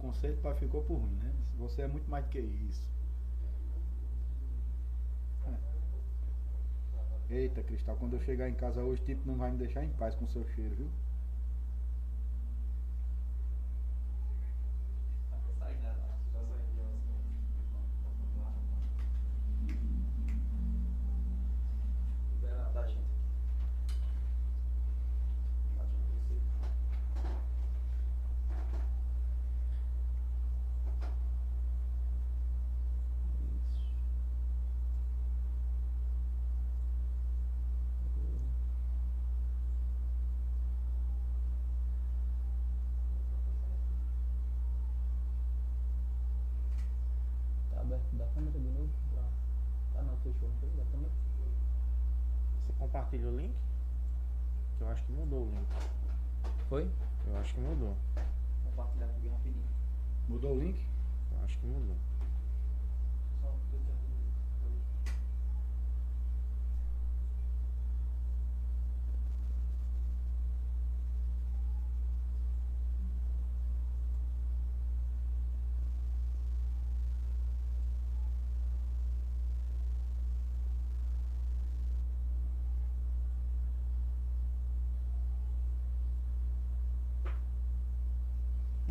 conselho, pai ficou por ruim, né? Você é muito mais do que isso. É. Eita, Cristal, quando eu chegar em casa hoje, tipo, não vai me deixar em paz com seu cheiro, viu? Da gente. Tá aberto da câmera de novo? Lá. Tá não, fechou, não foi? Da câmera? Você compartilha o link? Que eu acho que mudou o link. Foi? Eu acho que mudou. Compartilhar aqui bem rapidinho. Mudou o link? Eu acho que mudou. Só clicar aqui.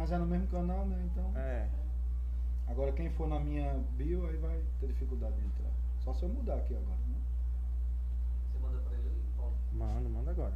Mas é no mesmo canal, né? Então. É. Agora quem for na minha bio aí vai ter dificuldade de entrar. Só se eu mudar aqui agora, né? Você manda pra ele Paulo. Manda, manda agora.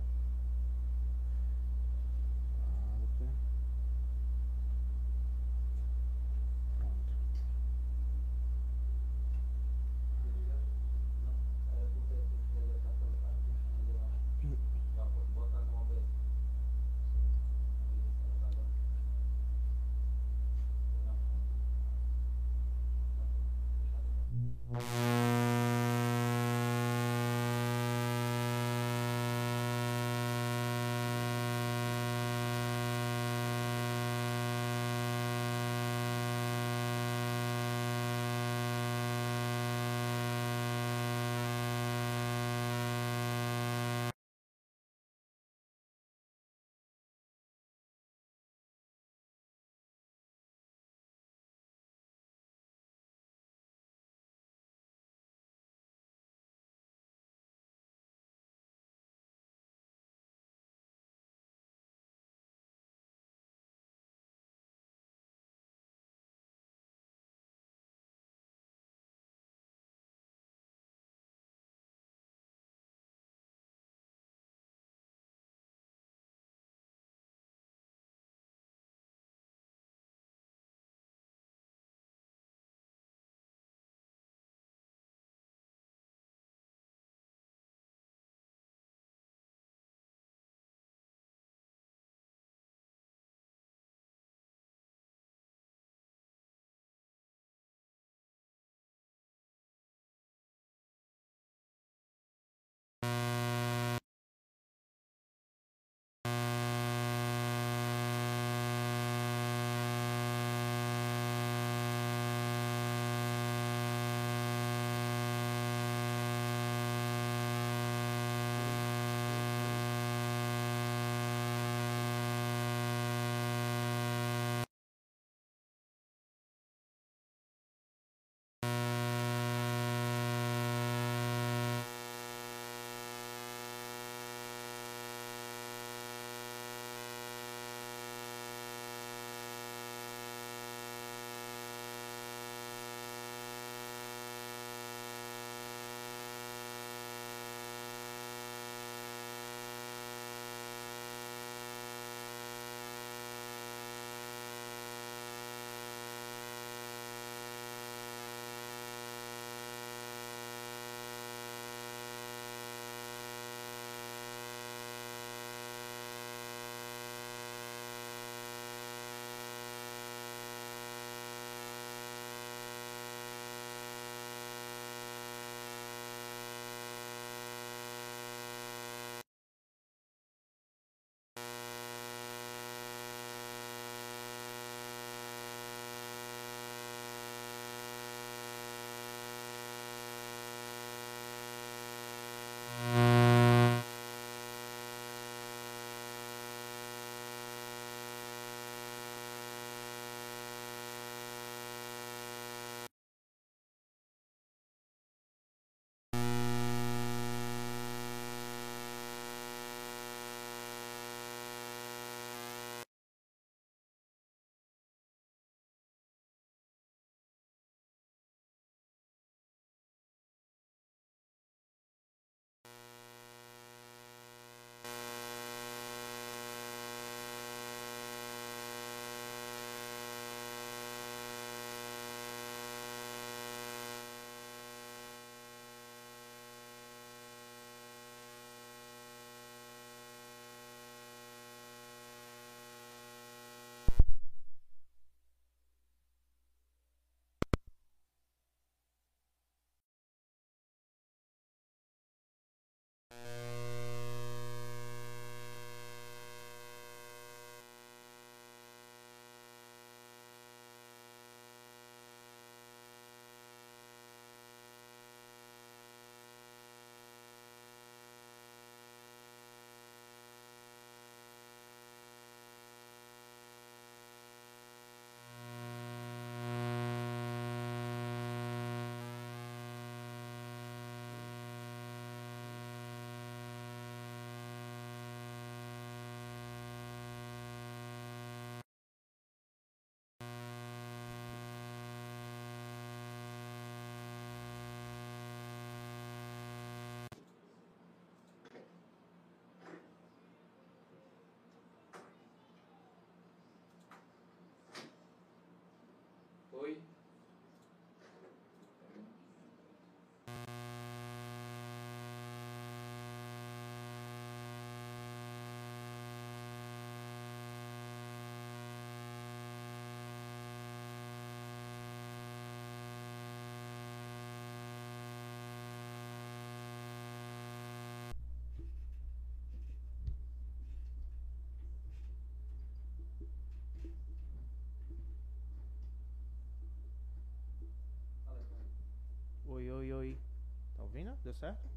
Deu certo?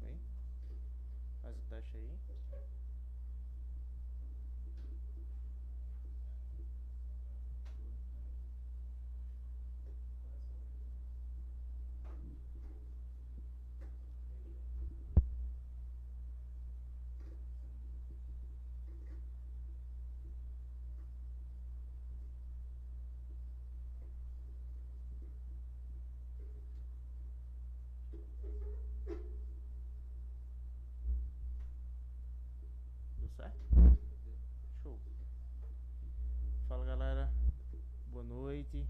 Bem? Faz o teste aí. Deu certo? Show. Fala galera. Boa noite.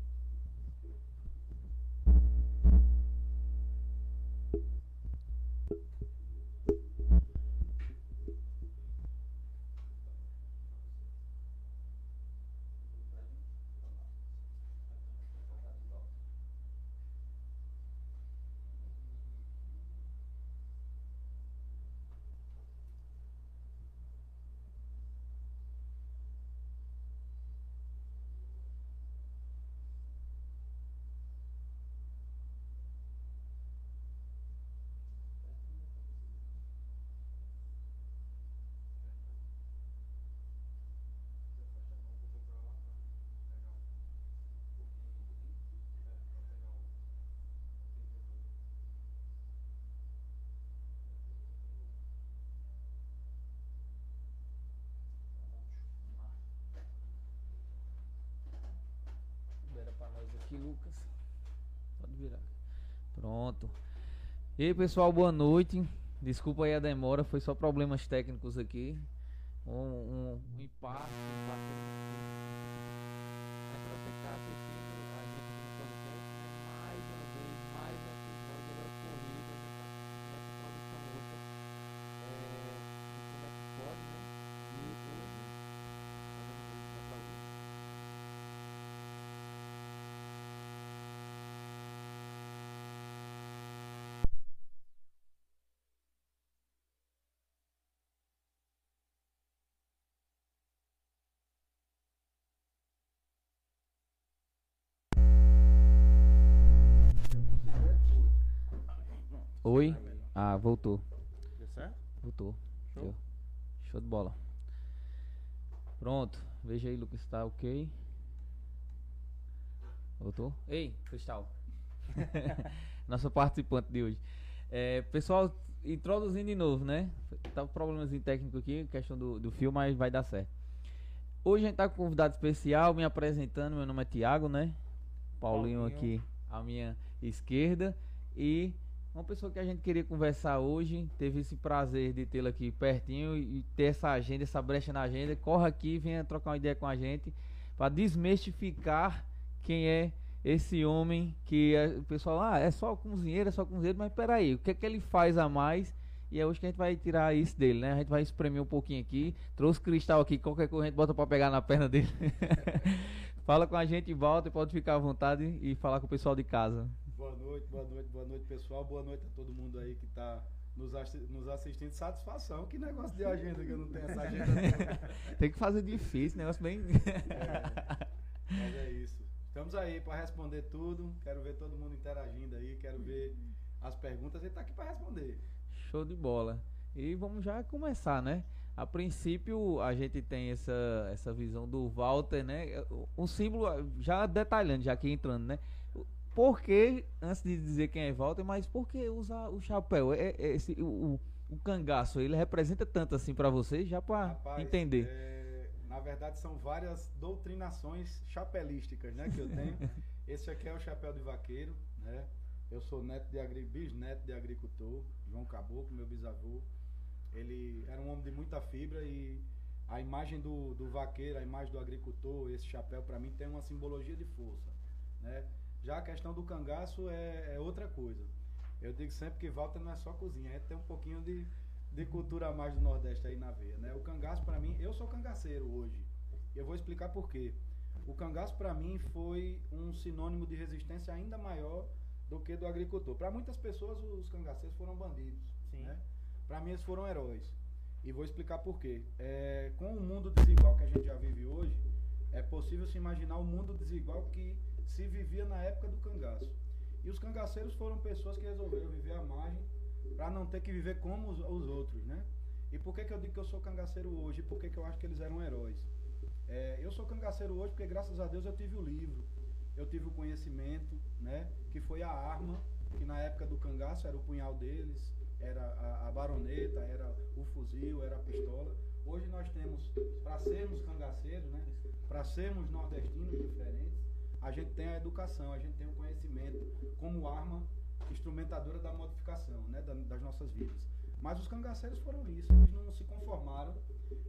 Libera pra nós aqui, Lucas. Pode virar. Pronto. E aí, pessoal, boa noite. Desculpa aí a demora, foi só problemas técnicos aqui. Um, um, um impasse, um impasse. Oi? Ah, voltou. Deu certo? Voltou. Show. Deu. Show de bola. Pronto. Veja aí, Lucas, tá ok? Voltou? Ei, Cristal. Nossa participante de hoje. É, pessoal, introduzindo de novo, né? Tá um problemas técnico aqui, questão do, do fio, mas vai dar certo. Hoje a gente tá com um convidado especial, me apresentando. Meu nome é Tiago, né? Paulinho, Paulinho. aqui à minha esquerda. E uma pessoa que a gente queria conversar hoje, teve esse prazer de tê-la aqui pertinho e ter essa agenda, essa brecha na agenda. Corra aqui, venha trocar uma ideia com a gente para desmistificar quem é esse homem que é- o pessoal, ah, é só cozinheiro, é só cozinheiro, mas peraí, o que é que ele faz a mais? E é hoje que a gente vai tirar isso dele, né? A gente vai espremer um pouquinho aqui. Trouxe cristal aqui, qualquer coisa a gente bota pra pegar na perna dele. Fala com a gente, volta e pode ficar à vontade e falar com o pessoal de casa. Boa noite, boa noite, boa noite, pessoal. Boa noite a todo mundo aí que está nos, nos assistindo. Satisfação. Que negócio de agenda que eu não tenho essa agenda. Tem que fazer difícil, negócio bem. É, mas é isso. Estamos aí para responder tudo. Quero ver todo mundo interagindo aí. Quero ver as perguntas. Ele está aqui para responder. Show de bola. E vamos já começar, né? A princípio, a gente tem essa, essa visão do Walter, né? Um símbolo, já detalhando, já aqui entrando, né? Por que, antes de dizer quem é Walter, mas por que usar o chapéu? É, é esse, o, o, cangaço, ele representa tanto assim pra você, já pra Rapaz, entender. é, na verdade, são várias doutrinações chapelísticas né, que eu tenho. Esse aqui é o chapéu de vaqueiro. Né? Eu sou neto de agri... bisneto de agricultor, João Caboclo, meu bisavô. Ele era um homem de muita fibra e a imagem do, do vaqueiro, a imagem do agricultor, esse chapéu, para mim, tem uma simbologia de força. Né? Já a questão do cangaço é, é outra coisa. Eu digo sempre que Walter não é só cozinha, gente tem um pouquinho de, de cultura a mais do Nordeste aí na veia, né? O cangaço para mim, eu sou cangaceiro hoje. E eu vou explicar por quê. O cangaço para mim foi um sinônimo de resistência ainda maior do que do agricultor. Para muitas pessoas os cangaceiros foram bandidos, Sim. né? Para mim eles foram heróis. E vou explicar por quê. É, com o mundo desigual que a gente já vive hoje, é possível se imaginar o mundo desigual que se vivia na época do cangaço. E os cangaceiros foram pessoas que resolveram viver à margem para não ter que viver como os, os outros, né? E por que, que eu digo que eu sou cangaceiro hoje? Por que, que eu acho que eles eram heróis? É, eu sou cangaceiro hoje porque, graças a Deus, eu tive o livro, eu tive o conhecimento, né? Que foi a arma, que na época do cangaço era o punhal deles, era a, a baroneta, era o fuzil, era a pistola. Hoje nós temos, para sermos cangaceiros, né? Para sermos nordestinos diferentes, a gente tem a educação, a gente tem o conhecimento como arma instrumentadora da modificação, né? da- das nossas vidas. Mas os cangaceiros foram isso, eles não se conformaram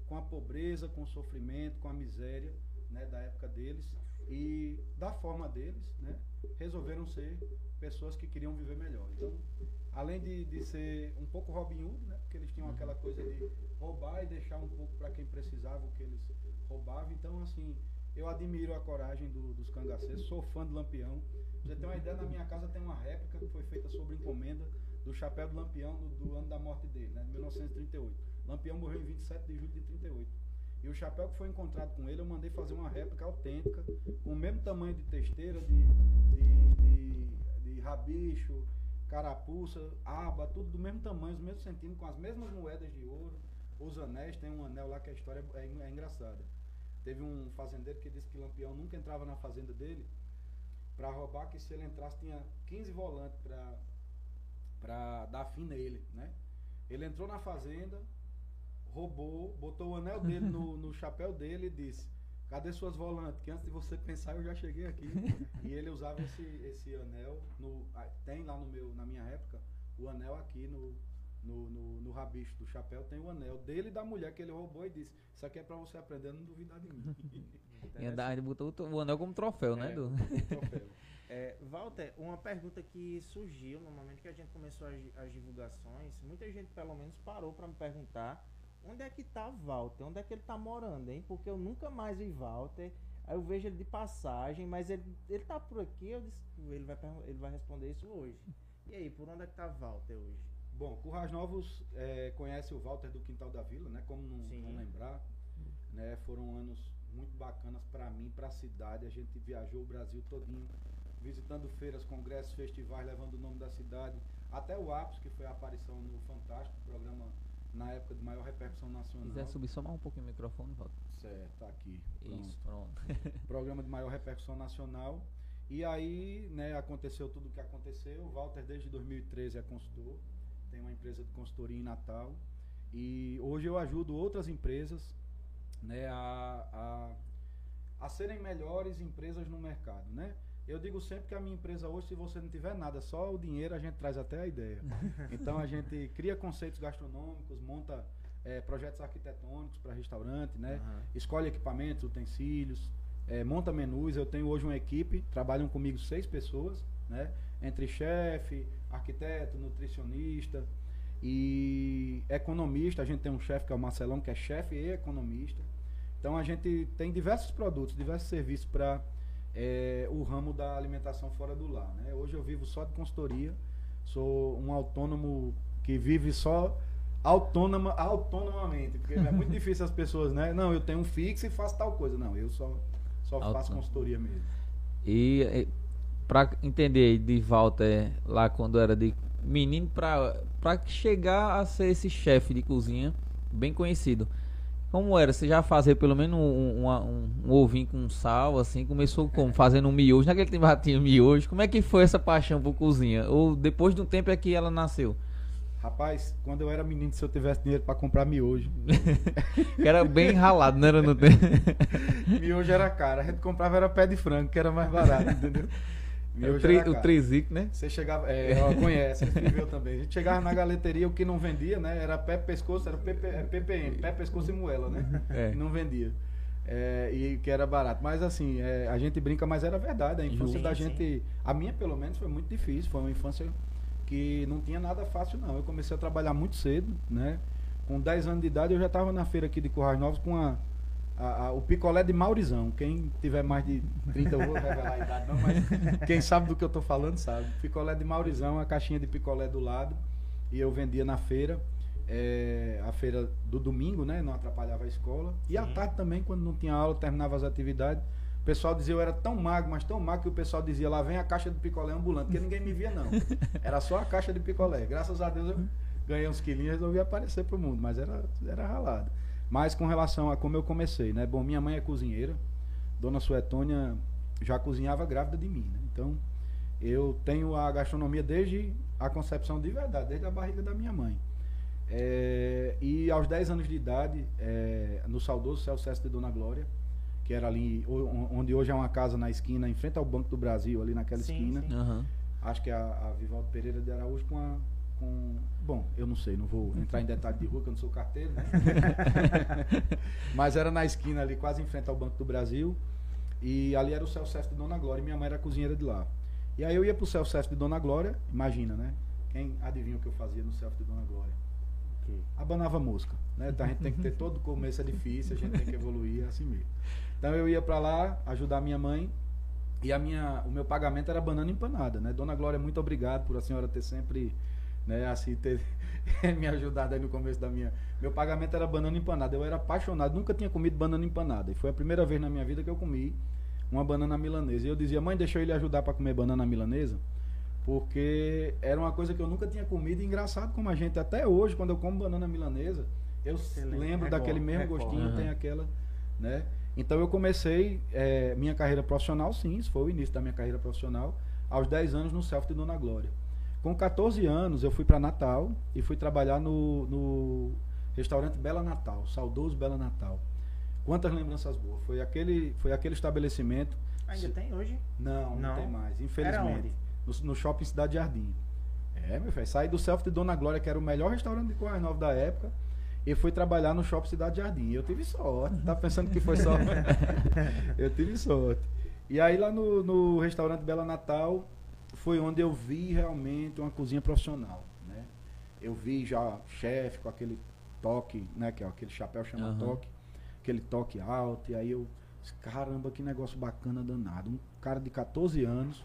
com a pobreza, com o sofrimento, com a miséria né, da época deles e da forma deles, né, resolveram ser pessoas que queriam viver melhor. Então, além de, de ser um pouco Robin Hood, né, porque eles tinham aquela coisa de roubar e deixar um pouco para quem precisava o que eles roubavam. Então, assim, eu admiro a coragem do- dos cangaceiros, sou fã do Lampião. Pra você ter uma ideia, na minha casa tem uma réplica que foi feita sob encomenda do chapéu do Lampião do, do ano da morte dele, né, de 1938. Lampião morreu em 27 de julho de 38. E o chapéu que foi encontrado com ele, eu mandei fazer uma réplica autêntica, com o mesmo tamanho de testeira, de, de, de, de rabicho, carapuça, aba, tudo do mesmo tamanho, os mesmos centímetros, com as mesmas moedas de ouro, os anéis, tem um anel lá que a história é, é engraçada. Teve um fazendeiro que disse que Lampião nunca entrava na fazenda dele para roubar, que se ele entrasse tinha 15 volantes para para dar fim nele, né? Ele entrou na fazenda, roubou, botou o anel dele no, no chapéu dele e disse: Cadê suas volantes? Que antes de você pensar eu já cheguei aqui. e ele usava esse, esse anel, no, tem lá no meu, na minha época, o anel aqui no, no, no, no rabicho do chapéu, tem o anel dele e da mulher que ele roubou e disse: Isso aqui é para você aprender a não duvidar de mim. E ainda, ainda botou o anel como troféu, né? É, Du? troféu. É, Walter, uma pergunta que surgiu no momento que a gente começou as, as divulgações, muita gente pelo menos parou para me perguntar onde é que tá Walter, onde é que ele tá morando, hein? Porque eu nunca mais vi Walter. Aí eu vejo ele de passagem, mas ele, ele tá por aqui, eu disse, ele vai, ele vai responder isso hoje. E aí, por onde é que tá Walter hoje? Bom, Currais Novos é, conhece o Walter do Quintal da Vila, né? Como não, não lembrar, né? Foram anos muito bacanas para mim, para a cidade. A gente viajou o Brasil todinho, visitando feiras, congressos, festivais, levando o nome da cidade. Até o ápice, que foi a aparição no Fantástico, programa na época de maior repercussão nacional. quiser subir só mais um pouquinho o microfone, volta. Certo, tá aqui. Pronto Isso, pronto. programa de maior repercussão nacional. E aí, né, aconteceu tudo o que aconteceu. O Walter, desde 2013, é consultor, tem uma empresa de consultoria em Natal. E hoje eu ajudo outras empresas né, a, a, a serem melhores empresas no mercado. Né? Eu digo sempre que a minha empresa hoje, se você não tiver nada, só o dinheiro, a gente traz até a ideia. Então a gente cria conceitos gastronômicos, monta eh, projetos arquitetônicos para restaurante, né? Aham. escolhe equipamentos, utensílios, eh, monta menus. Eu tenho hoje uma equipe, trabalham comigo seis pessoas, né? Entre chefe, arquiteto, nutricionista e economista. A gente tem um chefe que é o Marcelão, que é chefe e economista. Então a gente tem diversos produtos, diversos serviços para o ramo da alimentação fora do lar. Né? Hoje eu vivo só de consultoria, sou um autônomo que vive só autônoma, autonomamente, porque é muito difícil as pessoas, né? Não, eu tenho um fixo e faço tal coisa. Não, eu só, só faço consultoria mesmo. E eh, pra entender de Walter, lá quando era de menino, pra, pra chegar a ser esse chefe de cozinha, bem conhecido. Como era? Você já fazia pelo menos um, uma- um, um ovinho com sal, assim? Começou como? Fazendo um miojo? Naquele tempo já tinha miojo. Como é que foi essa paixão por cozinha? Ou depois de um tempo é que ela nasceu? Rapaz, quando eu era menino, se eu tivesse dinheiro para comprar miojo, Que era bem ralado, não era no tempo? miojo era caro. A gente comprava era pé de frango, que era mais barato, entendeu? O, tri, era o caro. trizico, né? Você chegava, é, ó, conhece, escreveu também. A gente chegava na galeteria, o que não vendia, né? Era pé, pescoço, era PP, é, PPM, pé, pescoço e moela, né? É. E não vendia. É, e que era barato. Mas assim, é, a gente brinca, mas era verdade. A infância Sim, da sim. gente, a minha pelo menos, foi muito difícil. Foi uma infância que não tinha nada fácil, não. Eu comecei a trabalhar muito cedo, né? Com 10 anos de idade, eu já estava na feira aqui de Currais Novos com a, a- a- o picolé de Maurizão. Quem tiver mais de 30, eu vou revelar a idade, não, mas quem sabe do que eu tô falando sabe. Picolé de Maurizão, a caixinha de picolé do lado. E eu vendia na feira. é, a feira do domingo, né? Não atrapalhava a escola. E à Sim. tarde também, quando não tinha aula, terminava as atividades. O pessoal dizia eu era tão magro, mas tão magro que o pessoal dizia lá vem a caixa de picolé ambulante, porque ninguém me via não. Era só a caixa de picolé. Graças a Deus eu ganhei uns quilinhos e resolvi aparecer pro mundo, mas era, era ralado. Mas com relação a como eu comecei, né? Bom, minha mãe é cozinheira, Dona Suetônia já cozinhava grávida de mim, né? Então, eu tenho a gastronomia desde a concepção de verdade, desde a barriga da minha mãe. É, e aos 10 anos de idade, é, no saudoso Celso de Dona Glória, que era ali, onde hoje é uma casa na esquina, em frente ao Banco do Brasil, ali naquela Sim, esquina. sim. Aham. Acho que é a, a Vivaldo Pereira de Araújo com a. Com, bom, eu não sei, não vou entrar em detalhe de rua, que eu não sou carteiro, né? Mas era na esquina ali, quase em frente ao Banco do Brasil. E ali era o self de Dona Glória e minha mãe era cozinheira de lá. E aí eu ia pro self de Dona Glória, imagina, né? Quem adivinha o que eu fazia no self de Dona Glória? Abanava mosca, né? Então a gente tem que ter todo começo é difícil, a gente tem que evoluir é assim mesmo. Então eu ia pra lá ajudar minha mãe e a minha, o meu pagamento era banana empanada, né? Dona Glória, muito obrigado por a senhora ter sempre, né, assim, ter me ajudado aí no começo da minha. Meu pagamento era banana empanada. Eu era apaixonado, nunca tinha comido banana empanada. E foi a primeira vez na minha vida que eu comi uma banana milanesa. E eu dizia, mãe, deixa eu ele ajudar para comer banana milanesa. Porque era uma coisa que eu nunca tinha comido. E engraçado como a gente, até hoje, quando eu como banana milanesa, eu lembra, lembro recorda, daquele mesmo recorda. gostinho, Aham. tem aquela, né? Então eu comecei eh, minha carreira profissional, sim, isso foi o início da minha carreira profissional, aos 10 anos no Self de Dona Glória. Com 14 anos eu fui para Natal e fui trabalhar no, no restaurante Bela Natal, saudoso Bela Natal. Quantas lembranças boas. Foi aquele, foi aquele estabelecimento. Ainda tem hoje? Não, não, Não? tem mais, infelizmente. No, no shopping Cidade Jardim. É, meu filho, saí do Self de Dona Glória, que era o melhor restaurante de Correio Nova da época, e fui trabalhar no shopping Cidade Jardim. Eu tive sorte, tá pensando que foi só. eu tive sorte. E aí lá no, no restaurante Bela Natal foi onde eu vi realmente uma cozinha profissional, né? Eu vi já chefe com aquele toque, né, que é aquele chapéu chama Aham. toque, aquele toque alto, e aí eu disse, caramba, que negócio bacana danado. Um cara de 14 anos,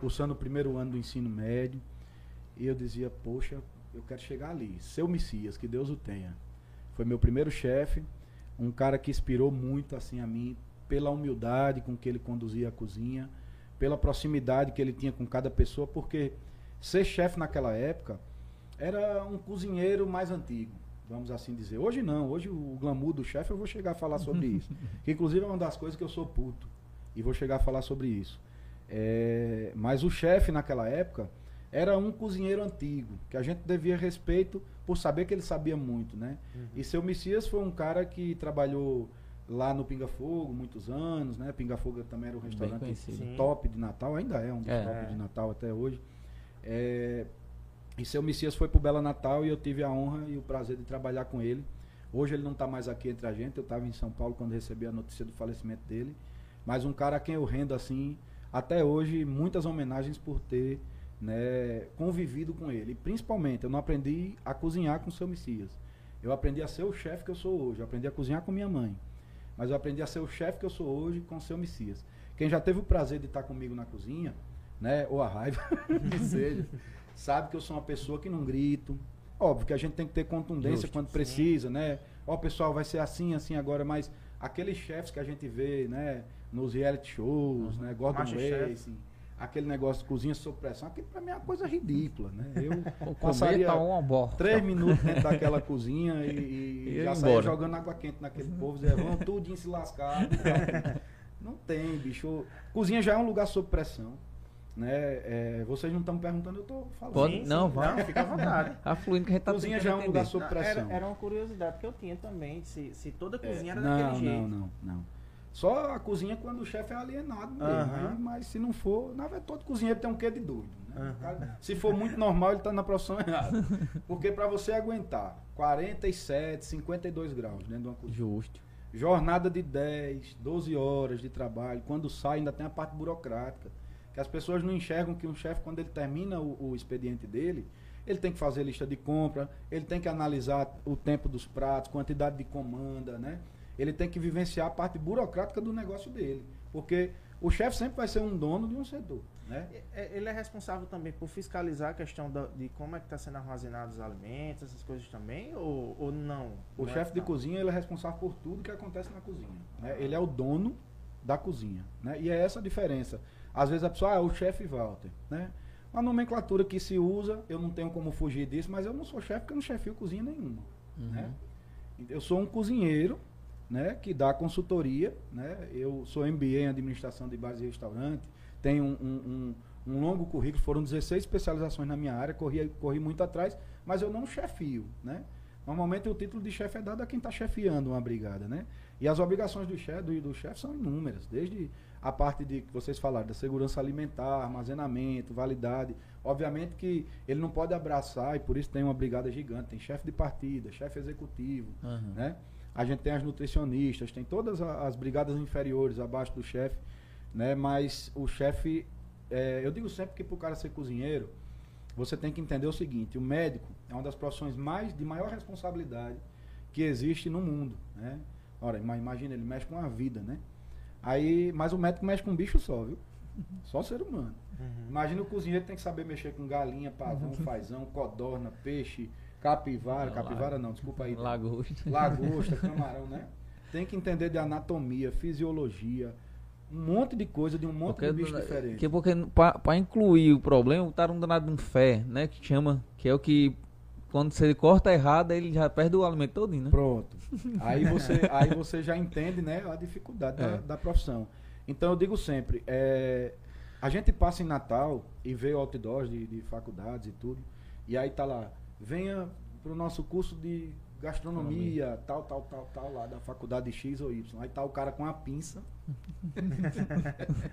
cursando o primeiro ano do ensino médio, e eu dizia, poxa, eu quero chegar ali. Seu Messias, que Deus o tenha. Foi meu primeiro chefe, um cara que inspirou muito assim a mim pela humildade com que ele conduzia a cozinha, pela proximidade que ele tinha com cada pessoa, porque ser chefe naquela época era um cozinheiro mais antigo, vamos assim dizer. Hoje não, hoje o glamour do chefe eu vou chegar a falar sobre isso. Que inclusive é uma das coisas que eu sou puto e vou chegar a falar sobre isso. É, mas o chefe naquela época era um cozinheiro antigo, que a gente devia respeito por saber que ele sabia muito, né? E seu Messias foi um cara que trabalhou lá no Pinga Fogo muitos anos, né? Pinga Fogo também era um restaurante top de Natal, ainda é um dos É. top de Natal até hoje. É, e seu Messias foi pro Bela Natal e eu tive a honra e o prazer de trabalhar com ele. Hoje ele não está mais aqui entre a gente, eu estava em São Paulo quando recebi a notícia do falecimento dele. Mas um cara a quem eu rendo assim, até hoje, muitas homenagens por ter né, convivido com ele. E principalmente, eu não aprendi a cozinhar com o seu Messias. Eu aprendi a ser o chefe que eu sou hoje. Eu aprendi a cozinhar com minha mãe. Mas eu aprendi a ser o chefe que eu sou hoje com o seu Messias. Quem já teve o prazer de estar comigo na cozinha, né, ou a raiva, que seja, sabe que eu sou uma pessoa que não grito. Óbvio que a gente tem que ter contundência Justo, quando sim. precisa, né? Ó, pessoal, vai ser assim, assim agora, mas aqueles chefes que a gente vê, né, nos reality shows, né, Gordon. Racing, aquele negócio de cozinha sob pressão, aquilo pra mim é uma coisa ridícula, né? Eu O passaria tá três minutos dentro daquela cozinha e, e E já saía jogando água quente naquele povo, dizia, vão tudinho se lascar. Não tem, bicho. Cozinha já é um lugar sob pressão. Né? É, vocês não estão perguntando, eu tô falando. Pode- Sim, não, sim. vai. Não, fica à vontade. A fluindo que a gente tá Cozinha já é um lugar sob Não, pressão. Era, era uma curiosidade que eu tinha também, se, se toda É, cozinha era não, daquele jeito. Não, não, não. Só a cozinha quando o chefe é alienado mesmo. Aí, mas se não for, na verdade, todo cozinheiro tem um quê de doido. né? Cara, se for muito normal, ele está na profissão errada. Porque para você aguentar 47, 52 graus dentro de uma cozinha. Justo. Jornada de 10, 12 horas de trabalho. Quando sai, ainda tem a parte burocrática. Que as pessoas não enxergam que um chefe, quando ele termina o, o expediente dele, ele tem que fazer lista de compra, ele tem que analisar o tempo dos pratos, quantidade de comanda, né? Ele tem que vivenciar a parte burocrática do negócio dele. Porque o chefe sempre vai ser um dono de um setor, né? É, Ele é responsável também por fiscalizar a questão da- de como é que está sendo armazenados os alimentos, essas coisas também, ou, ou não? O é- chefe de não. cozinha ele é responsável por tudo que acontece na cozinha. né? Ele é o dono da cozinha, né? E é essa a diferença. Às vezes a pessoa, ah, o chefe Walter, né? Uma nomenclatura que se usa, eu não tenho como fugir disso, mas eu não sou chefe porque eu não chefio cozinha nenhuma, né? Eu sou um cozinheiro, né, que dá consultoria, né? Eu sou MBA em administração de bares e restaurantes, tenho um, um- um- um longo currículo, foram 16 especializações na minha área, corri, corri muito atrás, mas eu não chefio, né? Normalmente o título de chefe é dado a quem está chefiando uma brigada, né? E as obrigações do chefe do, do chefe são inúmeras, desde a parte de que vocês falaram, da segurança alimentar, armazenamento, validade. Obviamente que ele não pode abraçar, e por isso tem uma brigada gigante, tem chefe de partida, chefe executivo, Aham. né? A gente tem as nutricionistas, tem todas as brigadas inferiores abaixo do chefe, né? Mas o chefe, é, eu digo sempre que para o cara ser cozinheiro, você tem que entender o seguinte: o médico é uma das profissões mais de maior responsabilidade que existe no mundo, né? Ora, ima- imagina ele mexe com a vida, né? Aí, mas o médico mexe com um bicho só, viu? Só ser humano. Imagina o cozinheiro tem que saber mexer com galinha, pavão, fazão, codorna, peixe, capivara, Não, capivara não, desculpa aí. Lagosta. Lagosta, camarão, né? Tem que entender de anatomia, fisiologia, um monte de coisa de um monte Porque, de bicho diferente. que porque para incluir o problema, botaram um danado de um fé, né? Que chama, que é o que quando você corta errado, ele já perde o alimento todo, né? Pronto. Aí você, aí você já entende, né, a dificuldade da, É. da profissão. Então eu digo sempre, é, a gente passa em Natal e vê outdoors de, de faculdades e tudo, e aí tá lá, venha para o nosso curso de gastronomia, tal, tal, tal, tal, lá da faculdade X ou Y. Aí tá o cara com a pinça.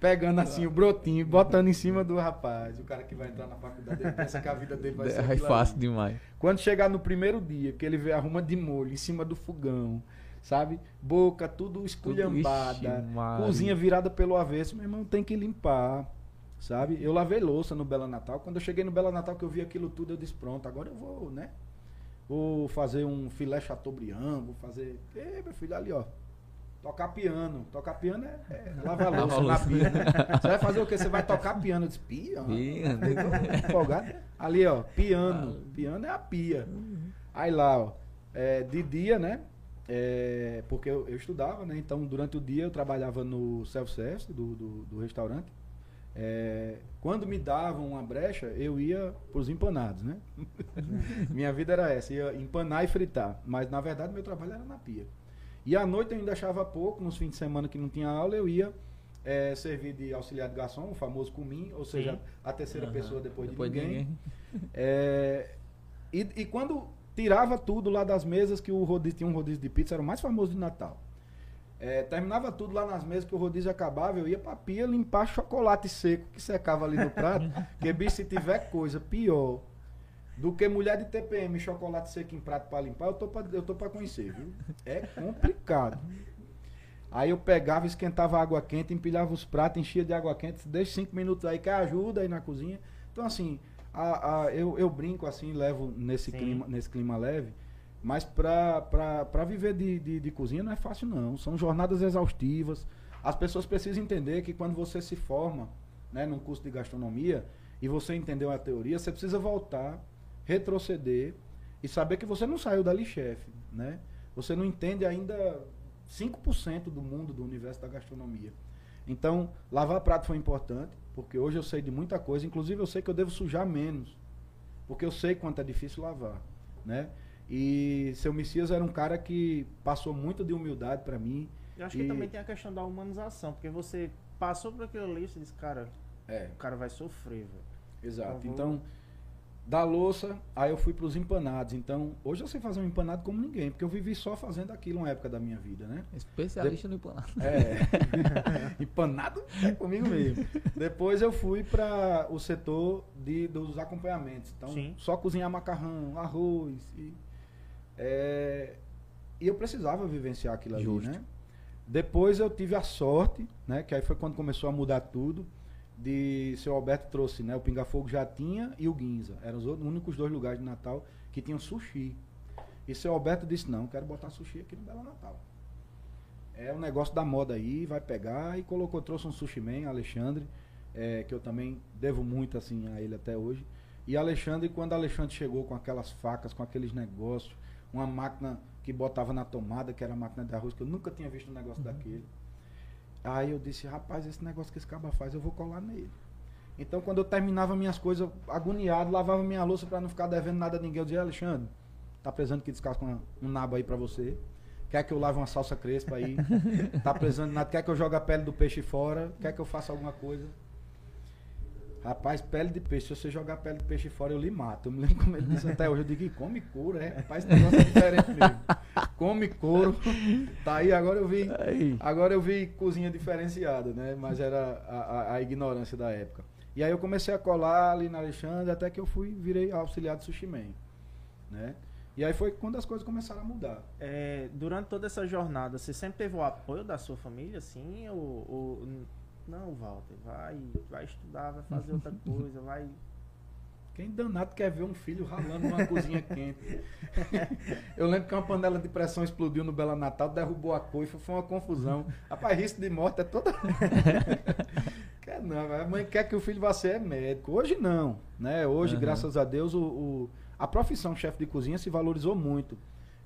Pegando assim o brotinho e botando em cima do rapaz. O cara que vai entrar na faculdade, ele pensa que a vida dele vai ser. É fácil ali. demais. Quando chegar no primeiro dia, que ele vê a ruma de molho em cima do fogão, sabe? Boca tudo esculhambada, Ixi, Maria. cozinha virada pelo avesso, meu irmão tem que limpar, sabe? Eu lavei louça no Bela Natal. Quando eu cheguei no Bela Natal que eu vi aquilo tudo, eu disse, pronto, agora eu vou, né? Vou fazer um filé Chateaubriand, vou fazer... Ei, meu filho, ali, ó. Tocar piano. Tocar piano é, é lavar louça na pia, né? Você vai fazer o quê? Você vai tocar piano. Eu disse? Piano. Tô empolgado. Ali, ó, piano. Piano é a pia. Aí lá, ó, é, de dia, né? é, porque eu, eu estudava, né? Então, durante o dia eu trabalhava no self-service do, do, do restaurante. É, quando me davam uma brecha, eu ia pros empanados, né? Minha vida era essa, ia empanar e fritar. Mas, na verdade, meu trabalho era na pia. E à noite eu ainda achava pouco, nos fins de semana que não tinha aula, eu ia é, servir de auxiliar de garçom, o famoso comim, ou seja, Sim. a terceira Aham. pessoa depois, Depois de ninguém. É, e, e quando tirava tudo lá das mesas, que o rodízio tinha um rodízio de pizza, era o mais famoso de Natal. É, terminava tudo lá nas mesas que o rodízio acabava, eu ia pra pia limpar chocolate seco que secava ali no prato. porque, bicho, se tiver coisa pior do que mulher de TPM chocolate seco em prato pra limpar, eu tô pra, eu tô pra conhecer, viu? É complicado. Aí eu pegava, esquentava água quente, empilhava os pratos, enchia de água quente, deixa cinco minutos aí, que ajuda aí na cozinha. Então, assim, a, a- eu, eu brinco assim, levo nesse, Sim. clima, nesse clima leve, mas pra viver de, de, de cozinha não é fácil não. São jornadas exaustivas. As pessoas precisam entender que quando você se forma né, num curso de gastronomia e você entendeu a teoria, você precisa voltar, retroceder e saber que você não saiu dali chefe, né? Você não entende ainda 5% do mundo, do universo da gastronomia. Então, lavar prato foi importante, porque hoje eu sei de muita coisa, inclusive eu sei que eu devo sujar menos, porque eu sei quanto é difícil lavar, né? E seu Messias era um cara que passou muito de humildade para mim. Eu acho que E- também tem a questão da humanização, porque você passou por aquilo ali e você disse, cara, É, o cara vai sofrer, velho. exato. Vou- Então, da louça, aí eu fui para os empanados. Então, hoje eu sei fazer um empanado como ninguém, porque eu vivi só fazendo aquilo uma época da minha vida, né? Especialista no empanado. É. Empanado é comigo mesmo. Depois eu fui para o setor de, dos acompanhamentos. Então, Sim. só cozinhar macarrão, arroz. E, é, e eu precisava vivenciar aquilo ali, Justo. né? Depois eu tive a sorte, né? Que aí foi quando começou a mudar tudo. De seu Alberto trouxe, né? O Pinga Fogo já tinha e o Guinza. Eram os outros- únicos dois lugares de Natal que tinham sushi. E seu Alberto disse: Não, quero botar sushi aqui no Belo Natal. É um negócio da moda aí, vai pegar. E colocou, trouxe um sushi man, Alexandre, é, que eu também devo muito assim a ele até hoje. E Alexandre, quando Alexandre chegou com aquelas facas, com aqueles negócios, uma máquina que botava na tomada, que era a máquina de arroz, que eu nunca tinha visto um negócio daquele. Aí eu disse, rapaz, esse negócio que esse caba faz, eu vou colar nele. Então, quando eu terminava minhas coisas agoniado, lavava minha louça para não ficar devendo nada a ninguém, eu dizia, Alexandre, tá precisando que descasque um nabo aí para você? Quer que eu lave uma salsa crespa aí? tá precisando de nada? Quer que eu jogue a pele do peixe fora? Quer que eu faça alguma coisa? Rapaz, pele de peixe, se você jogar pele de peixe fora, eu lhe mato. Eu me lembro como ele disse até hoje. Eu digo, "Ih, come couro, é? Rapaz, esse negócio é diferente mesmo. Come couro. Tá aí, agora eu vi. Agora eu vi cozinha diferenciada, né? Mas era a, a- a ignorância da época. E aí eu comecei a colar ali na Alexandre, até que eu fui, virei auxiliar de sushi man, né? E aí foi quando as coisas começaram a mudar. É, durante toda essa jornada, você sempre teve o apoio da sua família, assim? Ou, ou- não, Walter, vai, vai estudar, vai fazer outra coisa, vai. Quem danado quer ver um filho ralando numa cozinha quente? Eu lembro que uma panela de pressão explodiu no Bela Natal, derrubou a coifa, foi uma confusão. Rapaz, risco de morte é toda. quer não, a mãe quer que o filho vá ser médico. Hoje não, né? Hoje, Aham. graças a Deus, o, o- a profissão chefe de cozinha se valorizou muito.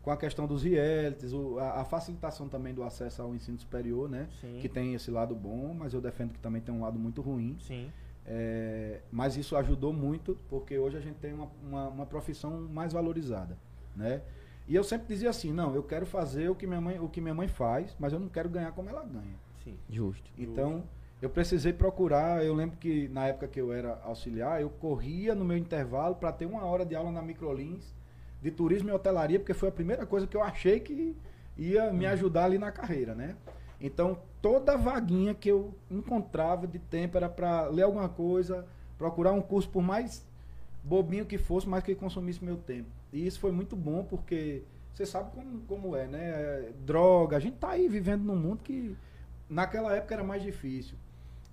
Com a questão dos realities, o- a, a facilitação também do acesso ao ensino superior, né? Sim. Que tem esse lado bom, mas eu defendo que também tem um lado muito ruim. Sim. É, mas isso ajudou muito, porque hoje a gente tem uma, uma, uma profissão mais valorizada, né? E eu sempre dizia assim, não, eu quero fazer o que minha mãe, o que minha mãe faz, mas eu não quero ganhar como ela ganha. Sim. Justo. Então, eu precisei procurar, eu lembro que na época que eu era auxiliar, eu corria no meu intervalo para ter uma hora de aula na Microlins de turismo e hotelaria, porque foi a primeira coisa que eu achei que ia me ajudar ali na carreira, né? Então, toda vaguinha que eu encontrava de tempo era para ler alguma coisa, procurar um curso por mais bobinho que fosse, mas que consumisse meu tempo. E isso foi muito bom, porque você sabe como, como é, né? É, Droga, a gente tá aí vivendo num mundo que naquela época era mais difícil.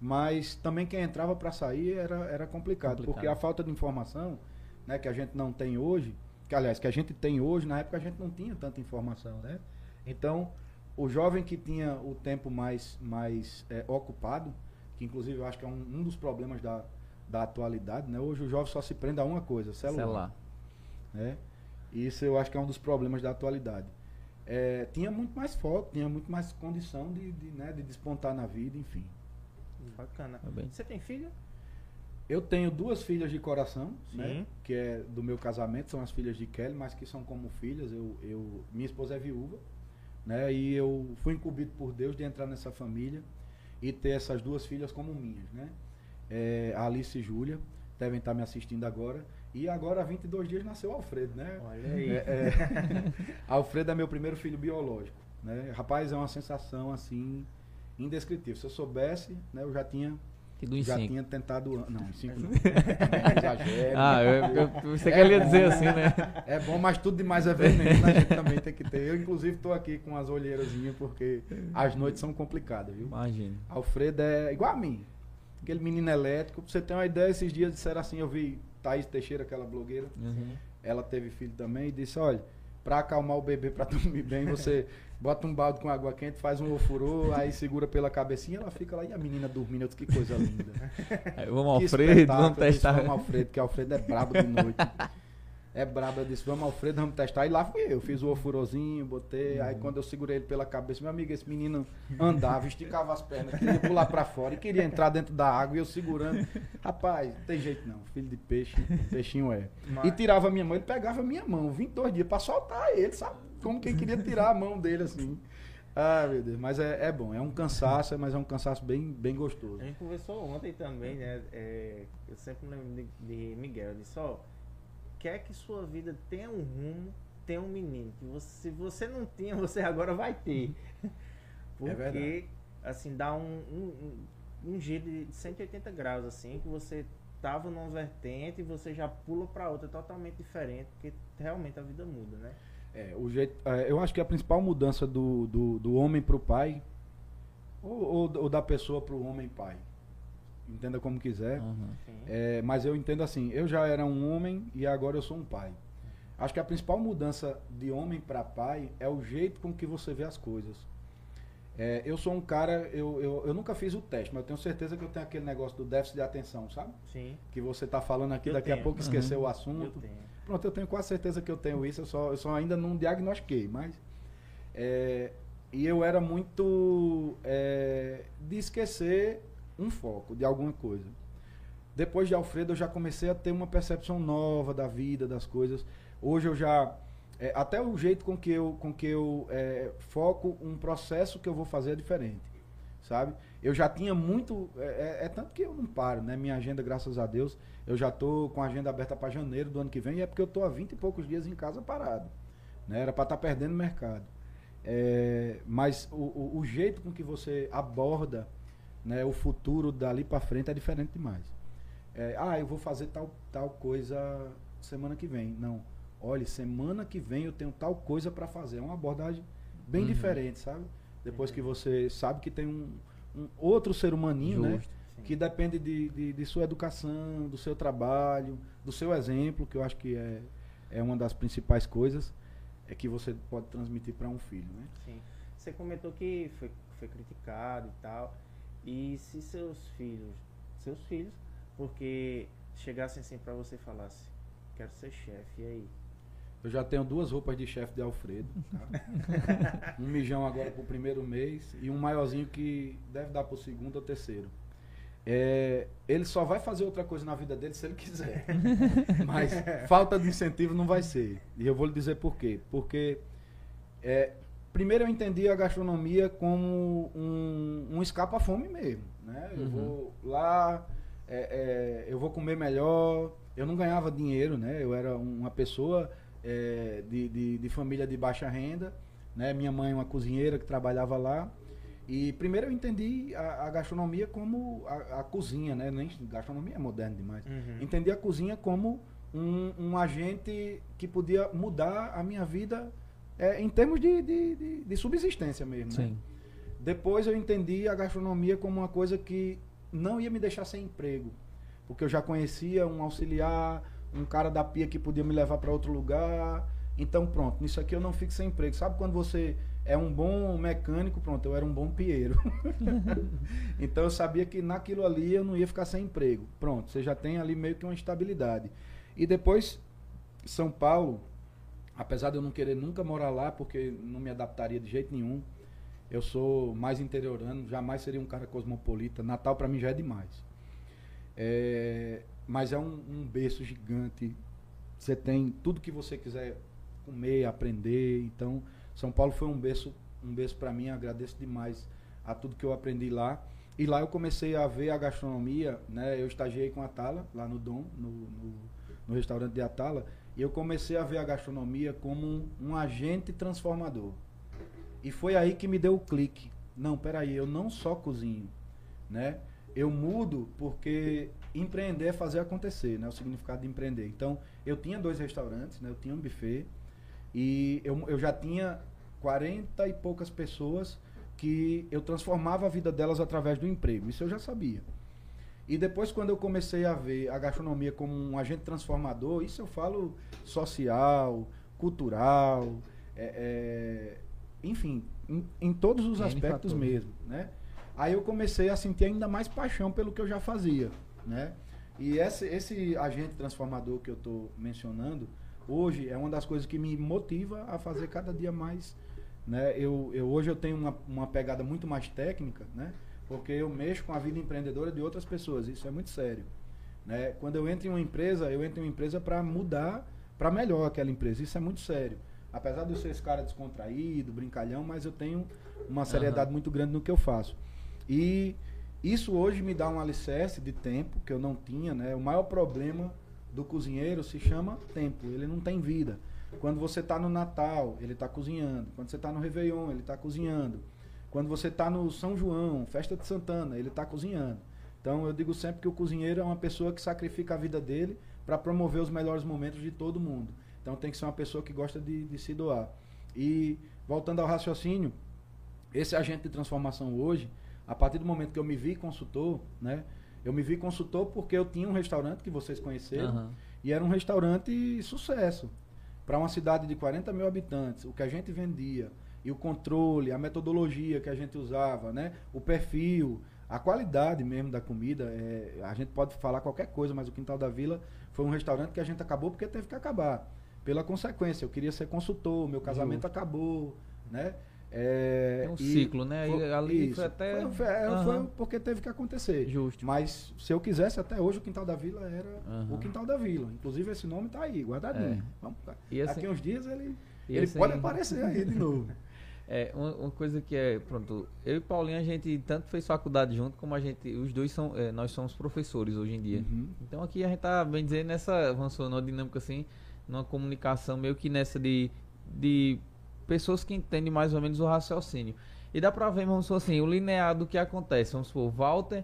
Mas também quem entrava para sair era, era complicado, Complicado. porque a falta de informação, né, que a gente não tem hoje, que aliás, que a gente tem hoje, na época a gente não tinha tanta informação, né? Então, o jovem que tinha o tempo mais, mais eh, ocupado, que inclusive eu acho que é um, um dos problemas da, da atualidade, né? Hoje o jovem só se prende a uma coisa, celular Celular. né? E Isso eu acho que é um dos problemas da atualidade. É, tinha muito mais foco, tinha muito mais condição de, de, né, de despontar na vida, enfim. Bacana. Tá. Você tem filho? Eu tenho duas filhas de coração, né? Sim. Que é do meu casamento, são as filhas de Kelly, mas que são como filhas. Eu, eu, minha esposa é viúva, né? E eu fui incumbido por Deus de entrar nessa família e ter essas duas filhas como minhas, né? É, Alice e Júlia devem estar me assistindo agora. E agora, há 22 dias, nasceu Alfredo, né? Olha aí. É, é. Alfredo é meu primeiro filho biológico, né? Rapaz, é uma sensação assim indescritível. Se eu soubesse, né, eu já tinha Que do em já cinco. tinha tentado, não, em cinco não. Exagero. Ah, eu, eu, você queria dizer assim, né? É bom, mas tudo demais é veneno, a gente também tem que ter. Eu inclusive tô aqui com as olheirazinhas porque as noites são complicadas, viu? Imagina. Alfredo é igual a mim. Aquele menino elétrico, pra você ter uma ideia, esses dias disseram assim, eu vi Thaís Teixeira, aquela blogueira, Uhum. ela teve filho também e disse, olha, pra acalmar o bebê, pra dormir bem, você bota um balde com água quente, faz um ofurô, aí segura pela cabecinha, ela fica lá e a menina dormindo, eu disse, que coisa linda. Aí, Vamos, Alfredo, vamos disse, testar. Vamos Alfredo, que Alfredo é brabo de noite. É brabo, eu disse, vamos Alfredo, vamos testar. E lá fui eu, fiz o ofurozinho, botei, Uhum. aí quando eu segurei ele pela cabeça, meu amigo, esse menino andava, esticava as pernas, queria pular pra fora e queria entrar dentro da água e eu segurando. Rapaz, não tem jeito não, filho de peixe, peixinho é. Mas- E tirava a minha mão, ele pegava a minha mão, 22 dias pra soltar ele, sabe? Como quem queria tirar a mão dele assim. Ah, meu Deus, mas é, é bom, é um cansaço, mas é um cansaço bem, bem gostoso. A gente conversou ontem também, né? É, eu sempre lembro de, de Miguel. Ele disse, ó, quer que sua vida tenha um rumo, tenha um menino. Que você, se você não tinha, você agora vai ter. Porque, É assim, dá um, um, um, giro de 180 graus, assim, que você tava numa vertente e você já pula pra outra totalmente diferente, porque realmente a vida muda, né? É, o jeito, é, eu acho que a principal mudança do, do, do homem para o pai, ou, ou, ou da pessoa para o homem pai, entenda como quiser, Uhum. É, mas eu entendo assim, eu já era um homem e agora eu sou um pai. Acho que a principal mudança de homem para pai é o jeito com que você vê as coisas. É, eu sou um cara, eu, eu, eu nunca fiz o teste, mas eu tenho certeza que eu tenho aquele negócio do déficit de atenção, sabe? Sim. Que você tá falando aqui, Eu daqui a tenho. pouco esqueceu o Eu assunto. tenho. Pronto, eu tenho quase certeza que eu tenho isso, eu só, eu só ainda não diagnostiquei, mas. é, e eu era muito é, de esquecer um foco de alguma coisa. Depois de Alfredo, eu já comecei a ter uma percepção nova da vida, das coisas. Hoje eu já. é, até o jeito com que eu, com que eu é, foco um processo que eu vou fazer é diferente. Sabe? Eu já tinha muito. É, é- é tanto que eu não paro, né? Minha agenda, graças a Deus, eu já tô com a agenda aberta para janeiro do ano que vem, e é porque eu tô há 20 e poucos dias em casa parado. Né? Era para estar perdendo mercado. É, mas o, o- o jeito com que você aborda né, o futuro dali para frente é diferente demais. É, ah, eu vou fazer tal, tal coisa semana que vem. Não. Olha, semana que vem eu tenho tal coisa para fazer. É uma abordagem bem Uhum. diferente, sabe? Depois que você sabe que tem um, um outro ser humaninho, né? Justo. Sim. Que depende de, de, de sua educação, do seu trabalho, do seu exemplo, que eu acho que é, é uma das principais coisas é que você pode transmitir para um filho, né? Sim. Você comentou que foi, foi criticado e tal. E se seus filhos, seus filhos, porque chegassem assim pra você e falassem, quero ser chefe, e aí? Eu já tenho duas roupas de chefe de Alfredo. tá? um mijão agora pro primeiro mês e um maiorzinho que deve dar pro segundo ou terceiro. É, ele só vai fazer outra coisa na vida dele se ele quiser. Mas falta de incentivo não vai ser. E eu vou lhe dizer por quê. Porque é, primeiro eu entendi a gastronomia como um, um escapa-fome mesmo. Né? Eu Uhum. vou lá, é, é, eu vou comer melhor. Eu não ganhava dinheiro, né? Eu era uma pessoa é, de, de, de família de baixa renda. Né? Minha mãe uma cozinheira que trabalhava lá. E primeiro eu entendi a, a gastronomia como a, a cozinha, né? Nem, gastronomia é moderna demais. Uhum. Entendi a cozinha como um, um agente que podia mudar a minha vida é, em termos de, de, de- de subsistência mesmo. né? Sim. Depois eu entendi a gastronomia como uma coisa que não ia me deixar sem emprego. Porque eu já conhecia um auxiliar, um cara da pia que podia me levar para outro lugar. Então, pronto, nisso aqui eu não fico sem emprego. Sabe quando você é um bom mecânico? Pronto, eu era um bom pieiro. então eu sabia que naquilo ali eu não ia ficar sem emprego. Pronto, você já tem ali meio que uma estabilidade. E depois, São Paulo, apesar de eu não querer nunca morar lá, porque não me adaptaria de jeito nenhum, eu sou mais interiorano, jamais seria um cara cosmopolita. Natal para mim já é demais. É, mas é um, um berço gigante. Você tem tudo que você quiser comer, aprender. Então, São Paulo foi um berço, um berço para mim. Agradeço demais a tudo que eu aprendi lá. E lá eu comecei a ver a gastronomia, né? Eu estagiei com a Atala, lá no Dom, no, no, no restaurante de Atala, e eu comecei a ver a gastronomia como um, um agente transformador. E foi aí que me deu o clique. Não, peraí, eu não só cozinho, né? Eu mudo porque empreender é fazer acontecer, né? O significado de empreender. Então, eu tinha dois restaurantes, né? Eu tinha um buffet e eu, eu já tinha 40 e poucas pessoas que eu transformava a vida delas através do emprego. Isso eu já sabia. E depois, quando eu comecei a ver a gastronomia como um agente transformador, isso eu falo social, cultural, é, é, enfim, em, em todos os N aspectos fatores. mesmo, né? Aí eu comecei a sentir ainda mais paixão pelo que eu já fazia, né? E esse, esse agente transformador que eu estou mencionando, hoje é uma das coisas que me motiva a fazer cada dia mais, né? Eu, eu hoje eu tenho uma, uma pegada muito mais técnica, né? Porque eu mexo com a vida empreendedora de outras pessoas, isso é muito sério, né? Quando eu entro em uma empresa, eu entro em uma empresa para mudar para melhor aquela empresa, isso é muito sério. Apesar de eu ser esse cara descontraído, brincalhão, mas eu tenho uma seriedade muito grande no que eu faço. E isso hoje me dá um alicerce de tempo que eu não tinha, né? O maior problema do cozinheiro se chama tempo, ele não tem vida. Quando você está no Natal, ele está cozinhando. Quando você está no Réveillon, ele está cozinhando. Quando você está no São João, festa de Santana, ele está cozinhando. Então eu digo sempre que o cozinheiro é uma pessoa que sacrifica a vida dele para promover os melhores momentos de todo mundo. Então tem que ser uma pessoa que gosta de, de se doar. E voltando ao raciocínio, esse agente de transformação hoje, a partir do momento que eu me vi consultor, né? Eu me vi consultor porque eu tinha um restaurante que vocês conheceram Aham. e era um restaurante sucesso. Para uma cidade de 40 mil habitantes, o que a gente vendia e o controle, a metodologia que a gente usava, né? O perfil, a qualidade mesmo da comida. é, a gente pode falar qualquer coisa, mas o Quintal da Vila foi um restaurante que a gente acabou porque teve que acabar. Pela consequência, eu queria ser consultor, meu casamento acabou, né? É, Tem um ciclo, né? E ali foi até- Foi, foi- Aham. foi porque teve que acontecer. Justo. Mas se eu quisesse, até hoje o Quintal da Vila era Aham. o Quintal da Vila. Inclusive esse nome tá aí, guardadinho. É. Vamos, E assim- daqui uns dias ele, ele assim- pode aparecer aí de novo. É, uma, uma coisa que é, pronto, eu e Paulinho a gente tanto fez faculdade junto, como a gente, os dois são, é, nós somos professores hoje em dia. Uhum. Então aqui a gente tá, bem dizer, nessa, vamos supor, numa dinâmica assim, numa comunicação meio que nessa de, de pessoas que entendem mais ou menos o raciocínio. E dá pra ver, vamos supor assim, o linear do que acontece. Vamos supor, Walter,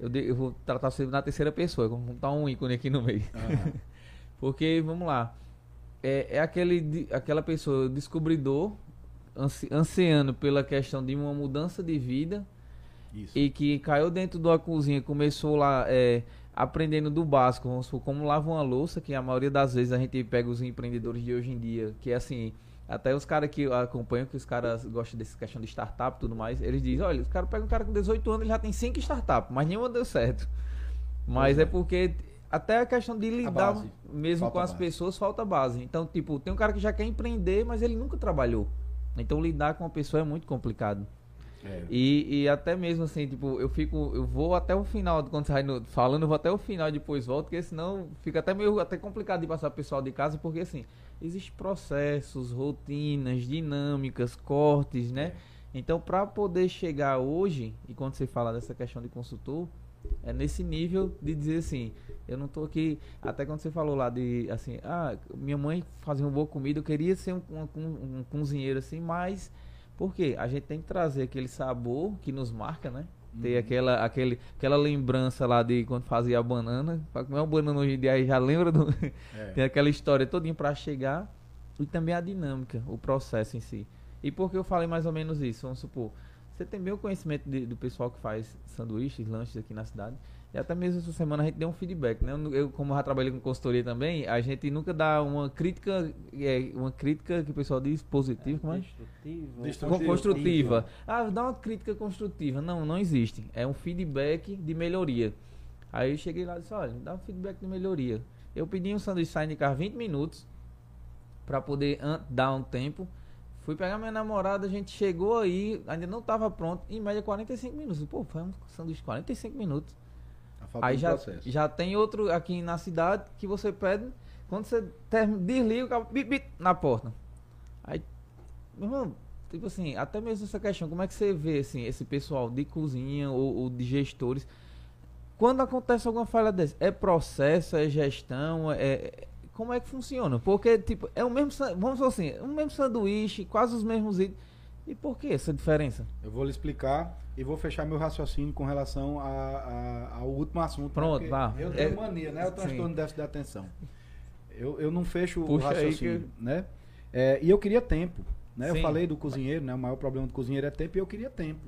eu, de- eu vou tratar sempre na terceira pessoa, vamos botar um ícone aqui no meio. Aham. Porque, vamos lá, é, é aquele, aquela pessoa descobridor, ansi, ansiando pela questão de uma mudança de vida Isso. e que caiu dentro da cozinha, começou lá é, aprendendo do básico, vamos supor, como lava uma louça, que a maioria das vezes a gente pega os empreendedores de hoje em dia, que é assim, até os caras que acompanham, que os caras gostam dessa questão de startup e tudo mais, eles dizem, olha, os caras pegam um cara com 18 anos, ele já tem 5 startups, mas nenhuma deu certo. Mas é é. porque até a questão de lidar mesmo Falta com as base. pessoas falta base. Então, tipo, tem um cara que já quer empreender, mas ele nunca trabalhou. Então lidar com uma pessoa é muito complicado. É. E, e até mesmo assim, tipo, eu fico, eu vou até o final, quando você vai no- falando, eu vou até o final e depois volto, porque senão fica até meio até complicado de passar pro pessoal de casa, porque assim, existem processos, rotinas, dinâmicas, cortes, né? Então, para poder chegar hoje, e quando você fala dessa questão de consultor, é nesse nível de dizer assim, eu não tô aqui, até quando você falou lá de assim, ah, minha mãe fazia uma boa comida, eu queria ser um, um, um cozinheiro assim, mas por quê? A gente tem que trazer aquele sabor que nos marca, né? Ter Uhum. aquela, aquele, aquela lembrança lá de quando fazia a banana. Pra comer uma banana hoje em dia já lembra do. É. Tem aquela história todinha pra chegar. E também a dinâmica, o processo em si. E por que eu falei mais ou menos isso? Vamos supor, você tem bem o conhecimento de- do pessoal que faz sanduíches, lanches aqui na cidade. E até mesmo essa semana a gente deu um feedback, né? Eu, como já trabalhei com consultoria também, a gente nunca dá uma crítica, é, uma crítica que o pessoal diz positiva, é? Destrutiva. Com- Destrutiva. construtiva. Ah, dá uma crítica construtiva. Não, não existe. É um feedback de melhoria. Aí eu cheguei lá e disse, olha, dá um feedback de melhoria. Eu pedi um sanduíche de carro 20 minutos para poder dar um tempo. Fui pegar minha namorada, a gente chegou aí, ainda não estava pronto, em média 45 minutos. Pô, foi um sanduíche de 45 minutos. Tá Aí já, processo. já tem outro aqui na cidade que você pede, quando você termina, desliga o cabo, bip, bip, na porta. Aí, meu irmão, tipo assim, até mesmo essa questão, como é que você vê assim, esse pessoal de cozinha ou, ou de gestores, quando acontece alguma falha dessa, é processo, é gestão, é, é- como é que funciona? Porque, tipo, é o mesmo, vamos falar assim, é o mesmo sanduíche, quase os mesmos itens, e por que essa diferença? Eu vou lhe explicar e vou fechar meu raciocínio com relação a- a- ao último assunto. né? Pronto, vá. Eu tenho É- mania, né? O transtorno déficit de atenção. Eu, eu não fecho Puxa o raciocínio, que- né? É, e eu queria tempo, né? Eu falei do cozinheiro, né? O maior problema do cozinheiro é tempo e eu queria tempo.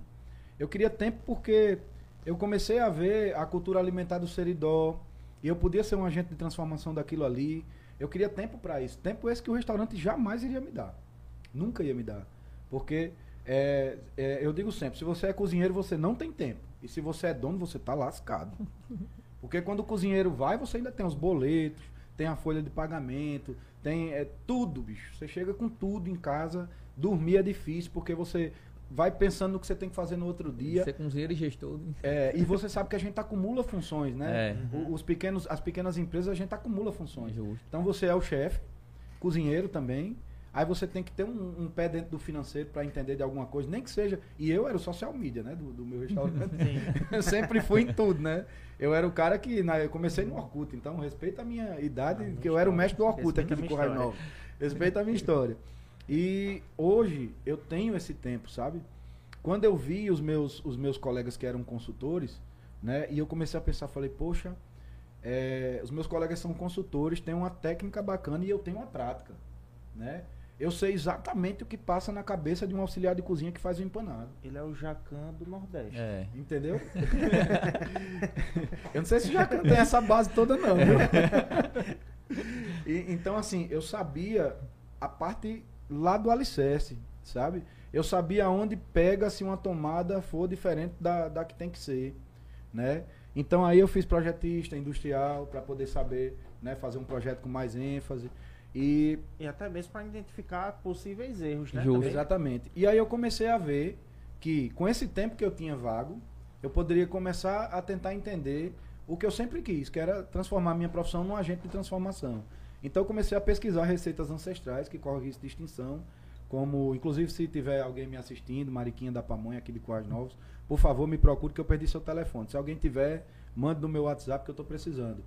Eu queria tempo porque eu comecei a ver a cultura alimentar do Seridó e eu podia ser um agente de transformação daquilo ali. Eu queria tempo para isso. Tempo esse que o restaurante jamais iria me dar. Nunca ia me dar. Porque é, é, eu digo sempre, se você é cozinheiro, você não tem tempo. E se você é dono, você tá lascado. Porque quando o cozinheiro vai, você ainda tem os boletos, tem a folha de pagamento, tem é, tudo, bicho. Você chega com tudo em casa, dormir é difícil, porque você vai pensando no que você tem que fazer no outro dia. Ser cozinheiro e gestor. né? É, e você sabe que a gente acumula funções, né? É. O- Os pequenos, as pequenas empresas a gente acumula funções. Justo. Então você é o chefe, cozinheiro também. Aí você tem que ter um, um pé dentro do financeiro para entender de alguma coisa, nem que seja. E eu era o social media, né, do, do meu restaurante. eu sempre fui em tudo, né? Eu era o cara que na, eu comecei no Orkut, então respeita a minha idade, Ah, minha que eu era o mestre do Orkut Respeita aqui de minha Correio. Novo. Respeita a minha história. E hoje eu tenho esse tempo, sabe? Quando eu vi os meus, os meus colegas que eram consultores, né? E eu comecei a pensar, falei, poxa, é, os meus colegas são consultores, têm uma técnica bacana e eu tenho uma prática, né? Eu sei exatamente o que passa na cabeça de um auxiliar de cozinha que faz o empanado. Ele é o Jacan do Nordeste. É. Entendeu? eu não sei se já tem essa base toda não, viu? E, então, assim, eu sabia a parte lá do alicerce. sabe? Eu sabia onde pega se uma tomada for diferente da, da que tem que ser, né? Então aí eu fiz projetista industrial para poder saber, né, fazer um projeto com mais ênfase e E até mesmo para identificar possíveis erros, né? Justo. Exatamente. E aí eu comecei a ver que com esse tempo que eu tinha vago, eu poderia começar a tentar entender o que eu sempre quis, que era transformar a minha profissão num agente de transformação. Então eu comecei a pesquisar receitas ancestrais que correm risco de extinção, como inclusive se tiver alguém me assistindo, Mariquinha da Pamonha aqui de Quais Novos, por favor me procure que eu perdi seu telefone. Se alguém tiver, mande no meu WhatsApp que eu estou precisando.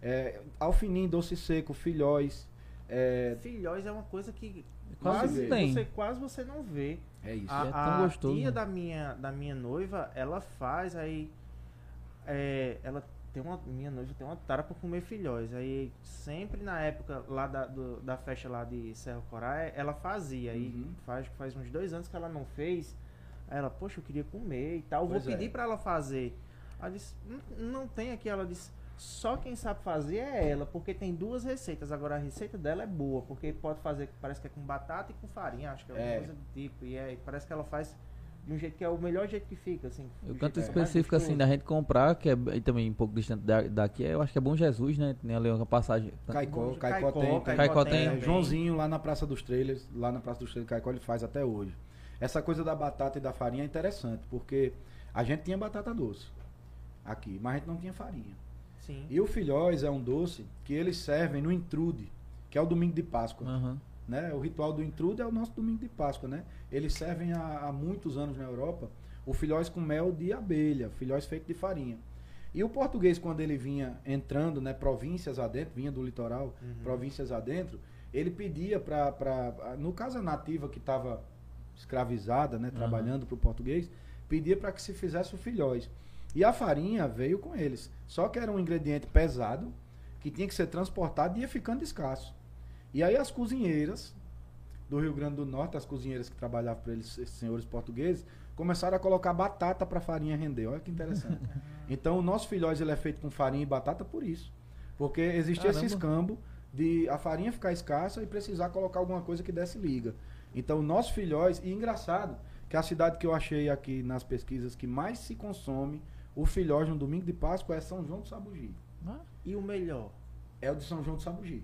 É, alfinim, doce seco, filhóis, é, Filhóis é uma coisa que Quase quase, você quase você não vê. é isso. A, é tão a gostoso, tia né? da minha, da minha noiva, ela faz, aí. é, ela tem uma. Minha noiva tem uma tara pra comer filhóis. Aí sempre na época lá da, do- da festa lá de Serra Coraia, ela fazia. Aí Uhum. faz, faz uns dois anos que ela não fez. Aí ela, poxa, eu queria comer e tal. Pois Vou é. pedir pra ela fazer. Ela disse, não, não tem aqui. Ela disse, só quem sabe fazer é ela, porque tem duas receitas. Agora a receita dela é boa, porque pode fazer, parece que é com batata e com farinha, acho que é alguma É. coisa do tipo. E é, parece que ela faz de um jeito que é o melhor jeito que fica, assim. O canto mais específico assim gostoso. da gente comprar, que é e também um pouco distante da- daqui, é- eu acho que é Bom Jesus, né? Tem ali uma passagem. Caicó, Caicó, Caicó, tem. Caicó Caicó tem tem. É. Joãozinho lá na Praça dos Trailers, lá na Praça dos Trailers Caicó, ele faz até hoje. Essa coisa da batata e da farinha é interessante, porque a gente tinha batata doce aqui, mas a gente não tinha farinha. Sim. E o filhóis é um doce que eles servem no intrude, que é o domingo de Páscoa. Aham. Né? O ritual do intrude é o nosso domingo de Páscoa, né? Eles servem há, há muitos anos na Europa o filhóis com mel de abelha, filhóis feito de farinha. E o português, quando ele vinha entrando, né, províncias adentro, vinha do litoral, Uhum. províncias adentro, ele pedia para, no caso a nativa que estava escravizada, né, trabalhando para o português, pedia para que se fizesse o filhóis. E a farinha veio com eles. Só que era um ingrediente pesado, que tinha que ser transportado e ia ficando escasso. E aí as cozinheiras do Rio Grande do Norte, as cozinheiras que trabalhavam para eles, esses senhores portugueses, começaram a colocar batata para a farinha render. Olha que interessante. então o nosso filhóis ele é feito com farinha e batata por isso. Porque existia esse Caramba. escambo de a farinha ficar escassa e precisar colocar alguma coisa que desse liga. Então o nosso filhóis, e engraçado, que a cidade que eu achei aqui nas pesquisas que mais se consome o filhóis no domingo de Páscoa é São João do Sabugi. Ah, E o melhor? É o de São João do Sabugi.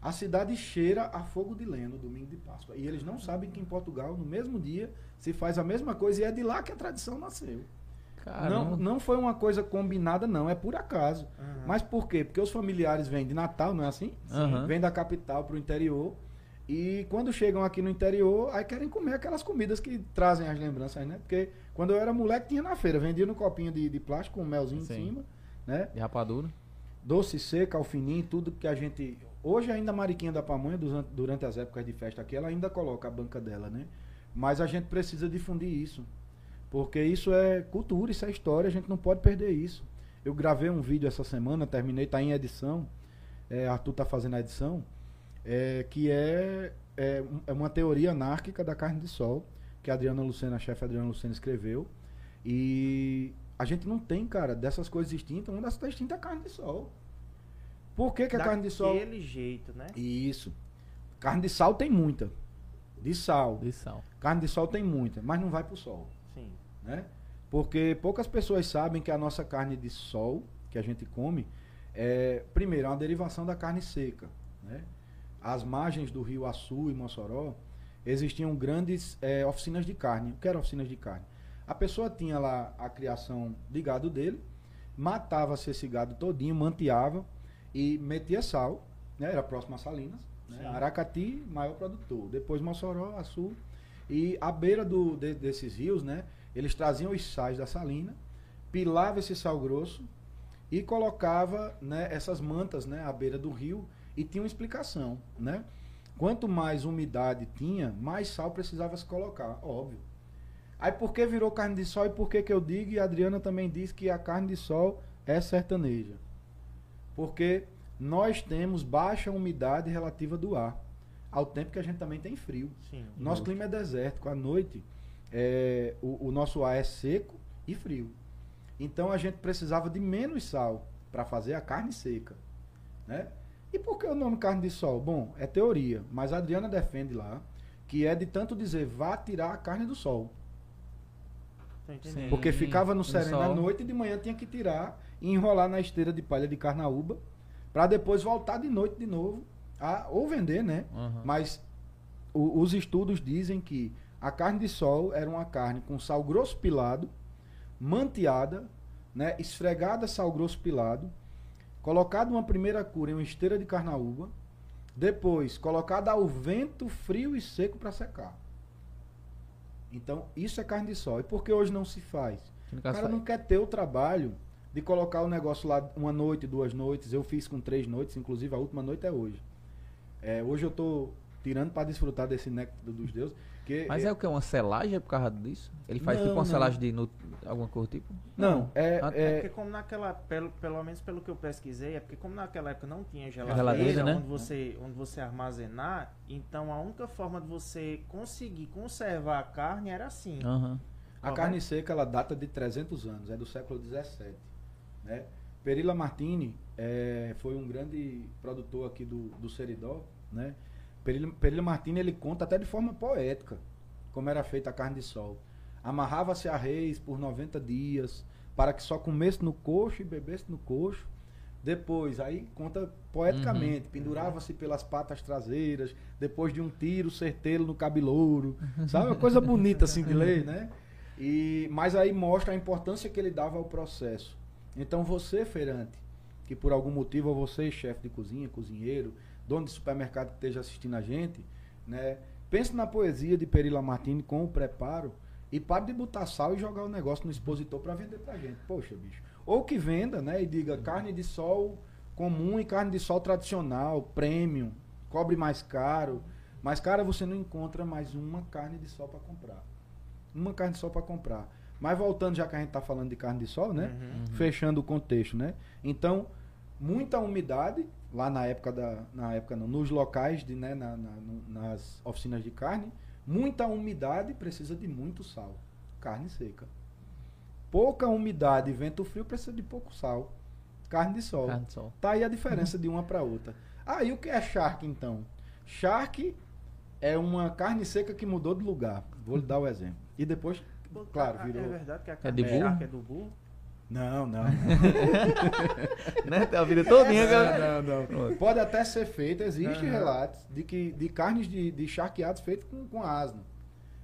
A cidade cheira a fogo de lenha no domingo de Páscoa. E eles não sabem que em Portugal, no mesmo dia, se faz a mesma coisa e é de lá que a tradição nasceu. Não, Caramba. não foi uma coisa combinada, não, é por acaso. Aham. Mas por quê? Porque os familiares vêm de Natal, não é assim? Aham. Vêm da capital para o interior. E quando chegam aqui no interior, aí querem comer aquelas comidas que trazem as lembranças, né? Porque quando eu era moleque, tinha na feira, vendia no copinho de, de plástico com um melzinho Sim. em cima, né? De rapadura. doce seca, alfinim, tudo que a gente. Hoje ainda a Mariquinha da Pamonha, durante, durante as épocas de festa aqui, ela ainda coloca a banca dela, né? Mas a gente precisa difundir isso. Porque isso é cultura, isso é história, a gente não pode perder isso. Eu gravei um vídeo essa semana, terminei, tá em edição. É, Arthur tá fazendo a edição. É, que é, é, é uma teoria anárquica da carne de sol, que a Adriana Lucena, a chefe Adriana Lucena, escreveu. E a gente não tem, cara, dessas coisas extintas, uma das que está extinta é a carne de sol. Por que, que a carne de sol. Daquele jeito, né? Isso. Carne de sal tem muita. De sal. De sal. Carne de sol tem muita, mas não vai pro sol, Sim. né? Porque poucas pessoas sabem que a nossa carne de sol, que a gente come, é, primeiro, é uma derivação da carne seca, né? Às margens do rio Açu e Mossoró, existiam grandes é, oficinas de carne. O que eram oficinas de carne? A pessoa tinha lá a criação de gado dele, matava-se esse gado todinho, manteava e metia sal, né? Era próximo a Salinas, né? Aracati, maior produtor. Depois Mossoró, Açu. E à beira do, de- desses rios, né? Eles traziam os sais da salina, pilava esse sal grosso e colocava né, essas mantas né, à beira do rio e tinha uma explicação, né? Quanto mais umidade tinha, mais sal precisava se colocar, óbvio. Aí por que virou carne de sol e por que que eu digo, e a Adriana também diz que a carne de sol é sertaneja? Porque nós temos baixa umidade relativa do ar, ao tempo que a gente também tem frio. Sim. Nosso clima é desértico. À noite, é, o, o nosso ar é seco e frio. Então a gente precisava de menos sal para fazer a carne seca. Né? E por que o nome carne de sol? Bom, é teoria, mas a Adriana defende lá que é de tanto dizer, vá tirar a carne do sol. Entendendo. Porque Sim, ficava no no sereno à noite e de manhã tinha que tirar e enrolar na esteira de palha de carnaúba para depois voltar de noite de novo a ou vender, né? Aham. Mas o- os estudos dizem que a carne de sol era uma carne com sal grosso pilado, manteada, né, esfregada sal grosso pilado, colocada uma primeira cura em uma esteira de carnaúba, depois colocada ao vento frio e seco para secar. Então, isso é carne de sol. E por que hoje não se faz? O cara não quer ter o trabalho de colocar o negócio lá uma noite, duas noites. Eu fiz com três noites, inclusive a última noite é hoje. É, hoje eu tô tirando para desfrutar desse néctar dos deuses. Que Mas é o que? Uma selagem é por causa disso? Ele faz Não, tipo uma não. selagem de alguma cor tipo? Não, é, Ah, É é, porque como naquela, pelo, pelo menos pelo que eu pesquisei, é porque como naquela época não tinha geladeira, Geladeira, né? onde, você, onde você armazenar, então a única forma de você conseguir conservar a carne era assim. Aham. a carne seca ela data de 300 anos, é do século 17. Né? Perila Martini é, foi um grande produtor aqui do, do Seridó. Né? Perila Martini ele conta até de forma poética como era feita a carne de sol. Amarrava-se a reis por 90 dias para que só comesse no coxo e bebesse no coxo. Depois, aí conta poeticamente, pendurava-se pelas patas traseiras, depois de um tiro, certeiro no cabelouro. Sabe? Uma coisa bonita assim de ler, né? E, mas aí mostra a importância que ele dava ao processo. Então você, feirante, que por algum motivo, ou você, chefe de cozinha, cozinheiro, dono de supermercado que esteja assistindo a gente, né? Pense na poesia de Perila Martini com o preparo e pare de botar sal e jogar o negócio no expositor para vender pra gente. Poxa, bicho. Ou que venda, né? E diga carne de sol comum e carne de sol tradicional, premium, cobre mais caro. Mas, cara, você não encontra mais uma carne de sol para comprar. Uma carne de sol para comprar. Mas voltando, já que a gente tá falando de carne de sol, né? Uhum. Fechando o contexto, né? Então, muita umidade lá na época da na época não, nos locais de né, na- na- no- nas oficinas de carne, muita umidade precisa de muito sal, carne seca. Pouca umidade e vento frio precisa de pouco sal, carne de sol. Carne de sol. Tá aí a diferença de uma para outra. Ah, e o que é charque então? Charque é uma carne seca que mudou de lugar. Vou lhe dar o exemplo. E depois, claro, a- virou. É verdade que a de carne de burro? charque é do burro? Não, não. né? Tem a vida todinha. Não, cara. não, não. Pronto. Pode até ser feito, existe Aham. relatos de que de carnes de, de charqueados feitos com, com asno.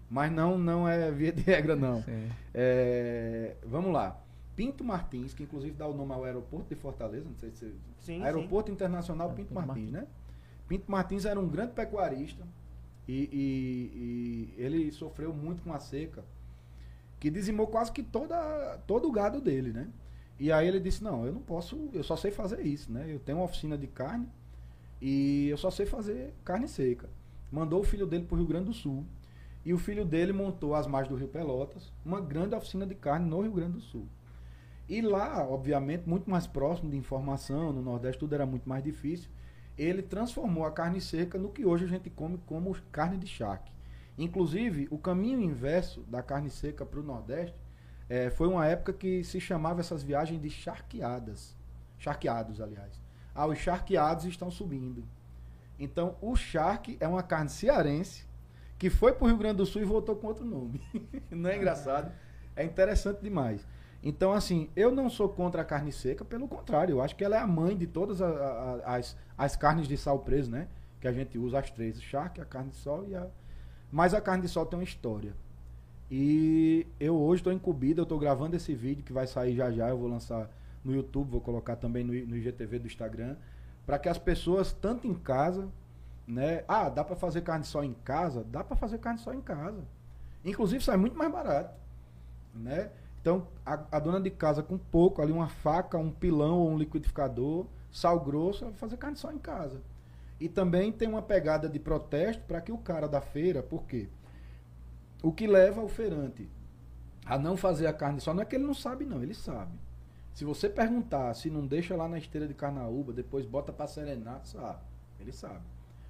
Mas não, não é via de regra, não. Sim. É, vamos lá. Pinto Martins, que inclusive dá o nome ao aeroporto de Fortaleza, não sei se você. Sim, aeroporto Internacional É, Pinto Pinto Martins, né? Pinto Martins era um grande pecuarista e, e- e ele sofreu muito com a seca, que dizimou quase que toda, todo o gado dele, né? E aí ele disse, não, eu não posso, eu só sei fazer isso, né? Eu tenho uma oficina de carne e eu só sei fazer carne seca. Mandou o filho dele para o Rio Grande do Sul. E o filho dele montou às margens do Rio Pelotas uma grande oficina de carne no Rio Grande do Sul. E lá, obviamente, muito mais próximo de informação, no Nordeste tudo era muito mais difícil. Ele transformou a carne seca no que hoje a gente come como carne de charque. Inclusive, o caminho inverso da carne seca para o Nordeste eh, foi uma época que se chamava essas viagens de charqueadas. Charqueados, aliás. Ah, os charqueados estão subindo. Então, o charque é uma carne cearense que foi para o Rio Grande do Sul e voltou com outro nome. Não é engraçado? É interessante demais. Então, assim, eu não sou contra a carne seca, pelo contrário, eu acho que ela é a mãe de todas a- a- as, as carnes de sal preso, né? Que a gente usa as três, o charque, a carne de sol e a. Mas a carne de sol tem uma história. E eu hoje estou incumbido, eu estou gravando esse vídeo que vai sair já já, eu vou lançar no YouTube, vou colocar também no, IGTV do Instagram, para que as pessoas, tanto em casa, né? Ah, dá para fazer carne só em casa? Dá para fazer carne só em casa. Inclusive sai muito mais barato, né? Então, a, a dona de casa com pouco, ali uma faca, um pilão ou um liquidificador, sal grosso, vai fazer carne só em casa. E também tem uma pegada de protesto para que o cara da feira, por quê? O que leva o feirante a não fazer a carne só não é que ele não sabe, não, ele sabe. Se você perguntar se não deixa lá na esteira de carnaúba, depois bota para serenar, sabe. Ele sabe.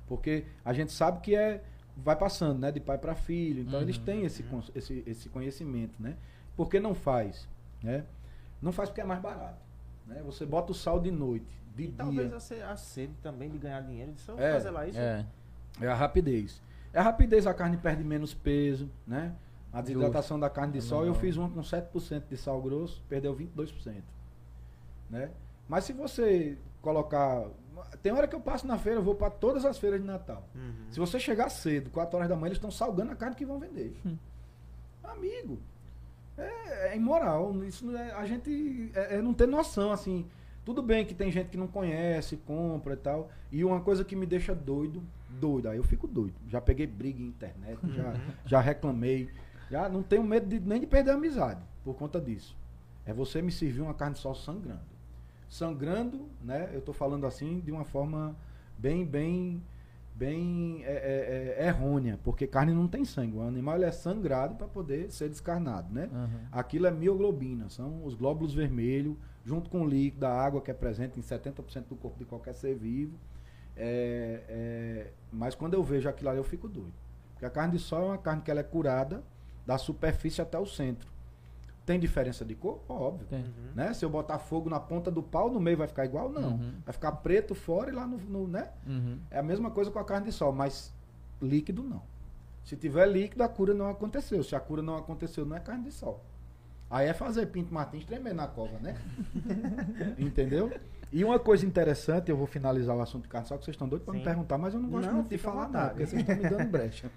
Porque a gente sabe que é vai passando, né, de pai para filho. Então eles Uhum. têm esse, con- esse esse conhecimento, né? Por que não faz, né? Não faz porque é mais barato, né? Você bota o sal de noite, de E dia. talvez a, se- a sede também de ganhar dinheiro, de só É, fazer lá isso. É. É a rapidez. É a rapidez, a carne perde menos peso, né? A desidratação da carne de sol, eu fiz uma com 7% de sal grosso, perdeu 22%. Né? Mas se você colocar. Tem hora que eu passo na feira, eu vou para todas as feiras de Natal. Uhum. Se você chegar cedo, 4 horas da manhã, eles estão salgando a carne que vão vender. Amigo, é, é imoral. Isso não é- a gente é, é não ter noção, assim. Tudo bem que tem gente que não conhece, compra e tal. E uma coisa que me deixa doido, doido, aí eu fico doido. Já peguei briga em internet, já, já reclamei. Já não tenho medo de- nem de perder a amizade por conta disso. É você me servir uma carne sol sangrando. Sangrando, né? Eu tô falando assim de uma forma bem, bem, bem é, é, é, errônea, porque carne não tem sangue. O animal é sangrado para poder ser descarnado, né? Aham. Aquilo é mioglobina, são os glóbulos vermelhos, junto com o líquido da água que é presente em 70% do corpo de qualquer ser vivo. É, é, mas quando eu vejo aquilo ali, eu fico doido. Porque a carne de sol é uma carne que ela é curada da superfície até o centro. Tem diferença de cor? Óbvio. Tem. Né? Se eu botar fogo na ponta do pau, no meio vai ficar igual? Não. Uhum. Vai ficar preto fora e lá no, no- né? Uhum. É a mesma coisa com a carne de sol, mas líquido não. Se tiver líquido, a cura não aconteceu. Se a cura não aconteceu, não é carne de sol. Aí é fazer Pinto Martins tremer na cova, né? Entendeu? E uma coisa interessante, eu vou finalizar o assunto de carne de sol, que vocês estão doidos para me perguntar, mas eu não gosto Não, muito de falar nada, porque vocês estão me dando brecha.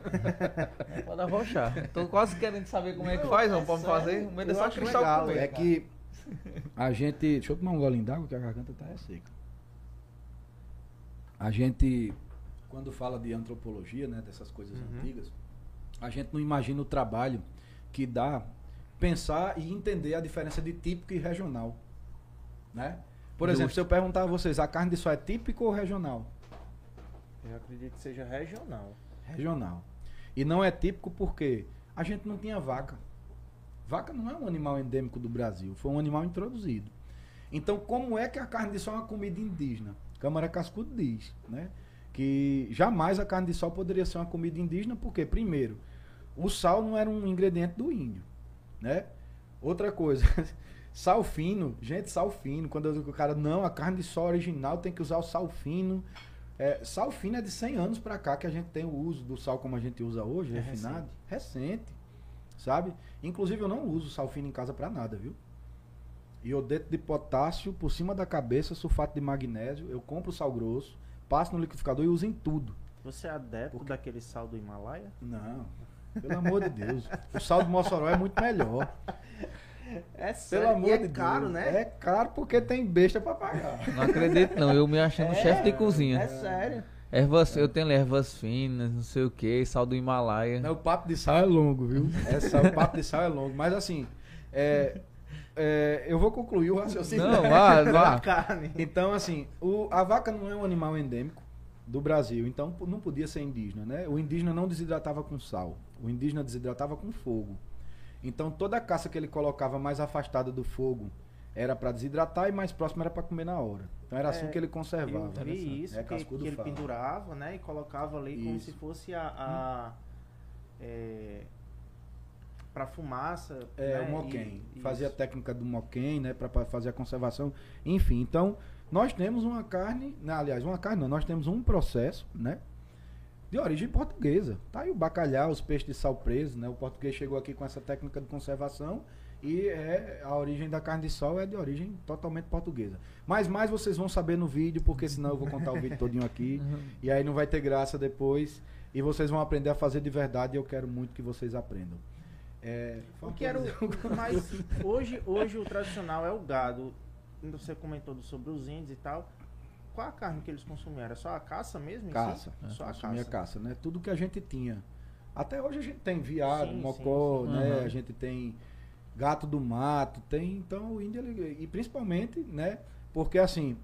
Pode arrochar. Tô quase querendo saber como é que faz, não pode fazer. O medo é Eu só acho cristal legal, comer. É que a gente. Deixa eu tomar um golinho d'água que a garganta tá é seca. A gente, quando fala de antropologia, né, dessas coisas Uhum. antigas, a gente não imagina o trabalho que dá pensar e entender a diferença de típico e regional. Né? Por exemplo, Justo. se eu perguntar a vocês, a carne de sol é típico ou regional? Eu acredito que seja regional. Regional. E não é típico porque a gente não tinha vaca. Vaca não é um animal endêmico do Brasil, foi um animal introduzido. Então, como é que a carne de sol é uma comida indígena? Câmara Cascudo diz, né? Que jamais a carne de sol poderia ser uma comida indígena, porque, primeiro, o sal não era um ingrediente do índio, né? Outra coisa, sal fino, gente, sal fino, quando eu digo o cara, não, a carne de sol original tem que usar o sal fino. É, sal fino é de 100 anos pra cá que a gente tem o uso do sal como a gente usa hoje, É refinado. Recente, sabe? Inclusive eu não uso sal fino em casa pra nada, viu? Iodeto de potássio por cima da cabeça, sulfato de magnésio, eu compro sal grosso, passo no liquidificador e uso em tudo. Você é adepto daquele sal do Himalaia? Não, pelo amor de Deus. O sal de Mossoró é muito melhor. É Pelo amor e é de caro, Deus. né? É caro porque tem besta pra pagar. Não acredito não, eu me achando chefe de cozinha. É sério. Ervas, eu tenho ervas finas, não sei o que, sal do Himalaia. Não, o papo de sal é longo, viu? Essa, o papo de sal é longo. Mas assim, é, é, eu vou concluir o raciocínio. Não, vá, Da vá. carne. Então, assim, o- a vaca não é um animal endêmico do Brasil, então não podia ser indígena, né? O indígena não desidratava com sal, o indígena desidratava com fogo. Então, toda a caça que ele colocava mais afastada do fogo era para desidratar e mais próxima era para comer na hora. Então, era assim É, que ele conservava. Eu vi isso, É, que, que ele pendurava, né? E colocava ali como Isso. se fosse a. a é, pra fumaça. É, né? o moquém. E- Fazia a técnica do moquém, né, para fazer a conservação. Enfim, então, nós temos uma carne, né, aliás, uma carne não, nós temos um processo, né, de origem portuguesa. Tá aí o bacalhau, os peixes de sal preso, né? O português chegou aqui com essa técnica de conservação e é a origem da carne de sol é de origem totalmente portuguesa. Mas mais vocês vão saber no vídeo, porque senão eu vou contar o vídeo todinho aqui e aí não vai ter graça depois e vocês vão aprender a fazer de verdade e eu quero muito que vocês aprendam. É, Eu quero. Mas hoje, hoje o tradicional é o gado. Você comentou sobre os índios e tal. Qual a carne que eles consumiam? Era só a caça mesmo? em si? Caça. Só a Consumia caça. caça, né? Tudo que a gente tinha. Até hoje a gente tem viado, Sim, mocó, sim, sim. né? Uhum. A gente tem gato do mato, tem. Então o índio, ele- e principalmente, né? Porque assim,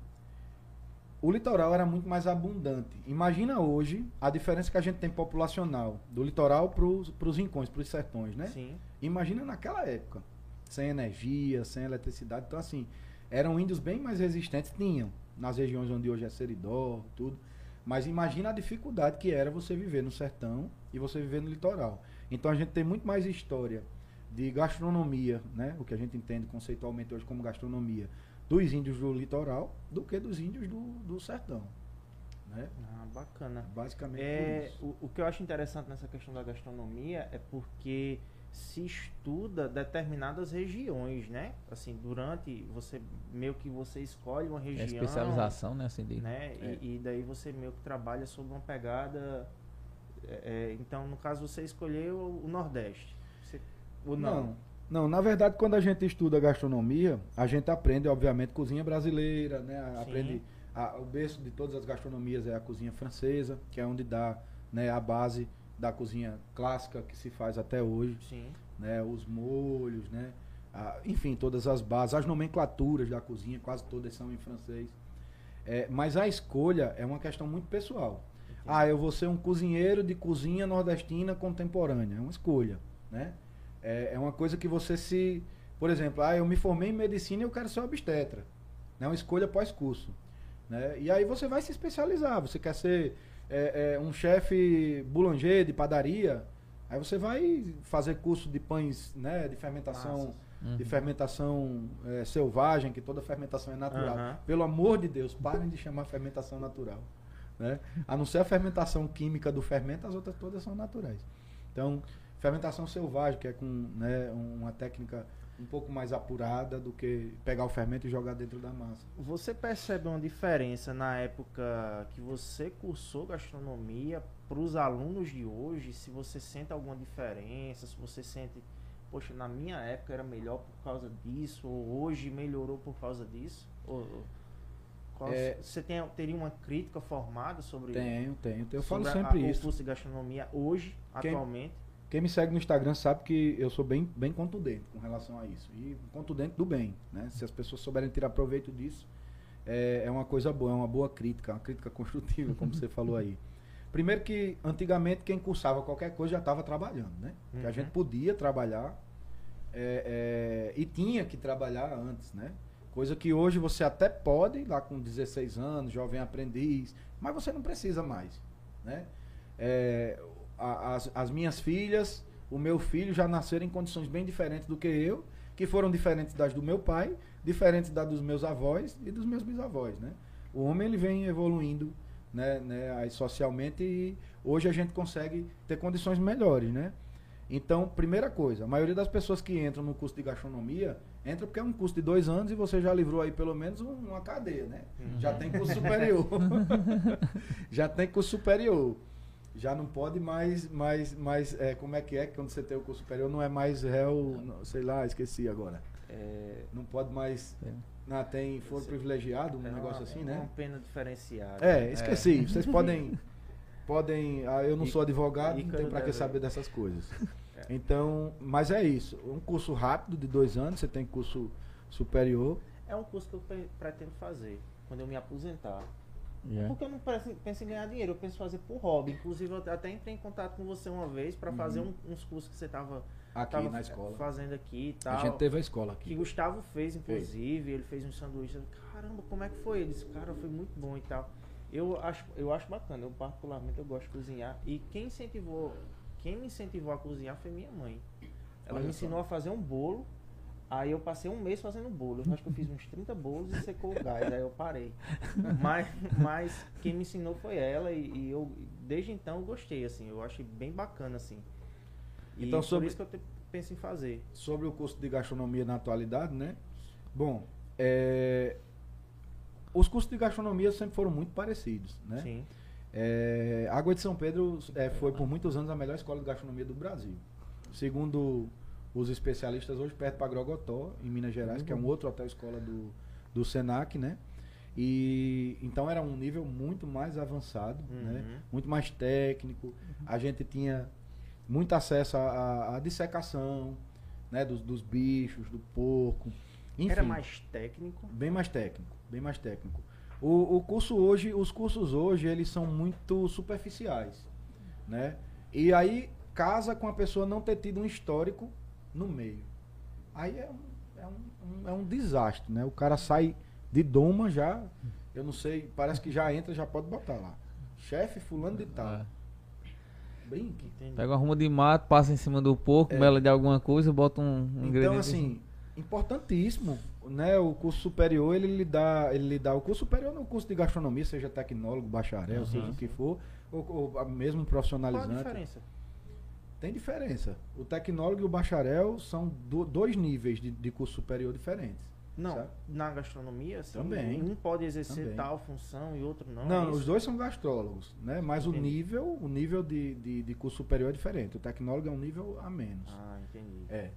o litoral era muito mais abundante. Imagina hoje a diferença que a gente tem populacional do litoral para os rincões, para os sertões, né? Sim. Imagina naquela época, sem energia, sem eletricidade. Então, assim, eram índios bem mais resistentes, tinham, nas regiões onde hoje é Seridó, tudo. Mas imagina a dificuldade que era você viver no sertão e você viver no litoral. Então a gente tem muito mais história de gastronomia, né? O que a gente entende conceitualmente hoje como gastronomia, dos índios do litoral do que dos índios do, do sertão. né? Ah, bacana. Basicamente É, o, o que eu acho interessante nessa questão da gastronomia é porque se estuda determinadas regiões, né? Assim, durante você meio que você escolhe uma É região, especialização, né? Assim, de... né? É. E, e daí você meio que trabalha sobre uma pegada. é, é, então, no caso, você escolheu o Nordeste. Você- ou não? Não, não, na verdade, quando a gente estuda gastronomia, a gente aprende, obviamente, cozinha brasileira, né? Aprende a- o berço de todas as gastronomias é a cozinha francesa, que é onde dá né, a base da cozinha clássica que se faz até hoje, Sim. né? Os molhos, né? A- enfim, todas as bases, as nomenclaturas da cozinha, quase todas são em francês. É, mas a escolha é uma questão muito pessoal. Ah, eu vou ser um cozinheiro de cozinha nordestina contemporânea. É uma escolha, né? É, é uma coisa que você se... Por exemplo, ah, eu me formei em medicina e eu quero ser obstetra. É uma escolha pós-curso. Né? E aí você vai se especializar. Você quer ser é, é, um chefe boulanger de padaria, aí você vai fazer curso de pães, né? De fermentação... Uhum. De fermentação é, selvagem, que toda fermentação é natural. Aham. Pelo amor de Deus, parem de chamar fermentação natural. Né? A não ser a fermentação química do fermento, as outras todas são naturais. Então, fermentação selvagem, que é com né, uma técnica um pouco mais apurada do que pegar o fermento e jogar dentro da massa. Você percebe uma diferença na época que você cursou gastronomia para os alunos de hoje? Se você sente alguma diferença, se você sente, poxa, na minha época era melhor por causa disso, ou hoje melhorou por causa disso? Ou, qual- É- você tem, teria uma crítica formada sobre, Tenho, tenho. Eu falo sempre a- isso. o curso de gastronomia hoje, Quem- atualmente? Quem me segue no Instagram sabe que eu sou bem, bem contundente com relação a isso. E contundente do bem. Né? Se as pessoas souberem tirar proveito disso, é, é uma coisa boa, é uma boa crítica, uma crítica construtiva, como você falou aí. Primeiro que antigamente quem cursava qualquer coisa já estava trabalhando, né? Que a Uhum. gente podia trabalhar é, é, e tinha que trabalhar antes, né? Coisa que hoje você até pode, lá com 16 anos, jovem aprendiz, mas você não precisa mais, né? É, a- as, as minhas filhas, o meu filho já nasceram em condições bem diferentes do que eu, que foram diferentes das do meu pai, diferentes das dos meus avós e dos meus bisavós, né? O homem ele vem evoluindo, né, né, aí socialmente e hoje a gente consegue ter condições melhores, né? Então, primeira coisa, a maioria das pessoas que entram no curso de gastronomia entra porque é um curso de dois anos e você já livrou aí pelo menos um- uma cadeia, né? Já tem curso superior. já tem curso superior. Já não pode mais, mais, mais é, como é que é que quando você tem o curso superior não é mais réu, não, sei lá, esqueci agora. É, Não pode mais, não, tem foro privilegiado, um é negócio uma- assim, é né? Uma pena diferenciada. É, esqueci. Vocês podem. podem ah, eu não I- sou advogado, não tem pra que saber dessas coisas. É. Então, mas é isso. Um curso rápido de dois anos, você tem curso superior. É um curso que eu pretendo fazer quando eu me aposentar. Yeah. Porque eu não penso, em ganhar dinheiro, eu penso em fazer por hobby. Inclusive, eu até entrei em contato com você uma vez para fazer Uhum. um- uns cursos que você estava fazendo aqui e tal. A gente teve a escola Que aqui. Gustavo fez, inclusive, ele fez um sanduíche. Caramba, como é que foi? Ele disse, cara, foi muito bom e tal. Eu acho, eu acho bacana, eu particularmente eu gosto de cozinhar. E quem incentivou, quem me incentivou a cozinhar foi minha mãe. Ela Olha me só. ensinou a fazer um bolo. Aí eu passei um mês fazendo bolo. Eu acho que eu fiz uns 30 bolos e secou o gás. Aí eu parei. Mas, mas quem me ensinou foi ela e, e eu desde então eu gostei, assim. Eu achei bem bacana, assim. E Então, por sobre- isso que eu te- penso em fazer. Sobre o curso de gastronomia na atualidade, né? Bom, é, os cursos de gastronomia sempre foram muito parecidos, né? Sim. É, Água de São Pedro é, foi por muitos anos a melhor escola de gastronomia do Brasil. Segundo os especialistas, hoje perto para Grogotó, em Minas Gerais, que é um outro hotel escola do, do Senac, né? E então era um nível muito mais avançado, né? Uhum. Muito mais técnico. A gente tinha muito acesso à dissecação, né? Dos, dos bichos, do porco. Enfim, Era mais técnico. Bem mais técnico, bem mais técnico. O, o curso hoje, os cursos hoje, eles são muito superficiais, né? E aí casa com a pessoa não ter tido um histórico no meio. Aí é um, é um, um- é um desastre, né? O cara sai de doma já, eu não sei, parece que já entra, já pode botar lá. Chefe fulano de tal. É. Brinque. Entendi. Pega uma ruma de mato, passa em cima do porco, É. mela de alguma coisa, bota um, um Então, ingrediente assim, importantíssimo né, o curso superior, ele lhe dá, ele lhe dá o curso superior no curso de gastronomia, seja tecnólogo, bacharel, Uhum. seja o que for, ou, ou mesmo Qual a profissionalizante. diferença? Tem diferença. O tecnólogo e o bacharel são do- dois níveis de, de curso superior diferentes. Não, Sabe? na gastronomia, assim, Também. um pode exercer Também. tal função e outro não. Não, é os dois são gastrólogos, né? Mas o Entendi. nível, o nível de, de, de curso superior é diferente. O tecnólogo é um nível a menos. Ah, entendi. É,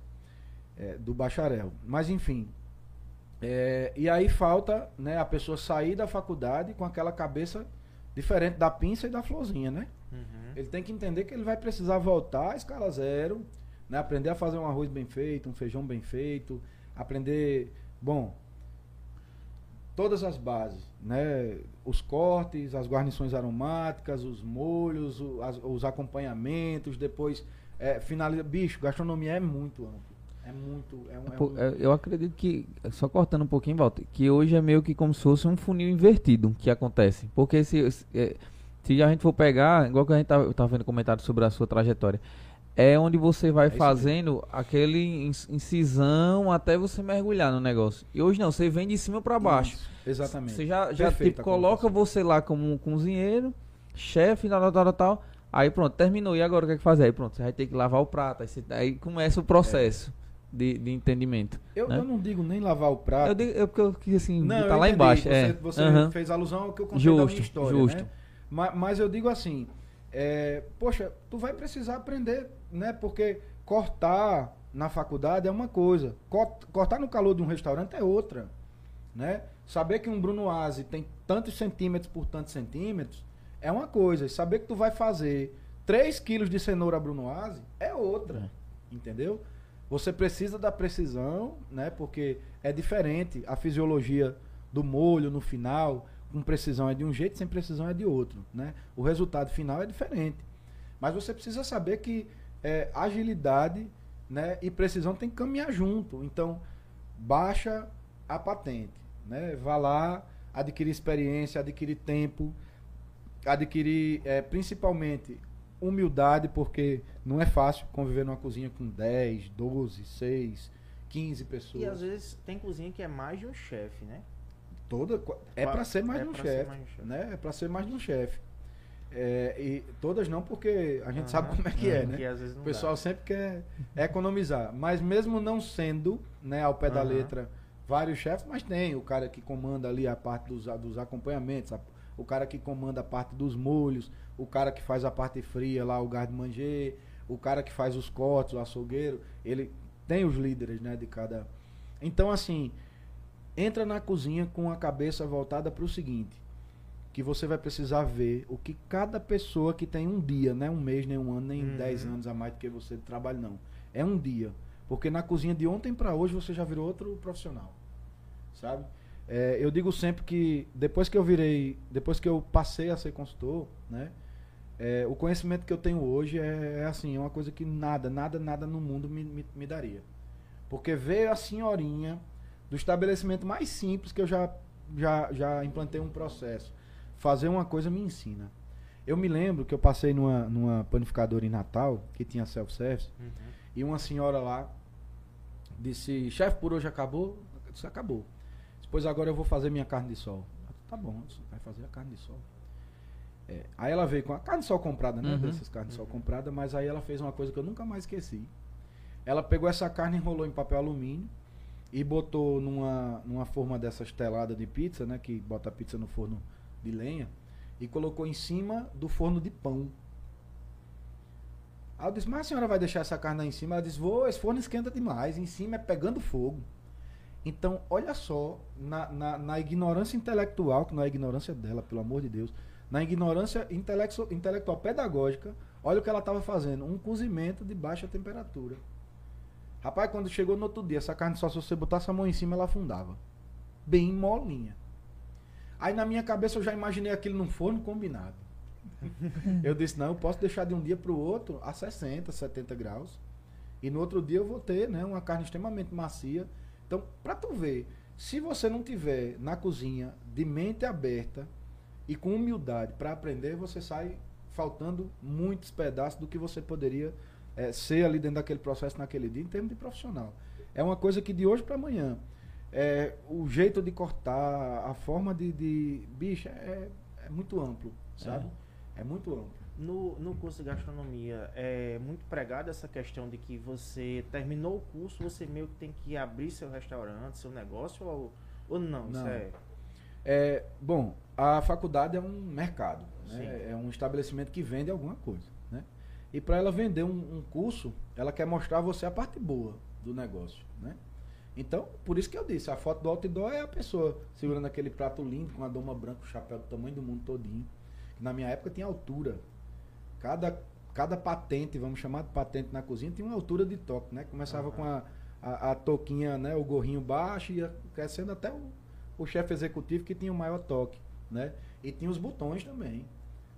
é, do bacharel. Mas enfim. é, e aí falta né, a pessoa sair da faculdade com aquela cabeça diferente da pinça e da florzinha, né? Uhum. Ele tem que entender que ele vai precisar voltar à escala zero, né? aprender a fazer um arroz bem feito, um feijão bem feito, aprender, bom, todas as bases, né? Os cortes, as guarnições aromáticas, os molhos, o- as- os acompanhamentos, depois é, finaliza. Bicho, gastronomia é muito amplo. É muito. É um, é Pô, um- é, Eu acredito que, só cortando um pouquinho, Walter, que hoje é meio que como se fosse um funil invertido que acontece. Porque se, se, é, se a gente for pegar, igual que a gente tava, eu tava vendo comentário sobre a sua trajetória, é onde você vai É fazendo aquele incisão até você mergulhar no negócio. E hoje não, você vem de cima para baixo. Isso, exatamente. Você já, já tipo, coloca você lá como um cozinheiro, chefe, tal, tal, tal, tal. Aí pronto, terminou. E agora o que é que fazer? Aí pronto, você vai ter que lavar o prato. Aí, você- aí começa o processo de, de entendimento. Eu, né? eu não digo nem lavar o prato. Eu digo, eu, porque eu assim, Não, tá lá entendi. embaixo. Você, é. você Aham. fez alusão ao que eu contei da Justo, minha história, justo. né? Ma- Mas, eu digo assim, é, poxa, tu vai precisar aprender, né? Porque cortar na faculdade é uma coisa, cort- cortar no calor de um restaurante é outra, né? Saber que um Bruno Aze tem tantos centímetros por tantos centímetros é uma coisa, e saber que tu vai fazer 3 quilos de cenoura Bruno Aze é outra, entendeu? Você precisa da precisão, né? Porque é diferente a fisiologia do molho no final, com precisão é de um jeito, sem precisão é de outro, né? O resultado final é diferente. Mas você precisa saber que é, agilidade né, e precisão tem que caminhar junto. Então, baixa a patente, né? Vá lá, adquirir experiência, adquirir tempo, adquirir é, principalmente humildade, porque não é fácil conviver numa cozinha com 10, 12, 6, 15 pessoas. E às vezes tem cozinha que é mais de um chefe, né? Toda é para ser mais é de um chefe, chefe. né? É para ser mais de um chefe. É, e todas não, porque a gente sabe Aham. como é que é, Que né? vezes O pessoal dá. sempre quer economizar, mas mesmo não sendo, né, ao pé da Aham. letra, vários chefes, mas tem o cara que comanda ali a parte dos, dos acompanhamentos, a- o cara que comanda a parte dos molhos, o cara que faz a parte fria lá, o garde manger, o cara que faz os cortes, o açougueiro, ele tem os líderes, né, de cada. Então assim, entra na cozinha com a cabeça voltada para o seguinte, que você vai precisar ver o que cada pessoa que tem um dia, não é um mês, nem um ano, nem Uhum. dez anos a mais do que você de trabalho, não. É um dia. Porque na cozinha de ontem para hoje você já virou outro profissional. Sabe? É, eu digo sempre que depois que eu virei, depois que eu passei a ser consultor, né? é, o conhecimento que eu tenho hoje é, é assim, é uma coisa que nada, nada, nada no mundo me, me, me daria. Porque veio a senhorinha do estabelecimento mais simples que eu já, já, já implantei um processo. Fazer uma coisa me ensina. Eu me lembro que eu passei numa, numa panificadora em Natal, que tinha self-service, Uhum. e uma senhora lá disse, chefe, por hoje acabou? Eu disse, acabou. Depois agora eu vou fazer minha carne de sol. Disse, tá bom, vai fazer a carne de sol. É, aí ela veio com a carne de sol comprada, né? Uhum. Dessas carnes de sol Uhum. comprada, mas aí ela fez uma coisa que eu nunca mais esqueci. Ela pegou essa carne, enrolou em papel alumínio e botou numa, numa forma dessas teladas de pizza, né? Que bota a pizza no forno de lenha, e colocou em cima do forno de pão. Aí eu disse, mas a senhora vai deixar essa carne aí em cima? Ela disse, vou, esse forno esquenta demais, em cima é pegando fogo. Então, olha só, na, na, na ignorância intelectual, que não é ignorância dela, pelo amor de Deus, na ignorância intelectu- intelectual pedagógica, olha o que ela estava fazendo, um cozimento de baixa temperatura. Rapaz, quando chegou no outro dia, essa carne só se você botasse a mão em cima, ela afundava. Bem molinha. Aí na minha cabeça eu já imaginei aquilo num forno combinado. eu disse, não, eu posso deixar de um dia para o outro a 60, 70 graus. E no outro dia eu vou ter né, uma carne extremamente macia. Então, para tu ver, se você não tiver na cozinha de mente aberta e com humildade para aprender, você sai faltando muitos pedaços do que você poderia eh, ser ali dentro daquele processo naquele dia, em termos de profissional. É uma coisa que de hoje para amanhã. é, o jeito de cortar, a forma de. de bicho, é, é muito amplo, sabe? É, muito amplo. No, no curso de gastronomia, é muito pregado essa questão de que você terminou o curso, você meio que tem que abrir seu restaurante, seu negócio, ou, ou não? Isso Não. é. É, bom, a faculdade é um mercado, né? é um estabelecimento que vende alguma coisa. E para ela vender um, um curso, ela quer mostrar a você a parte boa do negócio. Né? Então, por isso que eu disse, a foto do outdoor é a pessoa segurando aquele prato lindo com a doma branca, o chapéu do tamanho do mundo todinho. Na minha época tinha altura. Cada, cada patente, vamos chamar de patente na cozinha, tinha uma altura de toque, né? Começava com a, a, a touquinha, né? O gorrinho baixo ia crescendo até o, o chefe executivo que tinha o maior toque, né? E tinha os botões também.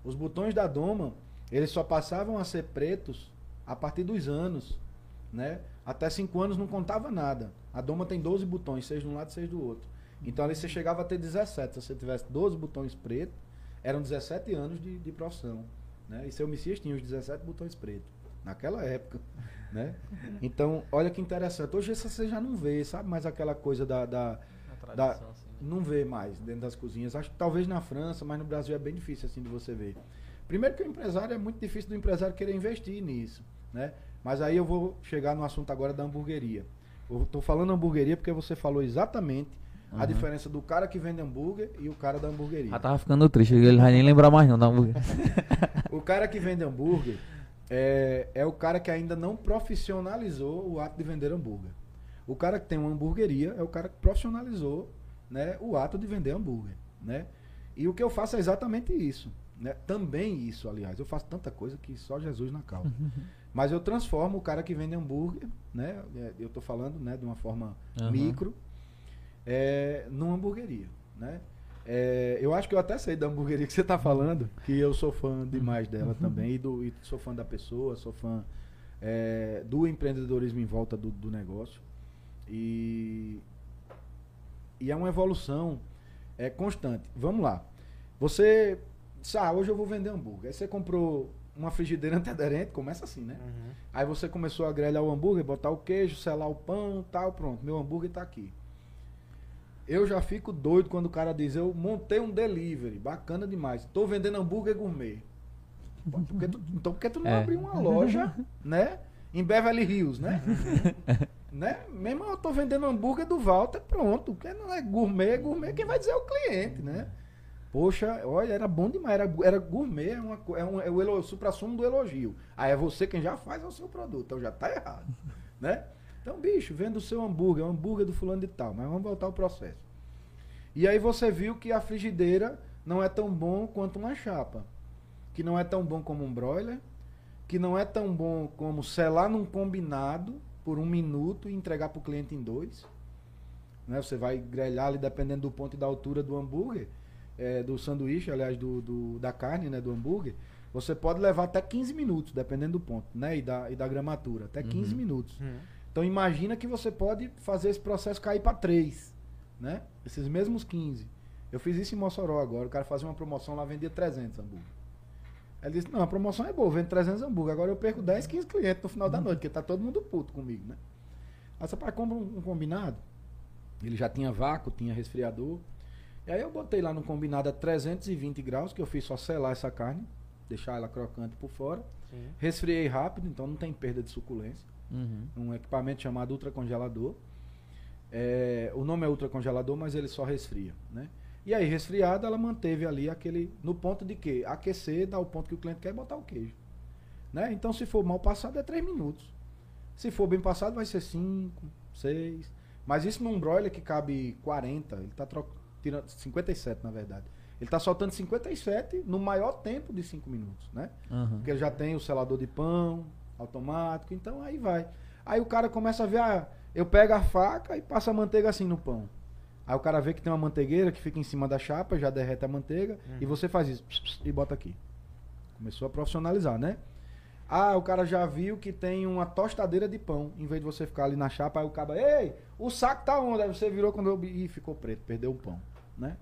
Os botões da doma, eles só passavam a ser pretos a partir dos anos, né? Até 5 anos não contava nada. A doma tem 12 botões, seis de um lado e seis do outro. Então ali você chegava a ter 17. Se você tivesse 12 botões pretos, eram 17 anos de, de profissão. Né? E seu Messias tinha os 17 botões pretos. Naquela época. Né? Então, olha que interessante. Hoje você já não vê, sabe? Mais aquela coisa da. da da- assim. não vê mais dentro das cozinhas. Acho que talvez na França, mas no Brasil é bem difícil assim de você ver. Primeiro que o empresário é muito difícil do empresário querer investir nisso, né? Mas aí eu vou chegar no assunto agora da hamburgueria. Eu tô falando hamburgueria porque você falou exatamente a Uhum. diferença do cara que vende hambúrguer e o cara da hamburgueria. Já tava ficando triste, ele vai nem lembrar mais não da hambúrguer. O cara que vende hambúrguer é, é o cara que ainda não profissionalizou o ato de vender hambúrguer. O cara que tem uma hamburgueria é o cara que profissionalizou né, o ato de vender hambúrguer. Né? E o que eu faço é exatamente isso. Né? Também isso, aliás. Eu faço tanta coisa que só Jesus na causa. Mas eu transformo o cara que vende hambúrguer, né? é, Eu estou falando né, de uma forma Aham. micro, é, numa hamburgueria. Né? É, eu acho que eu até sei da hamburgueria que você está falando, que eu sou fã demais dela também, e, do, e sou fã da pessoa, sou fã é, do empreendedorismo em volta do, do negócio. E, e é uma evolução é, constante. Vamos lá. Você, ah, hoje eu vou vender hambúrguer. Aí você comprou uma frigideira antiaderente, começa assim, né? Uhum. Aí você começou a grelhar o hambúrguer, botar o queijo, selar o pão, tal, pronto. Meu hambúrguer tá aqui. Eu já fico doido quando o cara diz, eu montei um delivery, bacana demais. Tô vendendo hambúrguer gourmet. Pô, por que tu- então por que tu não É. abriu uma loja, né? Em Beverly Hills, né? né? Mesmo eu tô vendendo hambúrguer do Walter, pronto. Porque não é gourmet, é gourmet, quem vai dizer é o cliente, né? Poxa, olha, era bom demais. Era, era gourmet, é, uma, é, um, é o, supra-sumo do elogio. Aí é você quem já faz o seu produto, então já tá errado, né? Então, bicho, venda o seu hambúrguer, o hambúrguer do fulano de tal, mas vamos voltar ao processo. E aí você viu que a frigideira não é tão bom quanto uma chapa, que não é tão bom como um broiler, que não é tão bom como selar num combinado por um minuto e entregar para o cliente em dois. Né? Você vai grelhar ali dependendo do ponto e da altura do hambúrguer, é, do sanduíche, aliás, do, do- da carne, né, do hambúrguer. Você pode levar até 15 minutos, dependendo do ponto, né, e da, e da gramatura, até 15 Uhum. minutos. Uhum. Então imagina que você pode fazer esse processo cair para 3, né? Esses mesmos 15. Eu fiz isso em Mossoró agora, o cara fazia uma promoção lá, vendia 300 hambúrguer. Ele disse, não, a promoção é boa, vende 300 hambúrguer, agora eu perco 10, 15 clientes no final da noite, porque tá todo mundo puto comigo, né? Aí você pai compra um, um combinado, ele já tinha vácuo, tinha resfriador, e aí eu botei lá no combinado a 320 graus, que eu fiz só selar essa carne, deixar ela crocante por fora, Sim. resfriei rápido, então não tem perda de suculência Uhum. um equipamento chamado ultracongelador. É, o nome é ultracongelador, mas ele só resfria, né? E aí, resfriada, ela manteve ali aquele. No ponto de quê? Aquecer, dá o ponto que o cliente quer botar o queijo. Né? Então, se for mal passado, é 3 minutos. Se for bem passado, vai ser 5, 6. Mas isso num broiler que cabe 40, ele tá tro- tirando 57, na verdade. Ele tá soltando 57 no maior tempo de 5 minutos, né? Uhum. Porque ele já tem o selador de pão automático, então aí vai. Aí o cara começa a ver, ah, eu pego a faca e passo a manteiga assim no pão. Aí o cara vê que tem uma manteigueira que fica em cima da chapa, já derrete a manteiga, e você faz isso, pss, pss, e bota aqui. Começou a profissionalizar, né? Ah, o cara já viu que tem uma tostadeira de pão, em vez de você ficar ali na chapa, aí o cara, ei, o saco tá onde? Aí você virou quando eu... Ih, ficou preto, perdeu o pão, né?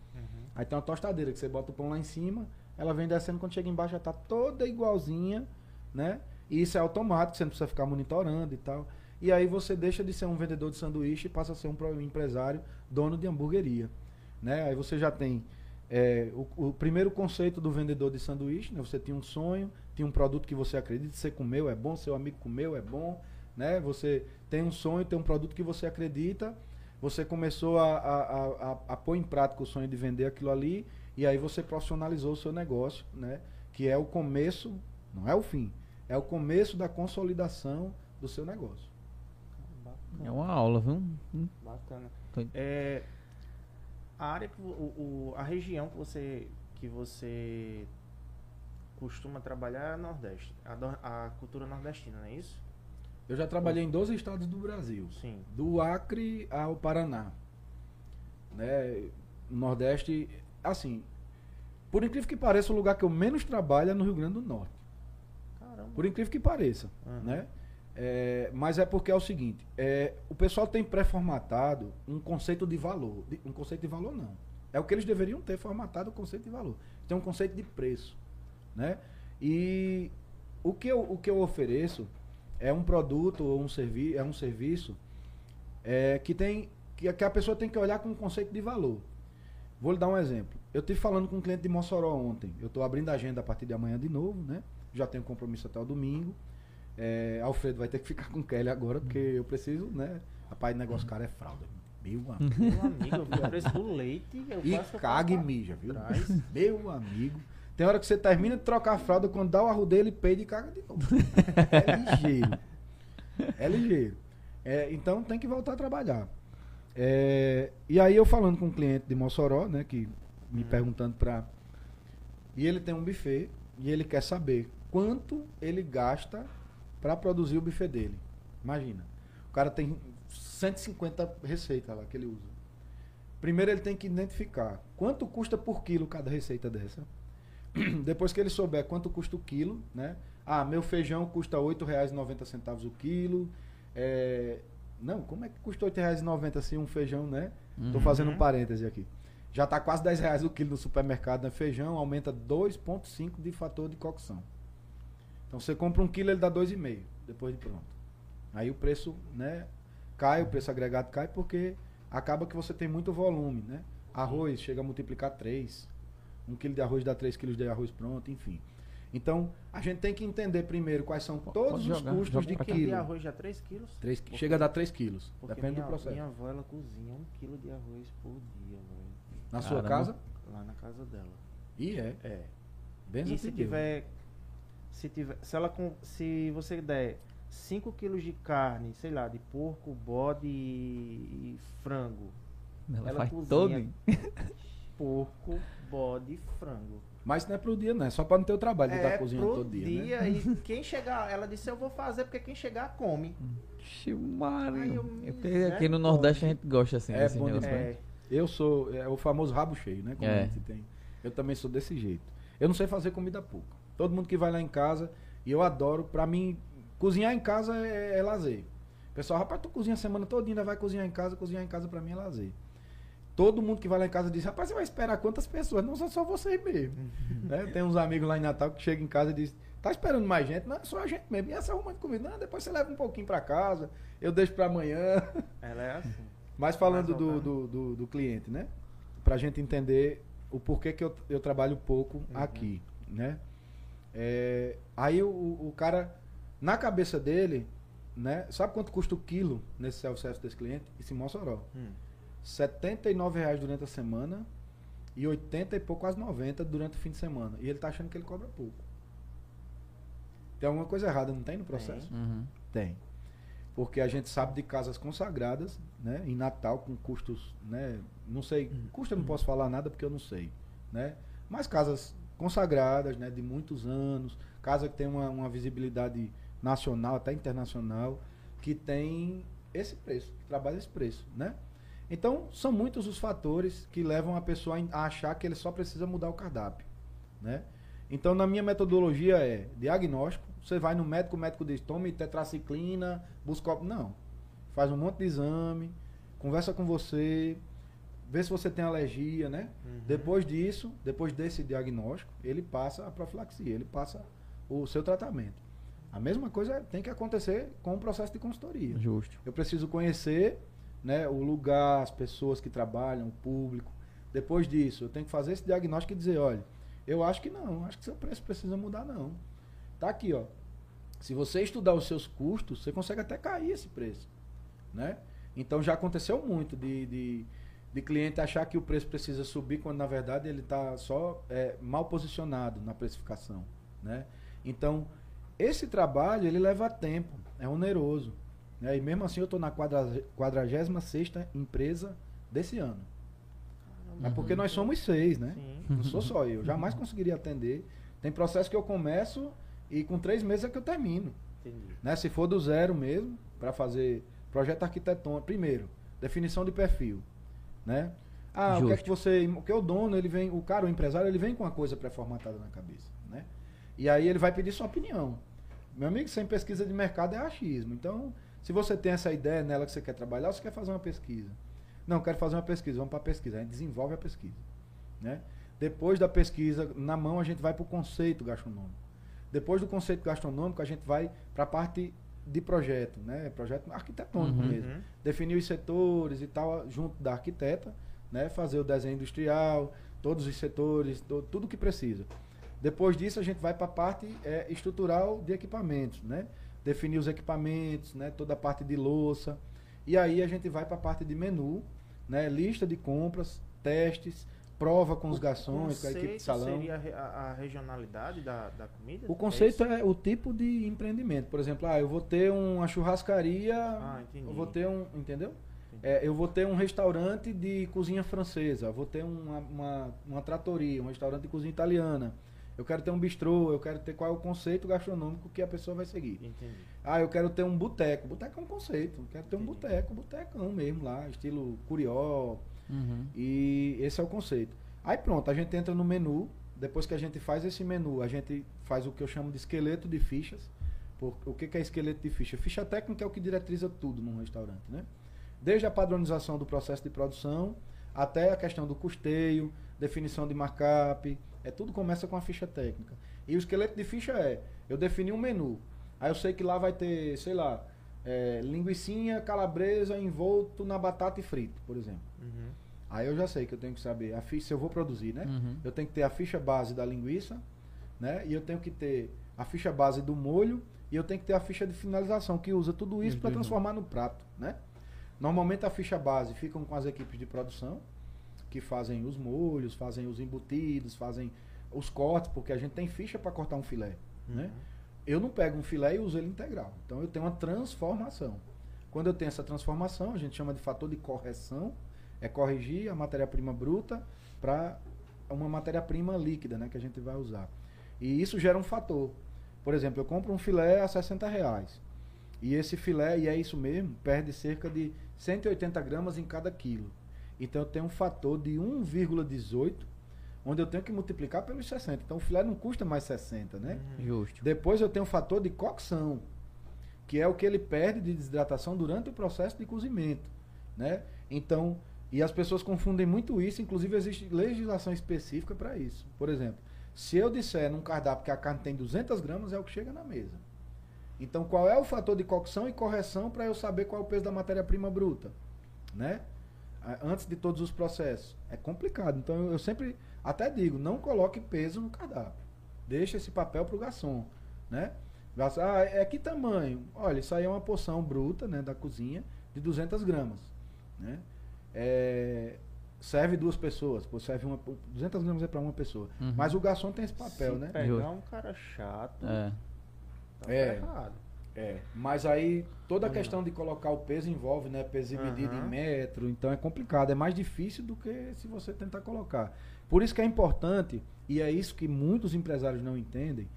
Aí tem uma tostadeira que você bota o pão lá em cima, ela vem descendo quando chega embaixo já tá toda igualzinha, né? E isso é automático, você não precisa ficar monitorando e tal. e aí você deixa de ser um vendedor de sanduíche e passa a ser um empresário, dono de hamburgueria. Né? Aí você já tem é, o, o primeiro conceito do vendedor de sanduíche, né? Você tinha um sonho, tinha um produto que você acredita, você comeu, é bom, seu amigo comeu, é bom, né? Você tem um sonho, tem um produto que você acredita, você começou a, a, a, a- a pôr em prática o sonho de vender aquilo ali, e aí você profissionalizou o seu negócio, né? Que é o começo, não é o fim, é o começo da consolidação do seu negócio. É uma aula, viu? Hum, Bacana. É, a área que o, o- a região que você que você costuma trabalhar é a Nordeste, a, a cultura nordestina, não é isso? Eu já trabalhei em 12 estados do Brasil. Sim. do Acre ao Paraná. Né? Nordeste, assim, por incrível que pareça, o lugar que eu menos trabalho é no Rio Grande do Norte. Caramba. Por incrível que pareça, Uhum. né? É, mas é porque é o seguinte, é, o pessoal tem pré-formatado um conceito de valor. de- um conceito de valor não. É o que eles deveriam ter formatado o conceito de valor. Tem um conceito de preço, né? E o que eu, o que eu ofereço é um produto ou um, servi é um serviço é, que tem que, a- que a pessoa tem que olhar com um conceito de valor. Vou lhe dar um exemplo. Eu estive falando com um cliente de Mossoró ontem. Eu estou abrindo a agenda a partir de amanhã de novo, né? Já tenho compromisso até o domingo. É, Alfredo vai ter que ficar com Kelly agora, porque eu preciso, né? Rapaz, o negócio cara é fralda. Meu amigo. Meu amigo, eu preço do leite. Eu E caga e mija, viu? Traz. Meu amigo. Tem hora que você termina de trocar a fralda, quando dá o arrudeio, ele peida e caga de novo. É ligeiro. É ligeiro. É, então tem que voltar a trabalhar. É, e aí eu falando com um cliente de Mossoró, né, que me Hum. perguntando pra. E ele tem um buffet e ele quer saber quanto ele gasta para produzir o buffet dele. Imagina. O cara tem 150 receitas lá que ele usa. Primeiro ele tem que identificar quanto custa por quilo cada receita dessa. Depois que ele souber quanto custa o quilo, né? Ah, meu feijão custa R$ 8,90 o quilo. É... Não, como é que custa R$ 8,90 se um feijão, né? Tô Uhum. fazendo um parêntese aqui. Já tá quase 10 reais o quilo no supermercado, né? Feijão aumenta 2,5 de fator de cocção. Então você compra um quilo, ele dá 2,5 depois de pronto. Aí o preço, né, cai, o preço agregado cai porque acaba que você tem muito volume, né? Arroz chega a multiplicar 3. Um quilo de arroz dá 3 quilos de arroz pronto, enfim. Então, a gente tem que entender primeiro quais são todos os jogar, custos joga de quilo de arroz já 3 quilos? Três- Porque- chega a dar 3 quilos, depende minha, do processo. Minha avó, ela cozinha um quilo de arroz por dia, velho. Na sua Caramba. casa? Lá na casa dela. E é. É. Benção E se tiver. Se tiver. Se ela Se você der 5 quilos de carne, sei lá, de porco, bode e, e frango. Ela, ela faz cozinha. todo. Porco, bode e frango. Mas não é pro dia, não. É só pra não ter o trabalho de estar é cozinhando todo dia, né? e quem chegar, ela disse eu vou fazer porque quem chegar come. Ixi, Ai, Mário. eu É. Aqui no Nordeste a gente gosta assim É desse bom negócio. né? É, Eu sou é, o famoso rabo cheio, né? Como É. a gente tem. Eu também sou desse jeito. Eu não sei fazer comida pouca. Todo mundo que vai lá em casa, e eu adoro, pra mim, cozinhar em casa é, é lazer. Pessoal, rapaz, tu cozinha a semana toda, ainda vai cozinhar em casa, cozinhar em casa pra mim é lazer. Todo mundo que vai lá em casa diz, rapaz, você vai esperar quantas pessoas? Não são só vocês mesmo. né? Tem uns amigos lá em Natal que chegam em casa e dizem, tá esperando mais gente? Não, é só a gente mesmo. E essa arruma de comida? Não, depois você leva um pouquinho pra casa, eu deixo pra amanhã. ela é assim. Mas falando do, do, do, do cliente, né? Pra gente entender o porquê que eu, eu trabalho pouco Uhum. aqui, né? É, aí o, o cara, na cabeça dele, né? Sabe quanto custa o quilo nesse self-service desse cliente? Esse Mossoró. Hum. 79 reais durante a semana e 80 e pouco, quase 90 durante o fim de semana. E ele tá achando que ele cobra pouco. Tem alguma coisa errada, não tem no processo? Uhum. Tem. Porque a gente sabe de casas consagradas, né? Em Natal, com custos, né? Não sei, custo eu não posso falar nada porque eu não sei, né? Mas casas consagradas, né? De muitos anos, casa que tem uma, uma visibilidade nacional, até internacional, que tem esse preço, que trabalha esse preço, né? Então, são muitos os fatores que levam a pessoa a achar que ele só precisa mudar o cardápio, né? Então, na minha metodologia é diagnóstico. Você vai no médico, o médico diz, tome tetraciclina, busca... Não. Faz um monte de exame, conversa com você, vê se você tem alergia, né? Uhum. Depois disso, depois desse diagnóstico, ele passa a profilaxia, ele passa o seu tratamento. A mesma coisa tem que acontecer com o processo de consultoria. Justo. Eu preciso conhecer né, o lugar, as pessoas que trabalham, o público. Depois disso, eu tenho que fazer esse diagnóstico e dizer, olha, eu acho que não, acho que seu preço precisa mudar não. Tá aqui, ó. Se você estudar os seus custos, você consegue até cair esse preço, né? Então já aconteceu muito de, de, de cliente achar que o preço precisa subir quando na verdade ele está só é, mal posicionado na precificação, né? Então esse trabalho ele leva tempo, é oneroso, né? E mesmo assim eu estou na quadra, 46 empresa desse ano. É porque nós somos seis, né? Sim. Não sou só eu. Jamais conseguiria atender. Tem processo que eu começo e com três meses é que eu termino. Entendi. Né? Se for do zero mesmo, para fazer projeto arquitetônico, primeiro, definição de perfil. Né? Ah, o que é Justo. que você. O que o dono, ele vem, o cara, o empresário, ele vem com uma coisa pré-formatada na cabeça. Né? E aí ele vai pedir sua opinião. Meu amigo, sem pesquisa de mercado é achismo. Então, se você tem essa ideia nela que você quer trabalhar, você quer fazer uma pesquisa. Não, quero fazer uma pesquisa, vamos para a pesquisa. A gente desenvolve a pesquisa. Né? Depois da pesquisa, na mão, a gente vai para o conceito gastronômico. Depois do conceito gastronômico, a gente vai para a parte de projeto, né? Projeto arquitetônico Uhum. mesmo. Uhum. Definir os setores e tal, junto da arquiteta, né? Fazer o desenho industrial, todos os setores, to- tudo que precisa. Depois disso, a gente vai para a parte eh, estrutural de equipamentos, né? Definir os equipamentos, né? Toda a parte de louça. E aí a gente vai para a parte de menu, né? Lista de compras, testes, prova com os garçons, com a equipe de salão. seria a, re- a- a regionalidade da, da comida? O conceito isso? é, o tipo de empreendimento. Por exemplo, ah, eu vou ter uma churrascaria, Ah, eu vou ter um, entendeu? É, eu vou ter um restaurante de cozinha francesa, vou ter uma, uma, uma tratoria, um restaurante de cozinha italiana. Eu quero ter um bistrô, eu quero ter qual é o conceito gastronômico que a pessoa vai seguir. Entendi. Ah, eu quero ter um boteco. Boteco é um conceito. Eu quero ter um Entendi. boteco, botecão mesmo lá, estilo curió, Uhum. e esse é o conceito. Aí pronto, a gente entra no menu. Depois que a gente faz esse menu, a gente faz o que eu chamo de esqueleto de fichas. Por, o que, que é esqueleto de ficha? Ficha técnica é o que diretriza tudo num restaurante, né? Desde a padronização do processo de produção até a questão do custeio, definição de markup, é tudo começa com a ficha técnica. E o esqueleto de ficha é, eu defini um menu. Aí eu sei que lá vai ter, sei lá, é, linguicinha calabresa envolto na batata e frito, por exemplo. Uhum. Aí eu já sei que eu tenho que saber a ficha, se eu vou produzir, né? Uhum. Eu tenho que ter a ficha base da linguiça, né? E eu tenho que ter a ficha base do molho e eu tenho que ter a ficha de finalização, que usa tudo isso para transformar no prato, né? Normalmente a ficha base ficam com as equipes de produção, que fazem os molhos, fazem os embutidos, fazem os cortes, porque a gente tem ficha para cortar um filé, né? Uhum. Eu não pego um filé e uso ele integral. Então eu tenho uma transformação. Quando eu tenho essa transformação, a gente chama de fator de correção, é corrigir a matéria-prima bruta para uma matéria-prima líquida, né, que a gente vai usar. E isso gera um fator. Por exemplo, eu compro um filé a 60 reais. E esse filé, e é isso mesmo, perde cerca de 180 gramas em cada quilo. Então eu tenho um fator de 1,18, onde eu tenho que multiplicar pelos 60. Então o filé não custa mais 60, né? Uhum. Justo. Depois eu tenho o fator de cocção, que é o que ele perde de desidratação durante o processo de cozimento, né? Então, e as pessoas confundem muito isso, inclusive existe legislação específica para isso. Por exemplo, se eu disser num cardápio que a carne tem 200 gramas, é o que chega na mesa. Então, qual é o fator de cocção e correção para eu saber qual é o peso da matéria-prima bruta, né? A- Antes de todos os processos. É complicado. Então, eu, sempre até digo, não coloque peso no cardápio. Deixa esse papel para o garçom, né? Ah, é que tamanho? Olha, isso aí é uma porção bruta, né, da cozinha, de 200 gramas, né? É, serve duas pessoas, pô, serve uma, 200 gramas é para uma pessoa. Uhum. Mas o garçom tem esse papel, Se né? pegar um cara chato, É. tá É. ferrado. É, mas aí toda a Uhum. questão de colocar o peso envolve, né? Peso e medida em Aham. metro, então é complicado, é mais difícil do que se você tentar colocar. Por isso que é importante, e é isso que muitos empresários não entendem,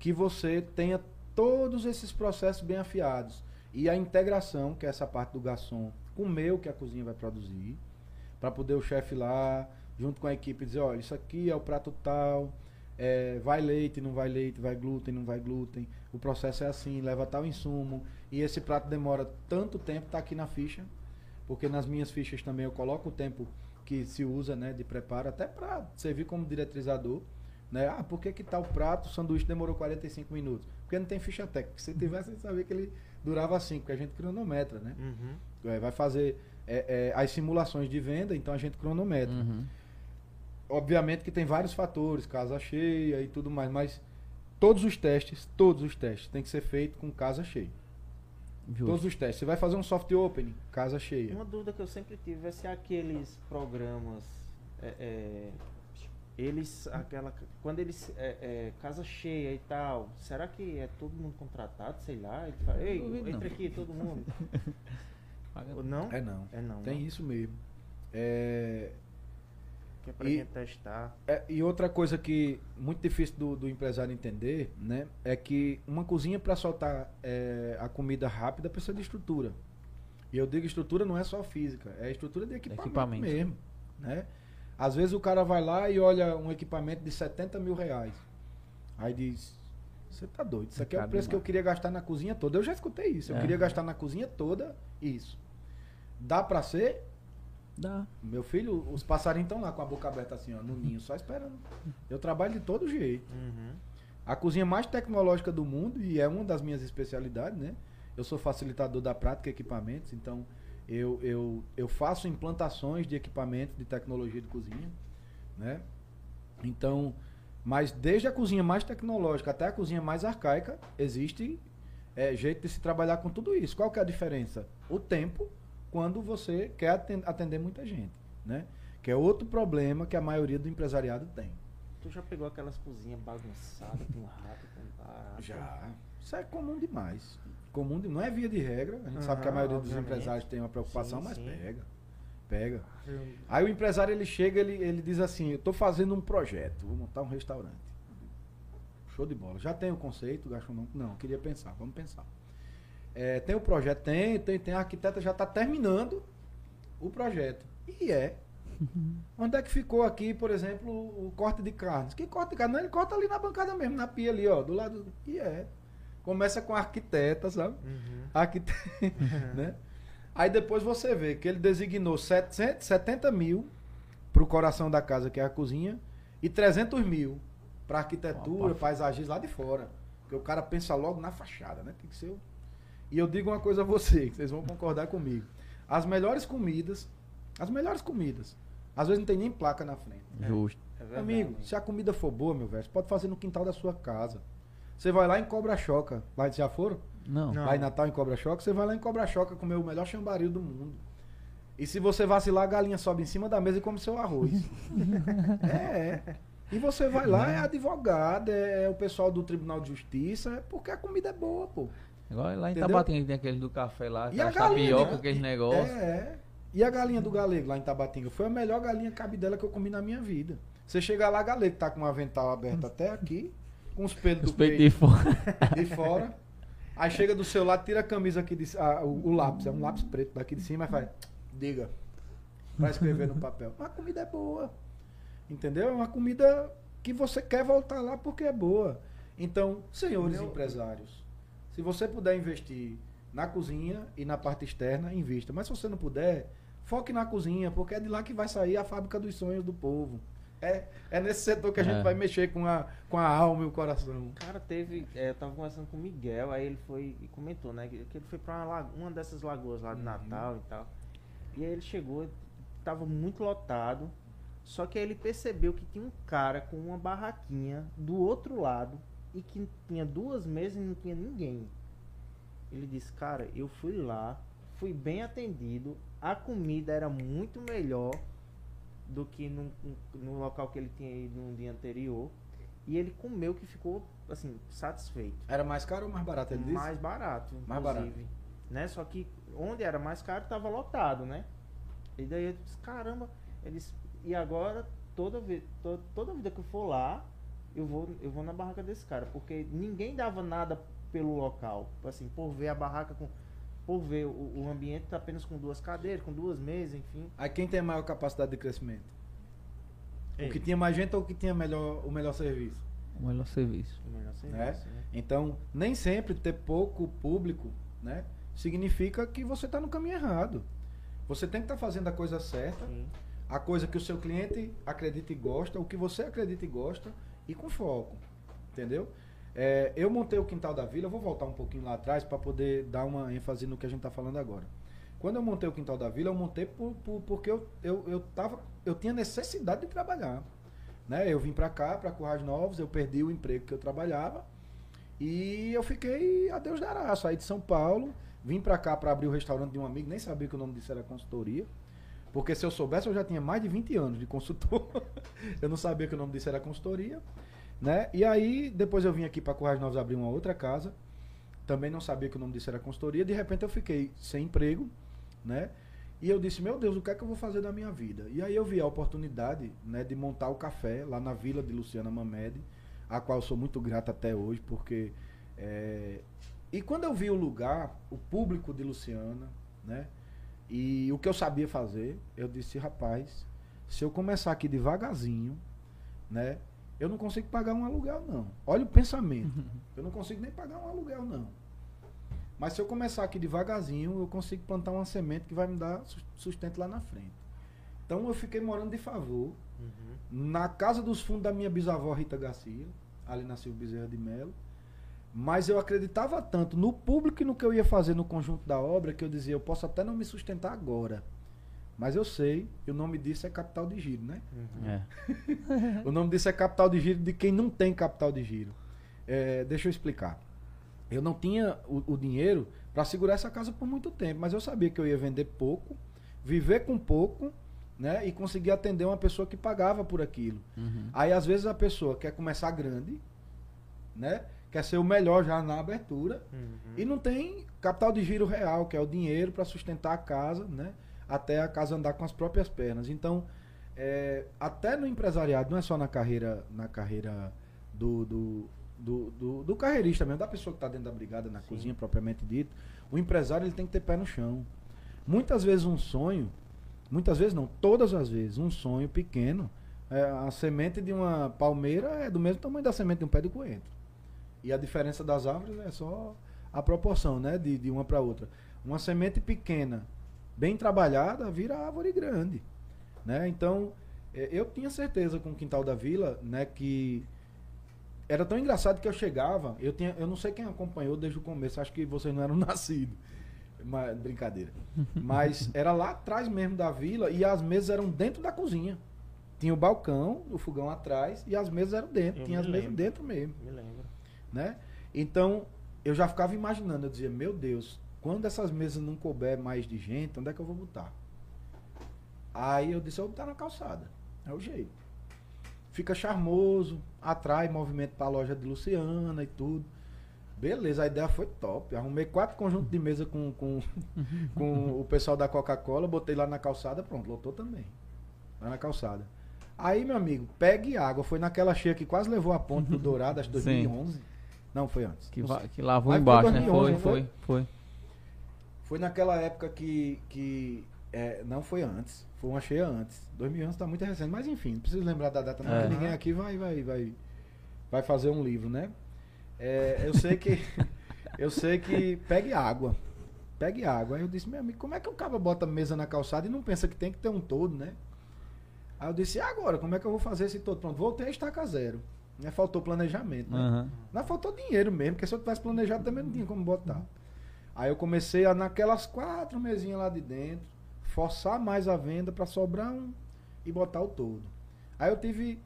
que você tenha todos esses processos bem afiados. E a integração, que é essa parte do garçom, comer o que a cozinha vai produzir, para poder o chefe lá, junto com a equipe, dizer, olha, isso aqui é o prato tal, é, vai leite, não vai leite, vai glúten, não vai glúten, o processo é assim, leva tal insumo, e esse prato demora tanto tempo, tá aqui na ficha, porque nas minhas fichas também eu coloco o tempo que se usa, né, de preparo, até para servir como diretrizador, Né? Ah, por que, que tal prato, o sanduíche demorou 45 minutos? Porque não tem ficha técnica. Se tivesse, você sabia que ele durava 5, porque a gente cronometra, né? Uhum. É, vai fazer é, é, as simulações de venda, então a gente cronometra. Uhum. Obviamente que tem vários fatores, casa cheia e tudo mais, mas todos os testes, todos os testes tem que ser feito com casa cheia. Justo. Todos os testes. Você vai fazer um soft opening, casa cheia. Uma dúvida que eu sempre tive é se aqueles programas. é, é, eles. aquela Quando eles. É, é, casa cheia e tal. Será que é todo mundo contratado? Sei lá. Ele fala, Ei, entra não. aqui, todo mundo. Não? É não. É não. Tem né? isso mesmo. É, Que é pra E- gente testar. É, e outra coisa que muito difícil do, do empresário entender, né, é que uma cozinha para soltar é, a comida rápida precisa de estrutura. E eu digo estrutura não é só física, é estrutura de equipamento, Equipamento. mesmo, né? Às vezes o cara vai lá e olha um equipamento de 70 mil reais. Aí diz, você tá doido, isso aqui é o preço que eu queria gastar na cozinha toda. Eu já escutei isso, eu É. queria gastar na cozinha toda isso. Dá para ser? Dá. Meu filho, os passarinhos estão lá com a boca aberta assim, ó, no ninho, só esperando. Eu trabalho de todo jeito. Uhum. A cozinha mais tecnológica do mundo, e é uma das minhas especialidades, né? Eu sou facilitador da prática e equipamentos, então eu, eu, eu faço implantações de equipamentos de tecnologia de cozinha, né? Então, mas desde a cozinha mais tecnológica até a cozinha mais arcaica, existe é, jeito de se trabalhar com tudo isso. Qual que é a diferença? O tempo, quando você quer aten- atender muita gente, né? Que é outro problema que a maioria do empresariado tem. Tu já pegou aquelas cozinhas bagunçadas com rato, com barata? Já. Isso é comum demais. Comum de- não é via de regra. A gente sabe que a Aham, maioria dos obviamente. empresários tem uma preocupação, Sim, mas sim. pega. Pega. Aí o empresário ele chega, ele, ele diz assim: Eu tô fazendo um projeto, vou montar um restaurante. Show de bola. Já tem o conceito gastronômico? Não, queria pensar, vamos pensar. É, tem o projeto? Tem, tem, tem. A arquiteta já está terminando o projeto. E é. Onde é que ficou aqui, por exemplo, o corte de carnes? Que corte de carne? Não, ele corta ali na bancada mesmo, na pia ali, ó, do lado. E é. Começa com a arquiteta, sabe? Uhum. Arquite- né? Aí depois você vê que ele designou 770 mil para o coração da casa, que é a cozinha, e 300 mil para arquitetura, Opa. paisagismo lá de fora. Porque o cara pensa logo na fachada, né? Tem que ser. o- E eu digo uma coisa a vocês, vocês vão concordar comigo. As melhores comidas, as melhores comidas, às vezes não tem nem placa na frente. Justo. É verdade. Amigo, se a comida for boa, meu velho, você pode fazer no quintal da sua casa. Você vai lá em Cobra Choca. Lá já foram? Não. Não. Lá em Natal, em Cobra Choca, você vai lá em Cobra Choca comer o melhor chambaril do mundo. E se você vacilar, a galinha sobe em cima da mesa e come seu arroz. é, é. E você vai lá, é advogado, é o pessoal do Tribunal de Justiça, é porque a comida é boa, pô. Igual lá em Entendeu? Tabatinga tem aquele do café lá, E a galinha, tapioca, né? aqueles negócios. É, é. E a galinha do galego lá em Tabatinga? Foi a melhor galinha cabidela que eu comi na minha vida. Você chega lá, galego tá com um avental aberto até aqui, com os pelos Os do peitos peito de fora. de fora. Aí chega do seu lado, tira a camisa aqui, de, ah, o, o lápis, é um lápis preto daqui de cima, e faz, diga, pra escrever no papel. Mas a comida é boa, entendeu? É uma comida que você quer voltar lá porque é boa. Então, senhores Meu- empresários, se você puder investir na cozinha e na parte externa, invista. Mas se você não puder, foque na cozinha, porque é de lá que vai sair a fábrica dos sonhos do povo. É, é nesse setor que a É. gente vai mexer com a, com a alma e o coração. Cara, teve. é, eu tava conversando com o Miguel, aí ele foi e comentou, né? Que, que ele foi pra uma, uma dessas lagoas lá de Uhum. Natal e tal. E aí ele chegou, tava muito lotado. Só que aí ele percebeu que tinha um cara com uma barraquinha do outro lado e que tinha duas mesas e não tinha ninguém. Ele disse, cara, eu fui lá, fui bem atendido, a comida era muito melhor do que no, no local que ele tinha ido no dia anterior. E ele comeu que ficou, assim, satisfeito. Era mais caro ou mais barato? Ele disse? mais barato, Mais inclusive. barato. Né? Só que onde era mais caro tava lotado, né? E daí eu disse, caramba, eles. E agora, toda vez, to- toda vida que eu for lá, eu vou, eu vou na barraca desse cara. Porque ninguém dava nada pelo local. Assim, por ver a barraca com. Por ver o, o ambiente tá apenas com duas cadeiras, com duas mesas, enfim. Aí quem tem maior capacidade de crescimento? Ei, O que tinha mais gente ou o que tinha melhor, o melhor serviço? O melhor serviço. o melhor serviço, Né? né? Então, nem sempre ter pouco público, né? Significa que você está no caminho errado. Você tem que estar fazendo a coisa certa, Sim. a coisa que o seu cliente acredita e gosta, o que você acredita e gosta, e com foco, entendeu? É, eu montei o Quintal da Vila, eu vou voltar um pouquinho lá atrás para poder dar uma ênfase no que a gente está falando agora. Quando eu montei o Quintal da Vila, eu montei por, por- porque eu, eu, eu, tava, eu tinha necessidade de trabalhar. Né? Eu vim para cá, para Currais Novos, eu perdi o emprego que eu trabalhava e eu fiquei a Deus dará. Saí de São Paulo, vim para cá para abrir o restaurante de um amigo, nem sabia que o nome disso era consultoria. Porque se eu soubesse, eu já tinha mais de 20 anos de consultor. eu não sabia que o nome disso era consultoria. Né? E aí, depois eu vim aqui para Currais Novos abrir uma outra casa. Também não sabia que o nome disso era consultoria. De repente eu fiquei sem emprego, né? E eu disse, meu Deus, o que é que eu vou fazer da minha vida? E aí eu vi a oportunidade né, de montar o café lá na vila de Luciana Mamede, a qual eu sou muito grato até hoje, porque. é, E quando eu vi o lugar, o público de Luciana, né? E o que eu sabia fazer, eu disse, rapaz, se eu começar aqui devagarzinho, né? Eu não consigo pagar um aluguel, não. Olha o pensamento. Eu não consigo nem pagar um aluguel, não. Mas se eu começar aqui devagarzinho, eu consigo plantar uma semente que vai me dar sus- sustento lá na frente. Então eu fiquei morando de favor Uhum. na casa dos fundos da minha bisavó Rita Garcia, ali na Silva Bezerra de Melo. Mas eu acreditava tanto no público e no que eu ia fazer no conjunto da obra que eu dizia, eu posso até não me sustentar agora. Mas eu sei, e o nome disso é capital de giro, né? Uhum. É. O nome disso é capital de giro de quem não tem capital de giro. É, deixa eu explicar. Eu não tinha o, o dinheiro para segurar essa casa por muito tempo, mas eu sabia que eu ia vender pouco, viver com pouco, né? E conseguir atender uma pessoa que pagava por aquilo. Uhum. Aí às vezes a pessoa quer começar grande, né? Quer ser o melhor já na abertura Uhum. e não tem capital de giro real, que é o dinheiro para sustentar a casa, né? Até a casa andar com as próprias pernas. Então, é, até no empresariado, não é só na carreira, na carreira do, do, do, do- do carreirista mesmo, da pessoa que está dentro da brigada, na cozinha propriamente dito, o empresário ele tem que ter pé no chão. Muitas vezes um sonho, muitas vezes não, todas as vezes, um sonho pequeno, é, a semente de uma palmeira é do mesmo tamanho da semente de um pé de coentro. E a diferença das árvores é só a proporção, né? De, de uma para outra. Uma semente pequena, bem trabalhada, vira árvore grande. Né? Então, eh, eu tinha certeza com o quintal da vila, né, que era tão engraçado que eu chegava, eu tinha, eu não sei quem acompanhou desde o começo, acho que vocês não eram nascidos. Mas, brincadeira. Mas era lá atrás mesmo da vila e as mesas eram dentro da cozinha. Tinha o balcão, o fogão atrás e as mesas eram dentro. Eu tinha as mesas dentro mesmo Me lembro. Né? Então, eu já ficava imaginando, eu dizia, meu Deus, quando essas mesas não couber mais de gente, onde é que eu vou botar? Aí eu disse, eu vou botar na calçada. É o jeito. Fica charmoso, atrai movimento pra loja de Luciana e tudo. Beleza, a ideia foi top. Arrumei quatro conjuntos de mesa com, com, com o pessoal da Coca-Cola, botei lá na calçada, pronto, lotou também. Lá na calçada. Aí, meu amigo, pegue água. Foi naquela cheia que quase levou a ponte do Dourado, acho que Sim. 2011. Não, foi antes. Que, va- que lavou Aí foi embaixo, né? 2011, Foi, não foi, foi. Foi naquela época que. que é, não foi antes. Foi uma cheia antes. 2011 tá muito recente. Mas enfim, não preciso lembrar da data, não, É. ninguém aqui vai, vai, vai, vai fazer um livro, né? É, eu sei que. eu sei que. Pegue água. Pegue água. Aí eu disse, meu amigo, como é que o cara bota a mesa na calçada e não pensa que tem que ter um todo, né? Aí eu disse, e agora? Como é que eu vou fazer esse todo? Pronto, voltei a estaca zero. Né? Faltou planejamento, né? Aham. Não faltou dinheiro mesmo, porque se eu tivesse planejado também não tinha como botar. Aí eu comecei a, naquelas quatro mesinhas lá de dentro, forçar mais a venda para sobrar um e botar o todo. Aí eu tive.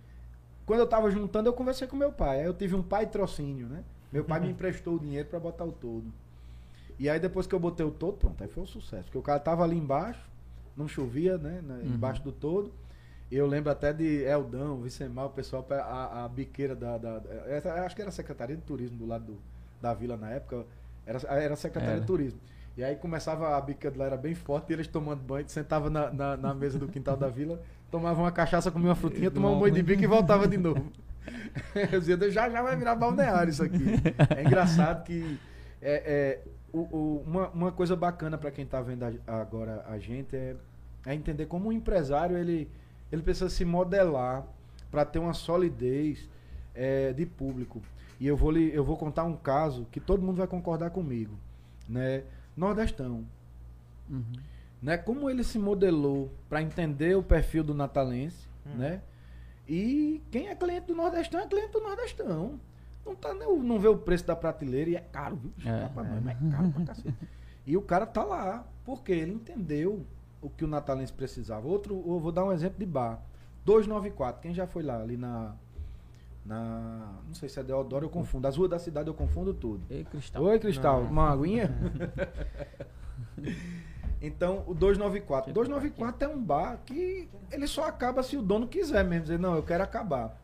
Quando eu tava juntando, eu conversei com meu pai. Aí eu tive um pai trocínio, né? Meu pai me emprestou o dinheiro para botar o todo. E aí depois que eu botei o todo, pronto, aí foi um sucesso. Porque o cara tava ali embaixo, não chovia, né? na- Uhum. Embaixo do todo. Eu lembro até de Eldão, Vicemar, o pessoal, pe- a, a biqueira da, da- da- acho que era a Secretaria de Turismo do lado do- da vila na época, era, era a Secretaria Era. de Turismo. E aí começava a bica lá, era bem forte, e eles tomando banho, sentava na, na, na mesa do quintal da vila, tomavam uma cachaça, comia uma frutinha, tomavam um banho de bico e voltava de novo. Eu dizia, já já vai virar balneário isso aqui. É engraçado que é, é, o- o- uma, uma coisa bacana para quem está vendo a- agora a gente é, é entender como o empresário ele, ele precisa se modelar para ter uma solidez é, de público. E eu vou, lhe, eu vou contar um caso que todo mundo vai concordar comigo. Né? Nordestão. Uhum. Né? Como ele se modelou para entender o perfil do natalense, Hum. né? E quem é cliente do Nordestão é cliente do Nordestão. Não, tá, nem- não vê o preço da prateleira e é caro, viu? É, Rapaz, mas é caro pra cacete. E o cara tá lá, porque ele entendeu o que o natalense precisava. Outro, eu vou dar um exemplo de bar. 294, quem já foi lá, ali na. na não sei se é Deodoro, eu confundo. As ruas da cidade eu confundo tudo. Ei, Cristal. Oi, Cristal, Não. uma aguinha? então, o 294. 294 é um bar que ele só acaba se o dono quiser mesmo. Dizer, não, eu quero acabar.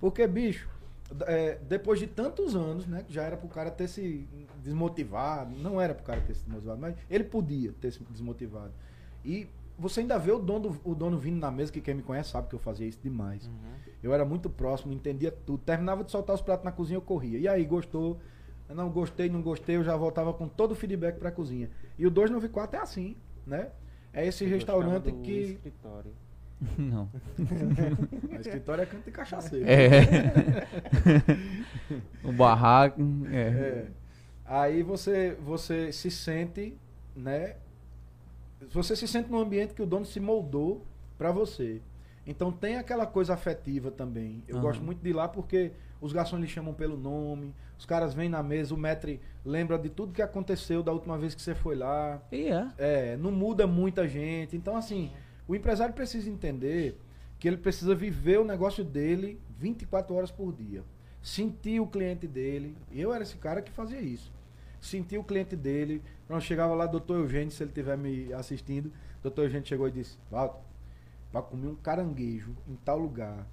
Porque, bicho, é, depois de tantos anos, né? que Já era pro cara ter se desmotivado. Não era pro cara ter se desmotivado, mas ele podia ter se desmotivado. E você ainda vê o dono, o dono vindo na mesa, que quem me conhece sabe que eu fazia isso demais. Eu era muito próximo, entendia tudo. Terminava de soltar os pratos na cozinha, eu corria. E aí, gostou? Eu Não gostei, não gostei, eu já voltava com todo o feedback pra cozinha. E o 294 é assim, né? É esse Eu restaurante que. Escritório. Não. A escritório é canto de cachaceiro. É. o barraco. É. É. Aí você, você se sente, né? Você se sente num ambiente que o dono se moldou pra você. Então tem aquela coisa afetiva também. Eu Aham. gosto muito de ir lá porque os garçons lhe chamam pelo nome, os caras vêm na mesa, o maître lembra de tudo que aconteceu da última vez que você foi lá. E é. É, não muda muita gente. Então, assim, o empresário precisa entender que ele precisa viver o negócio dele 24 horas por dia. Sentir o cliente dele. Eu era esse cara que fazia isso. Sentir o cliente dele. Quando chegava lá, doutor Eugênio, se ele estiver me assistindo, doutor Eugênio chegou e disse: Walter, vai comer um caranguejo em tal lugar.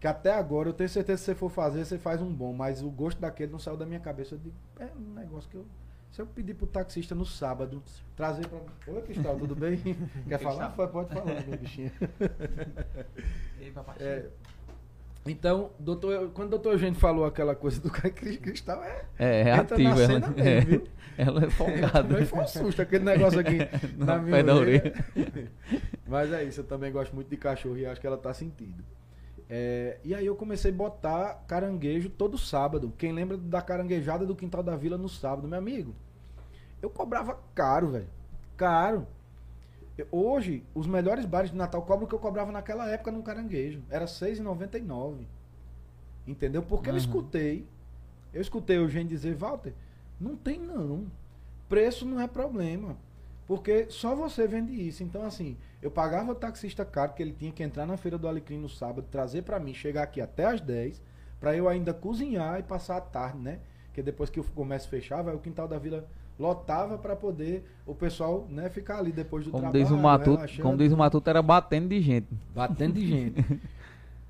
Que até agora eu tenho certeza que se você for fazer, você faz um bom, mas o gosto daquele não saiu da minha cabeça. Eu digo, é um negócio que eu. Se eu pedir pro taxista no sábado trazer pra mim. Oi, Cristal, tudo bem? Quer falar? Pode pode falar, meu bichinho. É, então, doutor, quando o doutor Eugênio falou aquela coisa do Cristal é. É, é ativa. cena Ela, mesmo, é, viu? ela é folgada. Também foi um susto aquele negócio aqui No na minha da orelha. Mas é isso, eu também gosto muito de cachorro e acho que ela tá sentindo. É, e aí eu comecei a botar caranguejo todo sábado. Quem lembra da caranguejada do Quintal da Vila no sábado, meu amigo? Eu cobrava caro, velho. Caro. Eu- Hoje, os melhores bares de Natal cobram o que eu cobrava naquela época num caranguejo. Era R$ 6,99. Entendeu? Porque eu Aham. escutei. Eu escutei o Eugênio dizer, Walter, não tem não. Preço não é problema. Porque só você vende isso. Então, assim, eu pagava o taxista caro, que ele tinha que entrar na feira do Alecrim no sábado, trazer pra mim, chegar aqui até às 10, pra eu ainda cozinhar e passar a tarde, né? Porque depois que o comércio fechava, aí o quintal da vila lotava pra poder o pessoal, né, ficar ali depois do Como trabalho. diz o Matuto, relaxando. como diz o Matuto, era batendo de gente. Batendo de gente.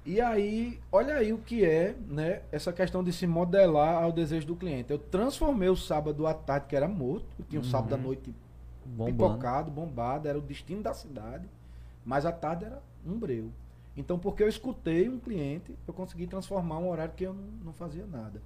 E aí, olha aí o que é, né, essa questão de se modelar ao desejo do cliente. Eu transformei o sábado à tarde, que era morto, eu tinha o sábado à Uhum. noite Bombando. pipocado, bombado, era o destino da cidade, mas à tarde era um breu. Então, porque eu escutei um cliente, eu consegui transformar um horário que eu não, não fazia nada.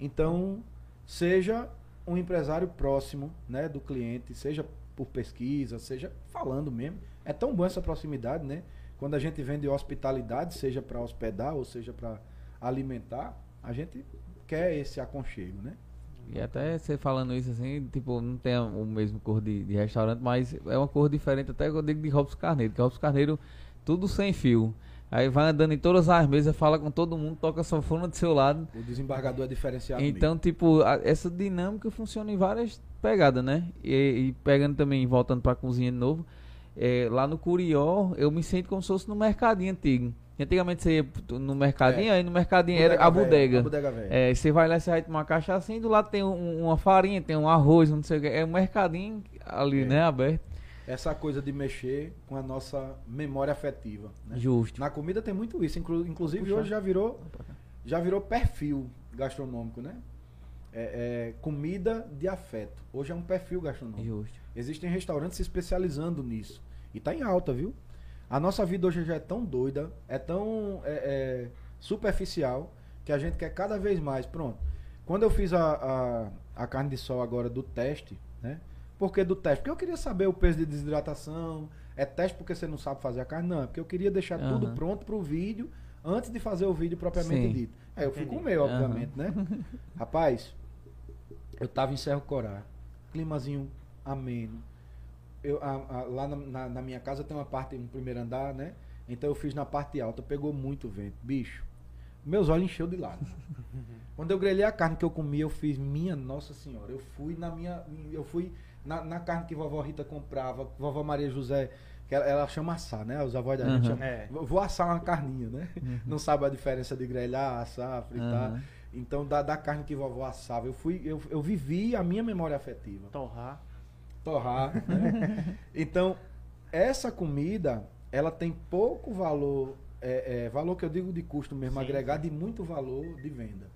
Então, seja um empresário próximo né, do cliente, seja por pesquisa, seja falando mesmo. É tão bom essa proximidade, né? Quando a gente vende hospitalidade, seja para hospedar ou seja para alimentar, a gente quer esse aconchego, né? E até você falando isso assim, tipo, não tem o mesmo cor de, de restaurante, mas é uma cor diferente até eu digo de Robson Carneiro, que Robson Carneiro, tudo sem fio. Aí vai andando em todas as mesas, fala com todo mundo, toca sanfona do seu lado. O desembargador é diferenciado. Então, tipo, a- essa dinâmica funciona em várias pegadas, né? E, e pegando também, voltando pra cozinha de novo, é, lá no Curió, eu me sinto como se fosse no mercadinho antigo. Antigamente você ia no mercadinho, É. aí no mercadinho era a bodega. A bodega. É, você vai lá, você vai tomar cachaça e do lado tem um- uma farinha, tem um arroz, não sei o que. É um mercadinho ali, É. né, aberto. Essa coisa de mexer com a nossa memória afetiva. Né? Justo. Na comida tem muito isso. inclu- inclusive Puxa. hoje já virou, já virou perfil gastronômico, né? É, é comida de afeto. Hoje é um perfil gastronômico. Justo. Existem restaurantes se especializando nisso. E tá em alta, viu? A nossa vida hoje já é tão doida, é tão é, é, superficial, que a gente quer cada vez mais. Pronto. Quando eu fiz a, a, a carne de sol agora do teste, né? Por que do teste? Porque eu queria saber o peso de desidratação. É teste porque você não sabe fazer a carne? Não, é porque eu queria deixar tudo Aham. pronto pro vídeo antes de fazer o vídeo propriamente Sim. dito. Aí eu fui comer, obviamente, né? Rapaz, eu tava em Serro Corá, climazinho ameno. Eu, a- a- lá na, na- na minha casa tem uma parte no primeiro andar, né? Então eu fiz na parte alta, pegou muito vento. Bicho, meus olhos encheu de lágrimas. Quando eu grelhei a carne que eu comi, eu fiz, minha Nossa Senhora, eu fui na minha. Eu fui na, na carne que vovó Rita comprava, vovó Maria José, que ela, ela chama assar, né? Os avós da gente Aham. chamam. É. Vou assar uma carninha, né? Não sabe a diferença de grelhar, assar, fritar. Aham. Então, da, da carne que vovó assava, eu fui, eu, eu vivi a minha memória afetiva Torrar. torrar. né? Então, essa comida, ela tem pouco valor, é, é, valor que eu digo de custo mesmo, Sim. agregado e muito valor de venda.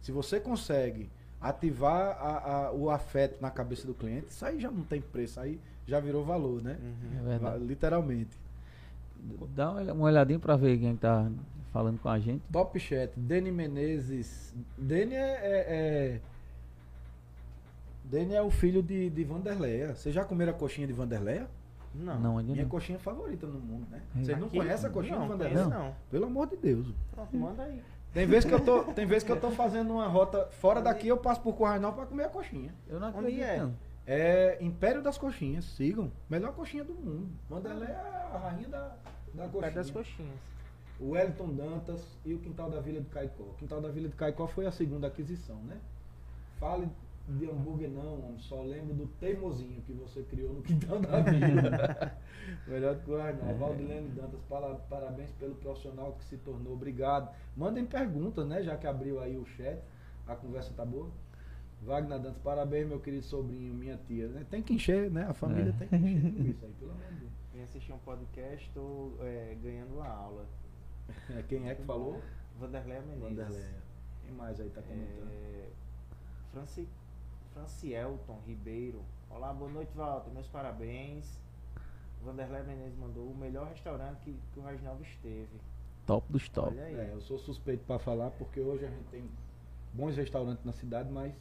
Se você consegue ativar a- a- o afeto na cabeça do cliente, isso aí já não tem preço, aí já virou valor, né? Uhum. É verdade. Literalmente. Dá uma uma olhadinha pra ver quem tá falando com a gente. Top chat, Deni Menezes. Deni é, é, é- Deni é o filho de, de Vanderleia. Vocês já comeram a coxinha de Vanderleia? Não. Não, Minha não. coxinha favorita no mundo, né? É. Vocês não Aqui? conhecem a coxinha não, de conheço Vanderlei? não. Pelo amor de Deus. Pronto, manda aí. Tem vezes que eu tô, tem vezes que eu tô fazendo uma rota fora daqui, eu passo por Currainal pra comer a coxinha. Eu não Onde acredito, é? não. É Império das Coxinhas, sigam. Melhor coxinha do mundo. Vanderlei é a rainha da, da coxinha. das coxinhas. O Wellington Dantas e o Quintal da Vila de Caicó. O Quintal da Vila de Caicó foi a segunda aquisição, né? Fale de hambúrguer não, homem. Só lembro do teimosinho que você criou no Quintal da Vila. Melhor que o É. Arnaldo. Valdilene Dantas, para- parabéns pelo profissional que se tornou. Obrigado. Mandem perguntas, né? Já que abriu aí o chat. A conversa tá boa. Wagner Dantas, parabéns, meu querido sobrinho, minha tia. né? Tem que encher, né? A família É. tem que encher com isso aí, pelo amor de Deus. Vim assistir um podcast, estou é, ganhando uma aula. É, Quem é que falou? Vanderlei Menezes. Vanderlei. Quem mais aí tá comentando? É, Franci, Francielton Ribeiro. Olá, boa noite, Walter. Meus parabéns. Vanderlei Menezes mandou o melhor restaurante que, que o Reginaldo esteve. Top dos top. Olha aí. É, eu sou suspeito para falar porque hoje a gente tem bons restaurantes na cidade, mas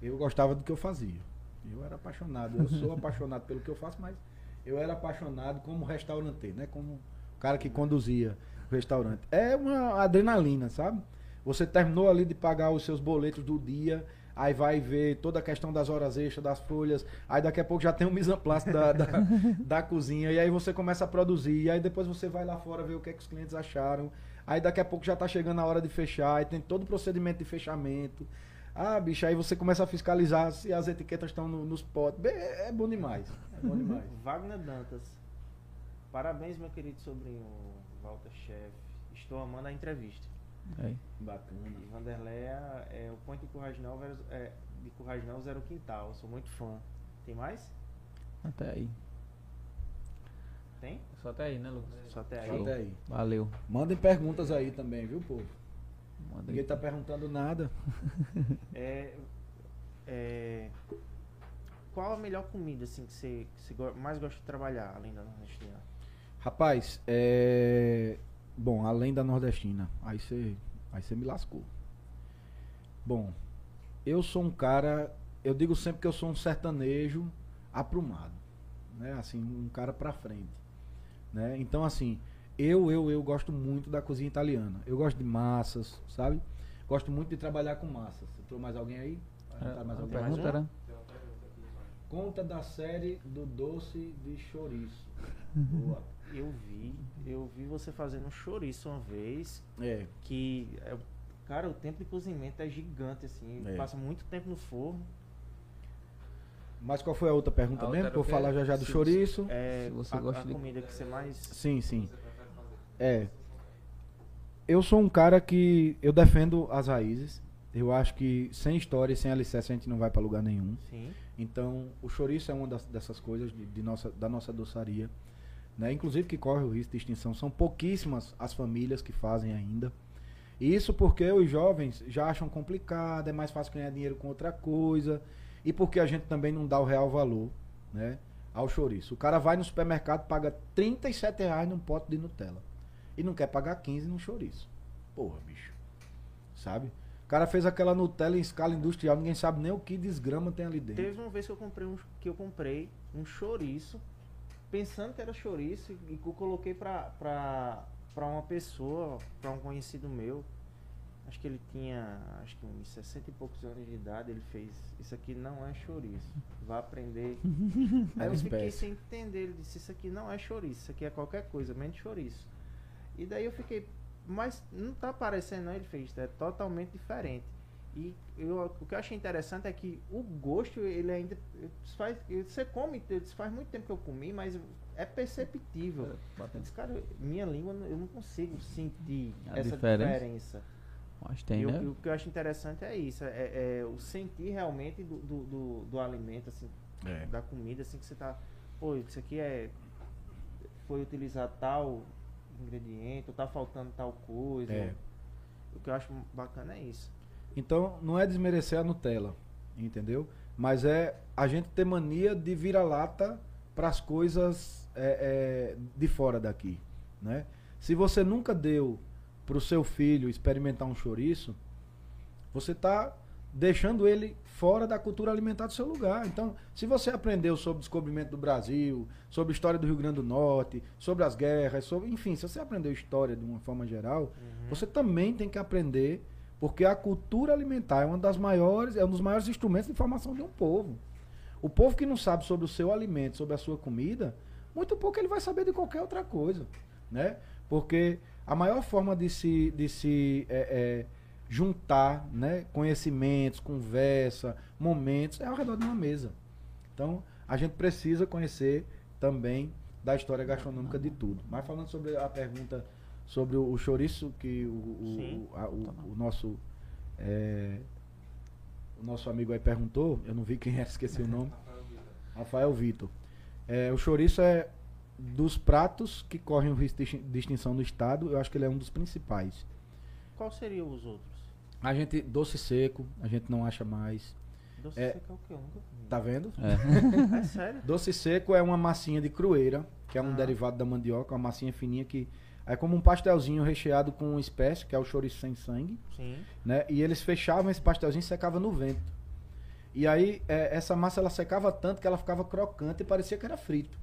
eu gostava do que eu fazia. Eu era apaixonado, eu sou apaixonado pelo que eu faço, mas eu era apaixonado como restaurante, né? Como o cara que conduzia o restaurante. É uma adrenalina, sabe? Você terminou ali de pagar os seus boletos do dia, aí vai ver toda a questão das horas extras, das folhas, aí daqui a pouco já tem o mise da, da, da cozinha, e aí você começa a produzir, e aí depois você vai lá fora ver o que, é que os clientes acharam, aí daqui a pouco já tá chegando a hora de fechar, aí tem todo o procedimento de fechamento. Ah, bicho, aí você começa a fiscalizar se as etiquetas estão no- nos potes. Bem, É, é bom demais. É bom demais. Wagner Dantas. Parabéns, meu querido sobrinho Walter Chef. Estou amando a entrevista. É. Bacana. E Vanderlei é, é o ponto de Currajinal, é, de Currajinal Zero Quintal. Sou muito fã. Tem mais? Até aí. Tem? Só até aí, né, Lucas? Só até aí. Só até aí. Valeu. Mandem perguntas aí também, viu, povo? Manda Ninguém tá perguntando nada. É, é, qual a melhor comida assim que você, que você go- mais gosta de trabalhar, além da nordestina? Rapaz, é. Bom, além da nordestina, aí você aí você me lascou. Bom, eu sou um cara, eu digo sempre que eu sou um sertanejo aprumado, né? Assim, um cara pra frente, né? Então assim, eu eu eu gosto muito da cozinha italiana. Eu gosto de massas, sabe? Gosto muito de trabalhar com massas. Entrou mais alguém aí? Vai entrar mais A alguém? pergunta Ivan. Conta da série do doce de chouriço. Boa. Eu vi, eu vi você fazendo um chouriço uma vez, É, que, é, cara, o tempo de cozimento é gigante, assim, É. passa muito tempo no forno. Mas qual foi a outra pergunta A mesmo? outra o falar já já do Se- chouriço. É, Se você a, gosta a de- comida que você mais... Sim, sim. É. Eu sou um cara que eu defendo as raízes. Eu acho que sem história e sem alicerce a gente não vai pra lugar nenhum. Sim. Então, o chouriço é uma das- dessas coisas de, de nossa, da nossa doçaria. Né? Inclusive que corre o risco de extinção. São pouquíssimas as famílias que fazem ainda. Isso porque os jovens já acham complicado, é mais fácil ganhar dinheiro com outra coisa. E porque a gente também não dá o real valor né, ao chouriço. O cara vai no supermercado, paga 37 reais num pote de Nutella. E não quer pagar 15 no chouriço. Porra, bicho. Sabe? O cara fez aquela Nutella em escala industrial, ninguém sabe nem o que desgrama tem ali dentro. Teve uma vez que eu comprei um, que eu comprei um chouriço, pensando que era chouriço, e que eu coloquei pra, pra, pra uma pessoa, pra um conhecido meu. Acho que ele tinha, acho que uns 60 e poucos anos de idade, ele fez, isso aqui não é chouriço, vá aprender. Aí eu fiquei sem entender, ele disse, isso aqui não é chouriço, isso aqui é qualquer coisa, menos chouriço. E daí eu fiquei, mas não tá parecendo, não, ele fez, é totalmente diferente. E eu, o que eu achei interessante é que o gosto, ele ainda faz, você come, faz muito tempo que eu comi, mas é perceptível. Disse, cara, minha língua eu não consigo sentir A essa diferença? diferença. Acho que tem, E o, né? o que eu acho interessante é isso, é, é o sentir realmente do, do, do, do alimento, assim, É. da comida, assim, que você tá. Pô, isso aqui é. Foi utilizar tal ingrediente, ou tá faltando tal coisa. É. O que eu acho bacana é isso. Então, não é desmerecer a Nutella, entendeu? Mas é a gente ter mania de vira-lata para as coisas é, é, de fora daqui, né? Se você nunca deu para o seu filho experimentar um chouriço, você está deixando ele fora da cultura alimentar do seu lugar. Então, se você aprendeu sobre o descobrimento do Brasil, sobre a história do Rio Grande do Norte, sobre as guerras, sobre, enfim, se você aprendeu história de uma forma geral, você também tem que aprender, porque a cultura alimentar é uma das maiores, é um dos maiores instrumentos de formação de um povo. O povo que não sabe sobre o seu alimento, sobre a sua comida, muito pouco ele vai saber de qualquer outra coisa, né? Porque a maior forma de se, de se é, é, juntar, né, conhecimentos, conversa, momentos, é ao redor de uma mesa. Então, a gente precisa conhecer também da história gastronômica de tudo. Mas falando sobre a pergunta sobre o, o chouriço que o, o, a- o- o nosso é, o nosso amigo aí perguntou, eu não vi quem era, esqueci o nome. Rafael Vitor. É, o chouriço é dos pratos que correm o risco de extinção no estado, eu acho que ele é um dos principais. Qual seriam os outros? A gente, doce seco, a gente não acha mais. Doce É. seco é o que? Eu nunca comi. Tá vendo? É. É sério? Doce seco é uma massinha de crueira, que é um Ah. derivado da mandioca, uma massinha fininha que é como um pastelzinho recheado com espécie, que é o chouriço sem sangue, Sim. né? E eles fechavam esse pastelzinho e secava no vento. E aí é, essa massa ela secava tanto que ela ficava crocante e parecia que era frito.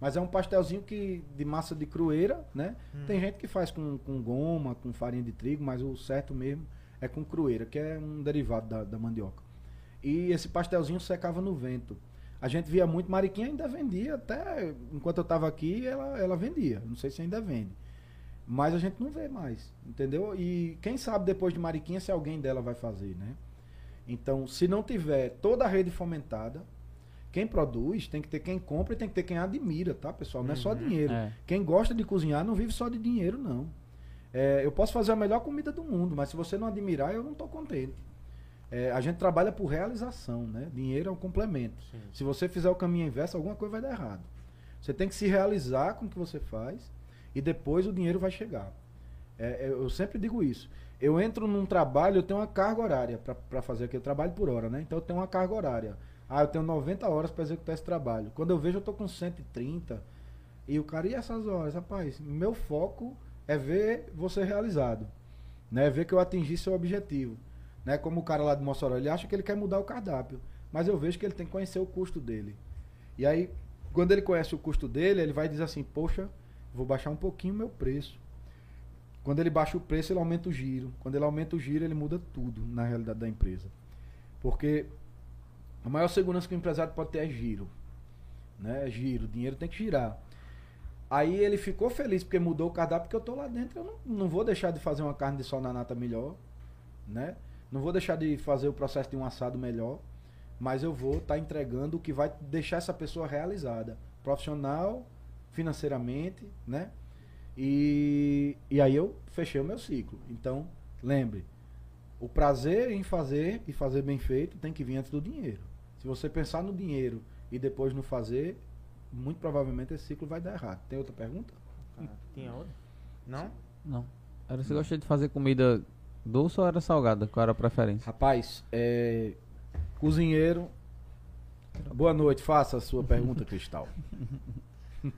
Mas é um pastelzinho que de massa de crueira, né? Hum. Tem gente que faz com, com goma, com farinha de trigo, mas o certo mesmo é com crueira, que é um derivado da, da mandioca. E esse pastelzinho secava no vento. A gente via muito, Mariquinha ainda vendia, até enquanto eu estava aqui, ela, ela vendia. Não sei se ainda vende. Mas a gente não vê mais, entendeu? E quem sabe depois de Mariquinha se alguém dela vai fazer, né? Então, se não tiver toda a rede fomentada, quem produz tem que ter quem compra e tem que ter quem admira, tá, pessoal? Não é só Uhum. dinheiro. É. Quem gosta de cozinhar não vive só de dinheiro, não. É, eu posso fazer a melhor comida do mundo, mas se você não admirar, eu não estou contente. É, a gente trabalha por realização, né? Dinheiro é um complemento. Sim. Se você fizer o caminho inverso, alguma coisa vai dar errado. Você tem que se realizar com o que você faz e depois o dinheiro vai chegar. É, é, eu sempre digo isso. Eu entro num trabalho, eu tenho uma carga horária para fazer aquele trabalho por hora, né? Então eu tenho uma carga horária. Ah, eu tenho 90 horas para executar esse trabalho. Quando eu vejo, eu tô com 130. E o cara, e essas horas? Rapaz, meu foco é ver você realizado. Né? Ver que eu atingi seu objetivo. Né? Como o cara lá de Mossoró, ele acha que ele quer mudar o cardápio. Mas eu vejo que ele tem que conhecer o custo dele. E aí, quando ele conhece o custo dele, ele vai dizer assim, poxa, vou baixar um pouquinho o meu preço. Quando ele baixa o preço, ele aumenta o giro. Quando ele aumenta o giro, ele muda tudo na realidade da empresa. Porque a maior segurança que o empresário pode ter é giro. Né? É giro, o dinheiro tem que girar. Aí ele ficou feliz porque mudou o cardápio, porque eu tô lá dentro. Eu não, não vou deixar de fazer uma carne de sol na nata melhor, né? Não vou deixar de fazer o processo de um assado melhor, mas eu vou estar entregando o que vai deixar essa pessoa realizada, profissional, financeiramente, né? E, e aí eu fechei o meu ciclo. Então, lembre, o prazer em fazer e fazer bem feito tem que vir antes do dinheiro. Se você pensar no dinheiro e depois no fazer, muito provavelmente esse ciclo vai dar errado. Tem outra pergunta? Ah, tinha outra? Não? Não. Era você gostaria de fazer comida doce ou era salgada? Qual era a preferência? Rapaz, é, cozinheiro. Boa noite, faça a sua pergunta, Cristal.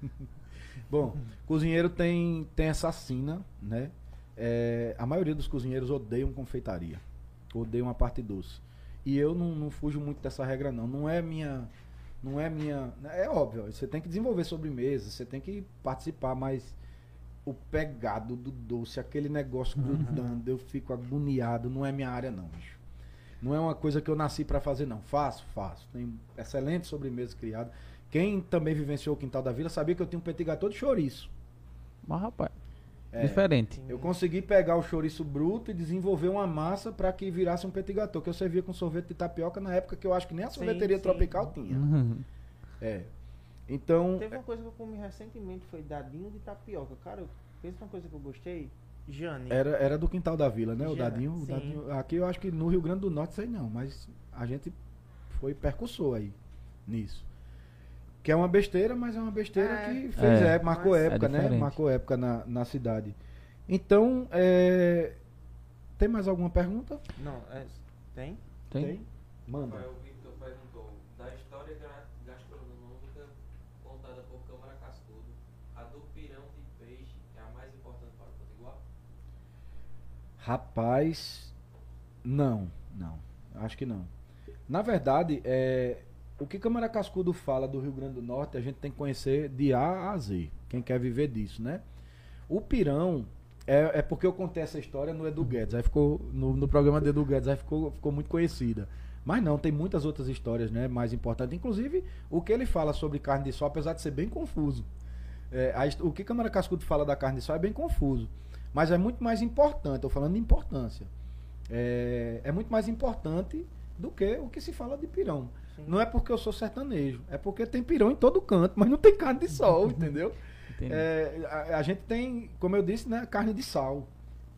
Bom, cozinheiro tem, tem essa sina, né? É, a maioria dos cozinheiros odeiam confeitaria, odeiam a parte doce. E eu não, não fujo muito dessa regra, não. Não é minha. Não é minha. É óbvio, você tem que desenvolver sobremesa, você tem que participar, mas o pegado do doce, aquele negócio grudando, eu fico agoniado, não é minha área, não, bicho. Não é uma coisa que eu nasci pra fazer, não. Faço, faço. Tem excelente sobremesa criada. Quem também vivenciou o Quintal da Vila sabia que eu tinha um petit gâteau de chouriço. Mas rapaz, É. Diferente. Eu consegui pegar o chouriço bruto e desenvolver uma massa para que virasse um petit gâteau, que eu servia com sorvete de tapioca na época que eu acho que nem a Sim, sorveteria sim. tropical tinha. Uhum. É. Então, Teve uma coisa que eu comi recentemente, foi dadinho de tapioca. Cara, eu- pensa uma coisa que eu gostei. Jane. era, era do quintal da vila, né? O dadinho, o sim. dadinho. Aqui eu acho que no Rio Grande do Norte sei não, mas a gente foi percussor aí nisso. Que é uma besteira, mas é uma besteira É. que fez, É, é, marcou mas- época, É né? Marcou época na, na cidade. Então, é, tem mais alguma pergunta? Não, é, tem? Tem? Manda. Rafael Victor perguntou, da história gastronômica contada por Câmara Cascudo, a do pirão de peixe é a mais importante para o Potiguar? Rapaz, não, não. Acho que não. Na verdade, é, o que Câmara Cascudo fala do Rio Grande do Norte, a gente tem que conhecer de A a Z. Quem quer viver disso, né? O pirão é, é porque eu contei essa história no Edu Guedes, aí ficou no, no programa do Edu Guedes, aí ficou, ficou muito conhecida. Mas não, tem muitas outras histórias, né, mais importantes. Inclusive, o que ele fala sobre carne de sol, apesar de ser bem confuso. É, a o que Câmara Cascudo fala da carne de sol é bem confuso. Mas é muito mais importante, estou falando de importância. É, é muito mais importante do que o que se fala de pirão. Sim. Não é porque eu sou sertanejo, é porque tem pirão em todo canto, mas não tem carne de sol, entendeu? É, a, a gente tem, como eu disse, né, carne de sal,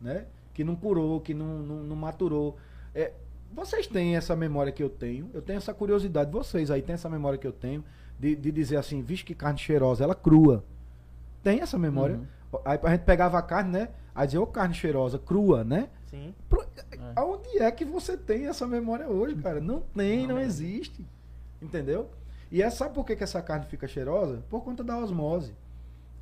né? Que não curou, que não, não, não maturou. É, vocês têm essa memória que eu tenho, eu tenho essa curiosidade, vocês aí têm essa memória que eu tenho, de, de dizer assim, vixe que carne cheirosa, ela crua. Tem essa memória. Uhum. Aí a gente pegava a carne, né? Aí dizia, ô carne cheirosa, crua, né? Sim. Pro- Aonde é que você tem essa memória hoje, cara? Não tem, não, existe. Entendeu? E é, sabe por que, que essa carne fica cheirosa? Por conta da osmose.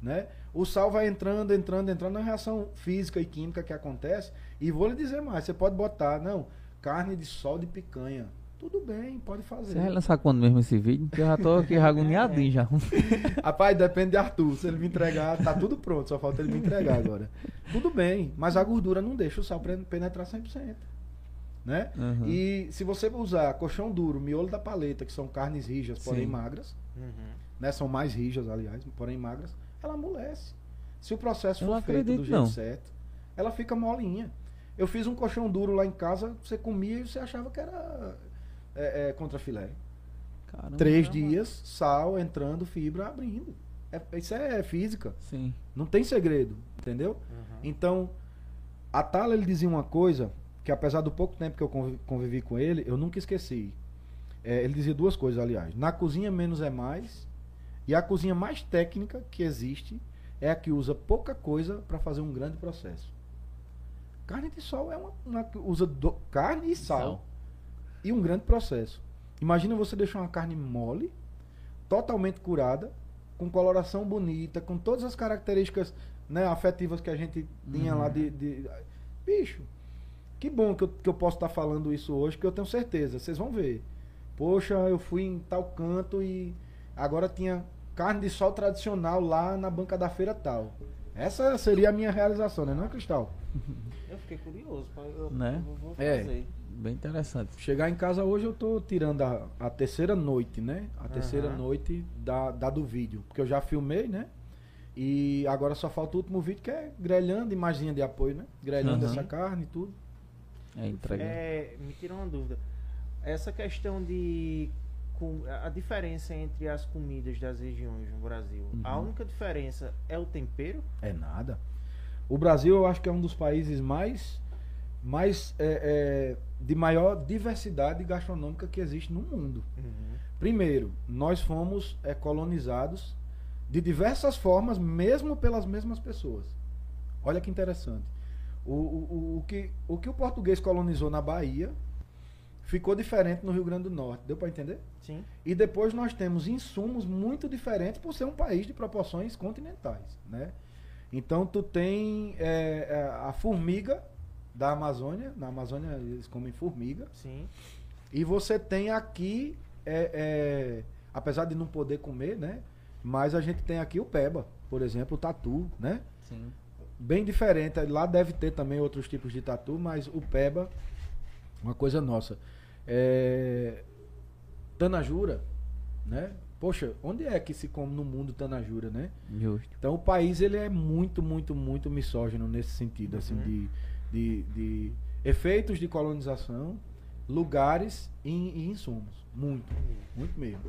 Né? O sal vai entrando, entrando, entrando na reação física e química que acontece. E vou lhe dizer mais: você pode botar, não, carne de sol de picanha. Tudo bem, pode fazer. Você vai lançar quando mesmo esse vídeo? Que eu já tô aqui agoniadinho já. Rapaz, depende de Arthur. Se ele me entregar, tá tudo pronto. Só falta ele me entregar agora. Tudo bem, mas a gordura não deixa o sal penetrar 100%. Né? Uhum. E se você usar colchão duro, miolo da paleta, que são carnes rijas, porém Sim. magras, Uhum. né? São mais rijas, aliás, porém magras, ela amolece. Se o processo Eu for feito do jeito não. certo, ela fica molinha. Eu fiz um colchão duro lá em casa, você comia e você achava que era é, é, contra filé. Caramba. Três Caramba. dias, sal entrando, fibra abrindo. É- isso é física. Sim. Não tem segredo, entendeu? Uhum. Então, a Tala ele dizia uma coisa que apesar do pouco tempo que eu convi- convivi com ele, eu nunca esqueci. É, ele dizia duas coisas, aliás. Na cozinha menos é mais. E a cozinha mais técnica que existe é a que usa pouca coisa para fazer um grande processo. Carne de sol é uma, uma que usa do- carne e sal, Sal. E um grande processo. Imagina você deixar uma carne mole, totalmente curada, com coloração bonita, com todas as características né, afetivas que a gente tinha lá de, de- Bicho, que bom que eu, que eu posso estar falando isso hoje, que eu tenho certeza. Vocês vão ver. Poxa, eu fui em tal canto e agora tinha carne de sol tradicional lá na banca da feira tal. Essa seria a minha realização, né, não, Cristal? Eu fiquei curioso. Eu, Né? eu vou É. Bem interessante. Chegar em casa hoje eu tô tirando a, a terceira noite, né? A terceira Aham. noite da, da do vídeo. Porque eu já filmei, né? E agora só falta o último vídeo que é grelhando, imaginha de apoio, né? Grelhando Aham. essa carne e tudo. É entrega. É, me tira uma dúvida. Essa questão de com- a diferença entre as comidas das regiões no Brasil. A Uhum. única diferença é o tempero? É nada. O Brasil eu acho que é um dos países mais, mais é, é, de maior diversidade gastronômica que existe no mundo. Primeiro, nós fomos é, colonizados de diversas formas, mesmo pelas mesmas pessoas. Olha que interessante. O, o, o, o que, o que o português colonizou na Bahia ficou diferente no Rio Grande do Norte. Deu para entender? Sim. E depois nós temos insumos muito diferentes por ser um país de proporções continentais, né? Então tu tem é, é, a formiga da Amazônia, na Amazônia eles comem formiga, Sim. e você tem aqui, é, é, apesar de não poder comer, né? Mas a gente tem aqui o peba, por exemplo, o tatu, né? Sim. Bem diferente. Lá deve ter também outros tipos de tatu, mas o peba, uma coisa nossa. É, Tanajura, né? Poxa, onde é que se come no mundo Tanajura, né? Justo. Então o país ele é muito, muito, muito misógino nesse sentido, assim, Uhum. de, de, de efeitos de colonização, lugares e, e insumos. Muito, muito mesmo.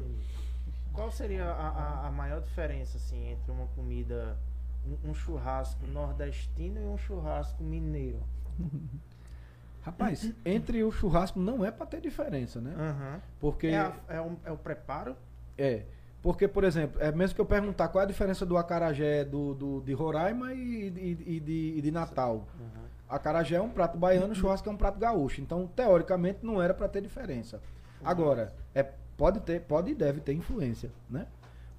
Qual seria a, a, a maior diferença assim entre uma comida, um, um churrasco nordestino e um churrasco mineiro? Rapaz, entre o churrasco não é pra ter diferença, né? Aham. Porque É, a- é o, é o preparo? é, porque por exemplo, é mesmo que eu perguntar qual é a diferença do acarajé do, do de Roraima e, e- e de, e de Natal. Acarajé é um prato baiano, churrasco é um prato gaúcho. Então, teoricamente, não era pra ter diferença. Agora, é, pode ter, pode e deve ter influência, né?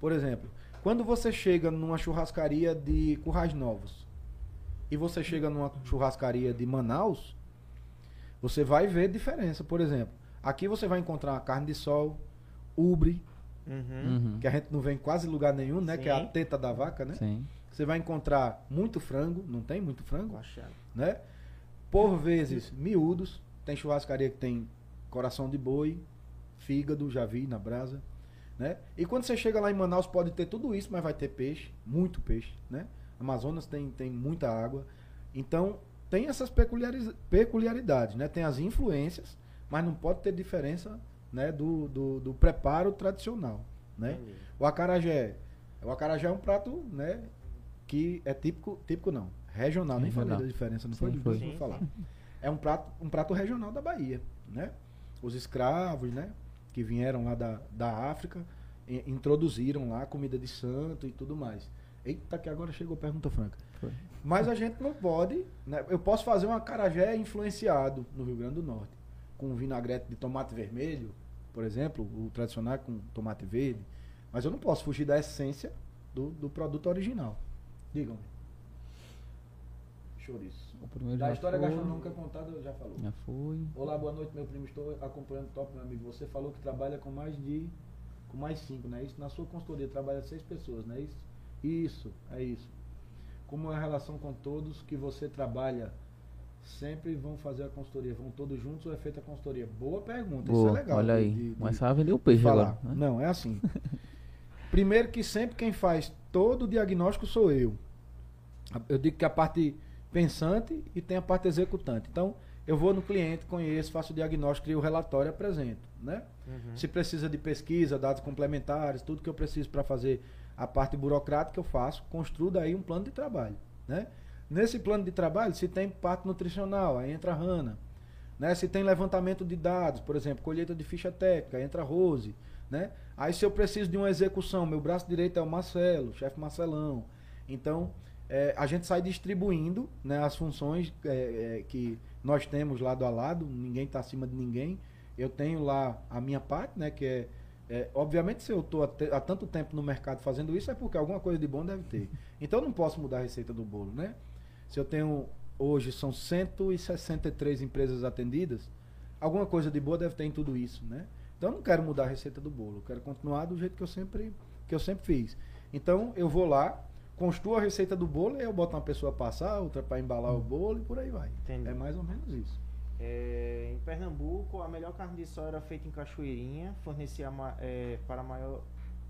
Por exemplo, quando você chega numa churrascaria de Currais Novos e você chega numa churrascaria de Manaus, você vai ver diferença. Por exemplo, aqui você vai encontrar carne de sol, ubre, Uhum. Uhum. que a gente não vê em quase lugar nenhum, né? Que é a Sim. teta da vaca, né? Sim. Você vai encontrar muito frango, não tem muito frango? Baixado. né? Por vezes, miúdos. Tem churrascaria que tem coração de boi, fígado, já vi na brasa, né? E quando você chega lá em Manaus, pode ter tudo isso, mas vai ter peixe, muito peixe, né? Amazonas tem, tem muita água. Então, tem essas peculiaridades, né? Tem as influências, mas não pode ter diferença, né? Do, do, do preparo tradicional, né? O acarajé. O acarajé é um prato, né? Que é típico, típico não, regional. Nem falei da diferença, não Sim, foi Sim, vou falar. É um prato, um prato regional da Bahia, né? Os escravos, né? Que vieram lá da, da África, i- introduziram lá comida de santo e tudo mais. Eita, que agora chegou pergunta franca. Foi. Mas a gente não pode, né? Eu posso fazer um acarajé influenciado no Rio Grande do Norte, com vinagrete de tomate vermelho, por exemplo, o tradicional com tomate verde, mas eu não posso fugir da essência do, do produto original. Digam. Chouriço. O primeiro Da história foi. gastronômica contada, já falou. Já foi. Olá, boa noite, meu primo. Estou acompanhando o top, meu amigo. Você falou que trabalha com mais de. com mais cinco, não é isso? Na sua consultoria trabalha seis pessoas, não é isso? Isso, é isso. Como é a relação com todos que você trabalha? Sempre vão fazer a consultoria? Vão todos juntos ou é feita a consultoria? Boa pergunta, isso Boa, é legal. olha de- aí. de- de- Começar a vender o peixe falar. agora. né? Não, é assim. Primeiro que sempre quem faz todo o diagnóstico sou eu. Eu digo que a parte pensante e tem a parte executante. Então, eu vou no cliente, conheço, faço o diagnóstico, crio o relatório e apresento, né? Uhum. Se precisa de pesquisa, dados complementares, tudo que eu preciso para fazer a parte burocrática eu faço, construo daí um plano de trabalho, né? Nesse plano de trabalho, se tem parte nutricional, aí entra a Rana, né? Se tem levantamento de dados, por exemplo, colheita de ficha técnica, entra a Rose, né? Aí se eu preciso de uma execução, meu braço direito é o Marcelo, chefe Marcelão. Então, é, a gente sai distribuindo né, as funções é, é, que nós temos lado a lado, ninguém está acima de ninguém. Eu tenho lá a minha parte, né, que é, é, obviamente se eu estou há, tanto tempo no mercado fazendo isso é porque alguma coisa de bom deve ter. Então eu não posso mudar a receita do bolo, né? Se eu tenho hoje são 163 empresas atendidas, alguma coisa de boa deve ter em tudo isso, né? Então eu não quero mudar a receita do bolo, eu quero continuar do jeito que eu sempre que eu sempre fiz. Então eu vou lá, construo a receita do bolo e eu boto uma pessoa passar, outra para embalar o bolo e por aí vai. Entendi. É mais ou menos isso. É, em Pernambuco, a melhor carne de sol era feita em Cachoeirinha, fornecia é, para, a maior,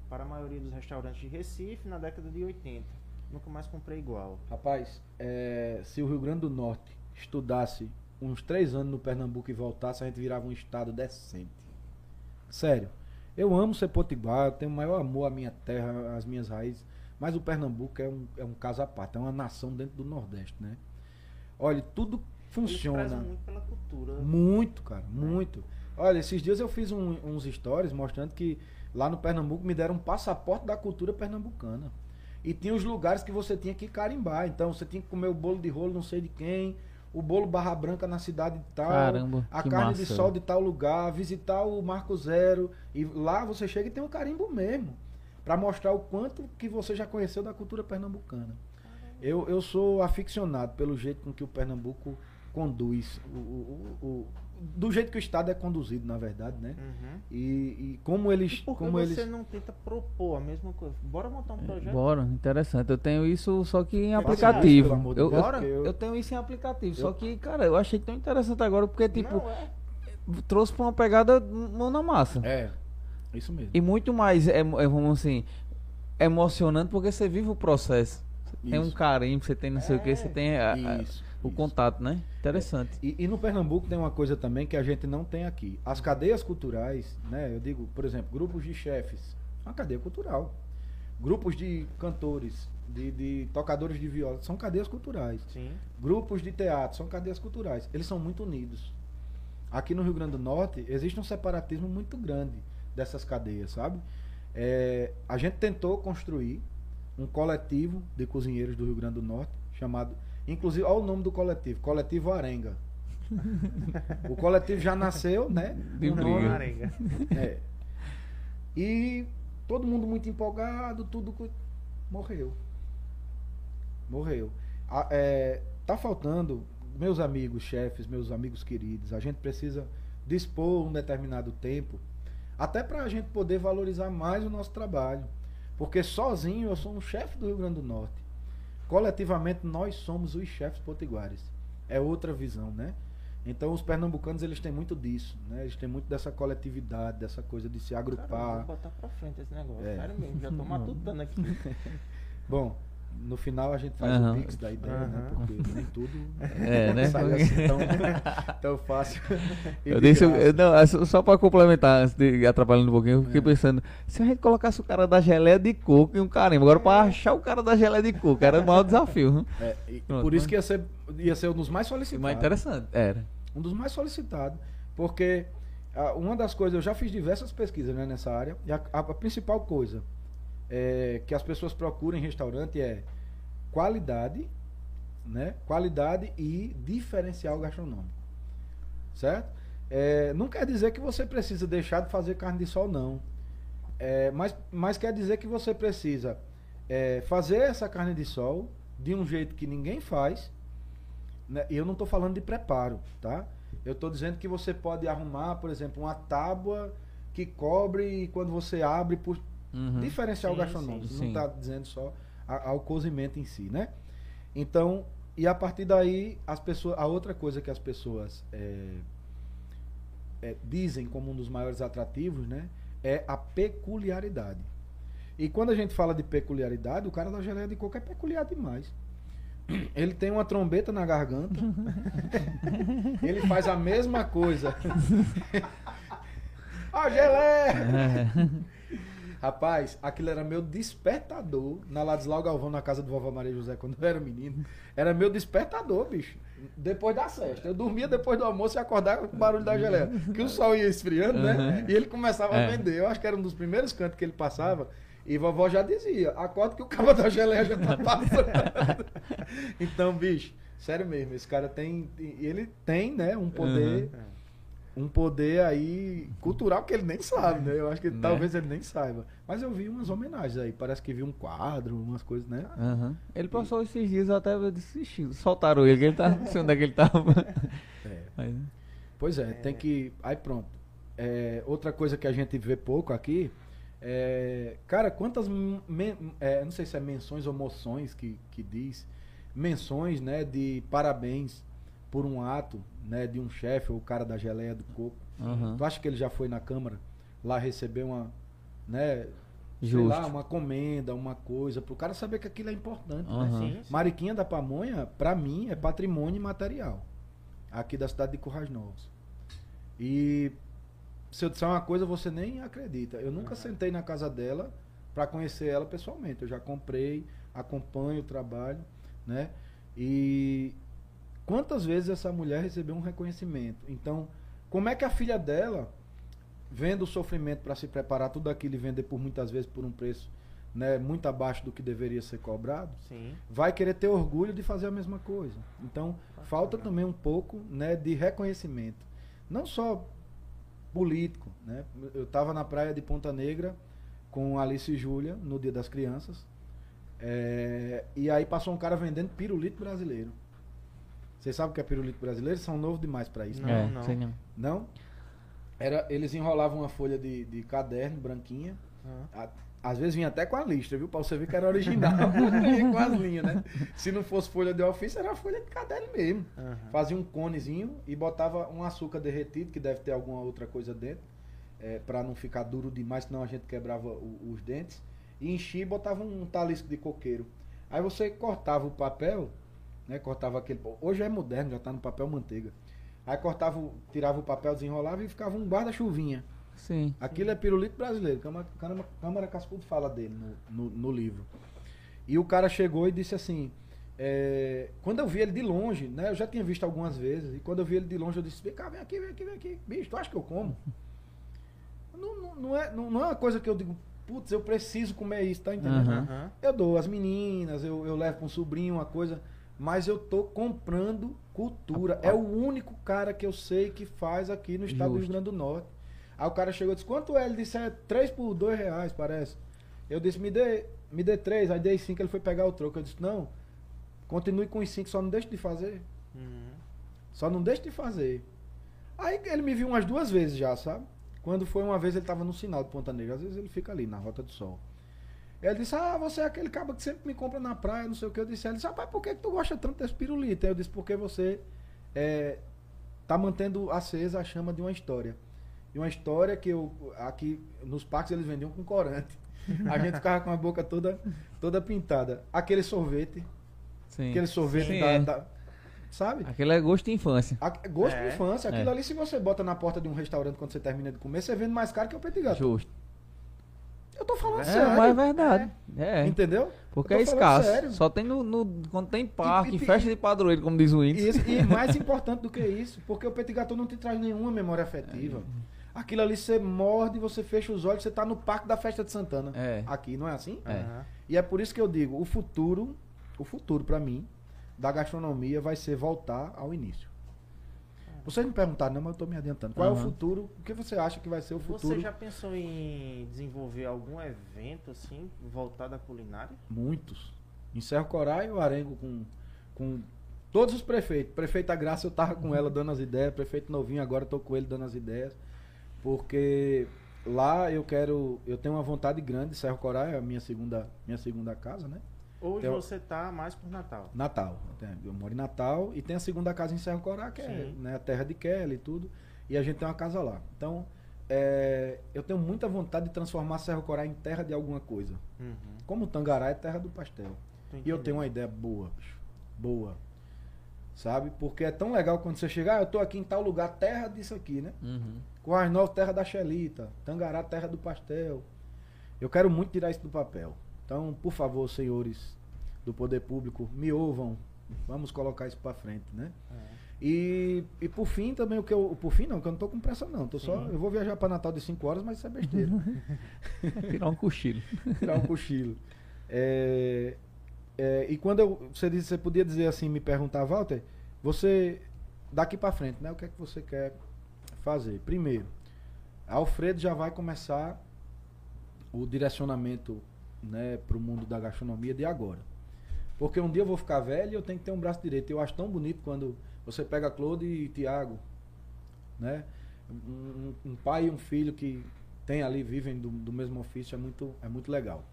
para a maioria dos restaurantes de Recife na década de 80. Nunca mais comprei igual. Rapaz, é, se o Rio Grande do Norte estudasse uns três anos no Pernambuco e voltasse, a gente virava um estado decente. Sério. Eu amo ser potiguar, eu tenho o maior amor à minha terra, às minhas raízes, mas o Pernambuco é um, é um caso à parte, é uma nação dentro do Nordeste, né? Olha, tudo funciona. muito pela cultura. Muito, cara, muito. Olha, esses dias eu fiz um- uns stories mostrando que lá no Pernambuco me deram um passaporte da cultura pernambucana. E tinha os lugares que você tinha que carimbar. Então você tinha que comer o bolo de rolo não sei de quem, o bolo barra branca na cidade de tal, Caramba, a que carne massa, de sol de tal lugar, visitar o Marco Zero. E lá você chega e tem um carimbo mesmo. Pra mostrar o quanto que você já conheceu da cultura pernambucana. Eu, eu sou aficionado pelo jeito com que o Pernambuco conduz. O, o- o- do jeito que o Estado é conduzido, na verdade, né? Uhum. E, e como eles. E por que como você eles não tenta propor a mesma coisa? Bora montar um projeto? Bora, interessante. Eu tenho isso só que em aplicativo. isso, eu, porque eu- eu tenho isso em aplicativo. eu- Só que, cara, eu achei tão interessante agora porque, tipo, Não, é. trouxe pra uma pegada mão na massa. É. Isso mesmo. E muito mais, é, é, vamos assim, emocionante porque você vive o processo. Você Tem um carinho, você tem não sei o que, você tem a- a- Isso, o isso. contato, né? Interessante. E, e no Pernambuco tem uma coisa também que a gente não tem aqui. As cadeias culturais, né? Eu digo, por exemplo, grupos de chefes, uma cadeia cultural. Grupos de cantores, de, de tocadores de viola, são cadeias culturais. Sim. Grupos de teatro, são cadeias culturais. Eles são muito unidos. Aqui no Rio Grande do Norte existe um separatismo muito grande dessas cadeias, sabe? É, a gente tentou construir um coletivo de cozinheiros do Rio Grande do Norte chamado, inclusive, olha o nome do coletivo, Coletivo Arenga. o coletivo já nasceu, né? De nome- Arenga. é. E todo mundo muito empolgado, tudo morreu. Morreu. A- é, tá faltando, meus amigos chefes, meus amigos queridos, a gente precisa dispor um determinado tempo, até para a gente poder valorizar mais o nosso trabalho. Porque sozinho eu sou um chefe do Rio Grande do Norte. Coletivamente nós somos os chefes potiguares. É outra visão, né? Então os pernambucanos eles têm muito disso, né? Eles têm muito dessa coletividade, dessa coisa de se Cara, eu vou agrupar. botar pra frente esse negócio. É. Sério mesmo, já tô matutando aqui. Bom, no final a gente faz Aham. o pix da ideia, né? Aham. Porque nem tudo É, né? sai assim tão, tão fácil. Eu deixo, graça. eu- não, é só- pra complementar, antes de ir atrapalhando um pouquinho, eu fiquei É. pensando, se a gente colocasse o cara da geleia de coco e um carimbo, agora pra achar o cara da geleia de coco, era o maior desafio. Né? É, e Pronto, por isso mas- que ia ser, ia ser um dos mais solicitados. mais interessante, era. um dos mais solicitados, porque ah, uma das coisas, eu já fiz diversas pesquisas né, nessa área, e a, a- a principal coisa é, que as pessoas procuram em restaurante é qualidade, né? Qualidade e diferencial gastronômico. Certo? É, não quer dizer que você precisa deixar de fazer carne de sol, não. É, mas, mas quer dizer que você precisa é, fazer essa carne de sol de um jeito que ninguém faz. Né? E eu não estou falando de preparo, tá? Eu estou dizendo que você pode arrumar, por exemplo, uma tábua que cobre e quando você abre Uhum. diferencial Sim, gastronômico. sim, Não está dizendo só a- ao cozimento em si, né? Então, e a partir daí, as pessoas, a outra coisa que as pessoas é, é, dizem como um dos maiores atrativos, né? É a peculiaridade. E quando a gente fala de peculiaridade, o cara da geleia de coco é peculiar demais. Ele tem uma trombeta na garganta. ele faz a mesma coisa. a geleia! Rapaz, aquilo era meu despertador na Ladislau Galvão, na casa do vovó Maria José, quando eu era menino. Era meu despertador, bicho. Depois da cesta. Eu dormia depois do almoço e acordava com o barulho da geleia. Que o sol ia esfriando, né? Uhum. E ele começava É. a vender. Eu acho que era um dos primeiros cantos que ele passava. E vovó já dizia, acorda que o cabo da geleia já tá passando. então, bicho, sério mesmo, esse cara tem. Ele tem, né, um poder. Um poder aí cultural que ele nem sabe, né? Eu acho que Né? talvez ele nem saiba. Mas eu vi umas homenagens aí. Parece que vi um quadro, umas coisas, né? Aham. Ele passou esses dias até "Ixi, soltaram ele, que ele tá, não sei onde é que ele tava. É. Mas, Pois é, tem que. Aí pronto. É, outra coisa que a gente vê pouco aqui é. Cara, quantas. men- é, não sei se é menções ou moções que, que diz. Menções, né, de parabéns por um ato, né, de um chefe ou o cara da geleia do coco. aham. Tu acha que ele já foi na Câmara lá receber uma. Né, sei lá, uma comenda, uma coisa, pro cara saber que aquilo é importante. né? Aham. Sim, sim. Mariquinha da Pamonha, pra mim, é patrimônio imaterial. Aqui da cidade de Currais Novos. E se eu disser uma coisa, você nem acredita. Eu nunca sentei na casa dela pra conhecer ela pessoalmente. Eu já comprei, acompanho o trabalho, né? E quantas vezes essa mulher recebeu um reconhecimento? Então, como é que a filha dela, vendo o sofrimento para se preparar tudo aquilo e vender por muitas vezes por um preço né, muito abaixo do que deveria ser cobrado, Sim. vai querer ter orgulho de fazer a mesma coisa. Então, falta também um pouco né, de reconhecimento. Não só político. Né? Eu estava na praia de Ponta Negra com Alice e Júlia no Dia das Crianças. é, e aí passou um cara vendendo pirulito brasileiro. Vocês sabem o que é pirulito brasileiro? São novos demais para isso. Não, né? é, não. sei não. Não? Era, eles enrolavam uma folha de, de caderno branquinha. Ah. A- às vezes vinha até com a lista, viu? Pra você ver que era original. Vinha com as linhas, né? Se não fosse folha de ofício, era folha de caderno mesmo. Aham. Fazia um conezinho e botava um açúcar derretido, que deve ter alguma outra coisa dentro. é, para não ficar duro demais, senão a gente quebrava o- os dentes. E enchia e botava um talisco de coqueiro. Aí você cortava o papel, né? Cortava aquele. Hoje é moderno, já tá no papel manteiga. Aí cortava, tirava o papel, desenrolava e ficava um guarda-chuvinha. Sim. Aquilo é pirulito brasileiro. Câmara, Câmara, Câmara Cascudo fala dele no, no, no livro. E o cara chegou e disse assim: é, quando eu vi ele de longe, né? Eu já tinha visto algumas vezes. E quando eu vi ele de longe, eu disse: vem cá, vem aqui, vem aqui, vem aqui. Bicho, tu acha que eu como? Não, não, não é, não, não é uma coisa que eu digo, putz, eu preciso comer isso, tá entendendo? Aham. Eu dou as meninas, eu, eu levo para um sobrinho uma coisa, mas eu tô comprando cultura. É o único cara que eu sei que faz aqui no estado do Rio Justo. Grande do Norte. Aí o cara chegou e disse, quanto é? Ele disse, é 3 por 2 reais, parece. Eu disse, me dê, me dê 3, aí dei 5, ele foi pegar o troco. Eu disse, não, continue com os 5, só não deixe de fazer. Uhum. Só não deixe de fazer. Aí ele me viu umas duas vezes já, sabe? Quando foi uma vez ele tava no sinal de Ponta Negra, às vezes ele fica ali na Rota do Sol. Ele disse, ah, você é aquele cabo que sempre me compra na praia, não sei o que. Eu disse, ele disse, rapaz, por que, que tu gosta tanto desse pirulito? Aí eu disse, porque você é, tá mantendo acesa a chama de uma história. E uma história que eu, aqui nos parques eles vendiam com corante. A gente ficava com a boca toda, toda pintada. Aquele sorvete, Sim. aquele sorvete Sim, da, é. da- Sabe? Aquele é gosto de infância. A- Gosto É, de infância. Aquilo é. ali, se você bota na porta de um restaurante quando você termina de comer, você vende mais caro que o petit gâteau. Justo. Eu tô falando É, sério. mas é verdade. É. Entendeu? Porque é escasso. sério. Só tem no, no- quando tem parque, E- e- festa de padroeiro, como diz o índice. isso- e mais importante do que isso, porque o petit gâteau não te traz nenhuma memória afetiva. Aquilo ali você morde, você fecha os olhos, você tá no parque da festa de Santana. É. Aqui, não é assim? É. Aham. E é por isso que eu digo, o futuro, o futuro para mim, da gastronomia vai ser voltar ao início. Vocês me perguntaram, não, mas eu tô me adiantando. Qual é o futuro? O que você acha que vai ser o futuro? Você já pensou em desenvolver algum evento assim, voltado à culinária? Muitos. Em Serra Corá e o Arengo com, com todos os prefeitos. Prefeita Graça eu tava com ela dando as ideias, prefeito Novinho agora eu tô com ele dando as ideias. Porque lá eu quero, eu tenho uma vontade grande, Serra Corá é a minha segunda, minha segunda casa, né? Hoje Eu- você tá mais por Natal. Natal. Eu moro em Natal e tem a segunda casa em Serra Corá, que é né, a terra de Kelly e tudo. E a gente tem uma casa lá. Então, é, eu tenho muita vontade de transformar Serra Corá em terra de alguma coisa. Uhum. Como Tangará é terra do pastel. E eu tenho uma ideia boa, bicho. Boa. Sabe? Porque é tão legal quando você chegar, ah, eu tô aqui em tal lugar, terra disso aqui, né? Uhum. Coais Novas, terra da Xelita. Tangará, terra do pastel. Eu quero muito tirar isso do papel. Então, por favor, senhores do poder público, me ouvam. Vamos colocar isso pra frente, né? É. E, e por fim também o que eu. Por fim não, que eu não tô com pressa não. Tô só, Sim. eu vou viajar pra Natal de 5 horas, mas isso é besteira. Tirar um cochilo. tirar um cochilo. É, é, e quando eu, você, disse, você podia dizer assim, me perguntar, Walter, você, daqui para frente, né, o que é que você quer fazer? Primeiro, Alfredo já vai começar o direcionamento né, para o mundo da gastronomia de agora. Porque um dia eu vou ficar velho e eu tenho que ter um braço direito. Eu acho tão bonito quando você pega Claude e Tiago, né? Um, um- pai e um filho que tem ali, vivem do, do mesmo ofício, é muito, é muito legal.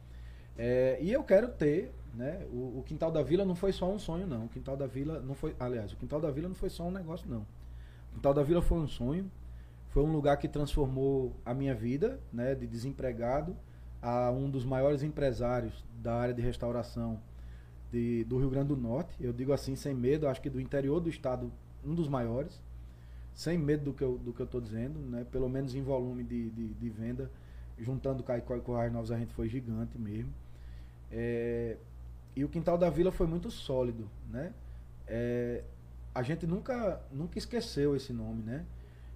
É, e eu quero ter, né? O, o Quintal da Vila não foi só um sonho, não. O Quintal da Vila não foi, aliás, o Quintal da Vila não foi só um negócio, não. O Quintal da Vila foi um sonho, foi um lugar que transformou a minha vida, né? De desempregado a um dos maiores empresários da área de restauração de- do Rio Grande do Norte. Eu digo assim, sem medo, acho que do interior do estado, um dos maiores. Sem medo do que eu, do que eu dizendo, né? Pelo menos em volume de, de, de venda. Juntando Caicó e Corrais Novos, a gente foi gigante mesmo. É, e o Quintal da Vila foi muito sólido, né? É, a gente nunca, nunca esqueceu esse nome, né?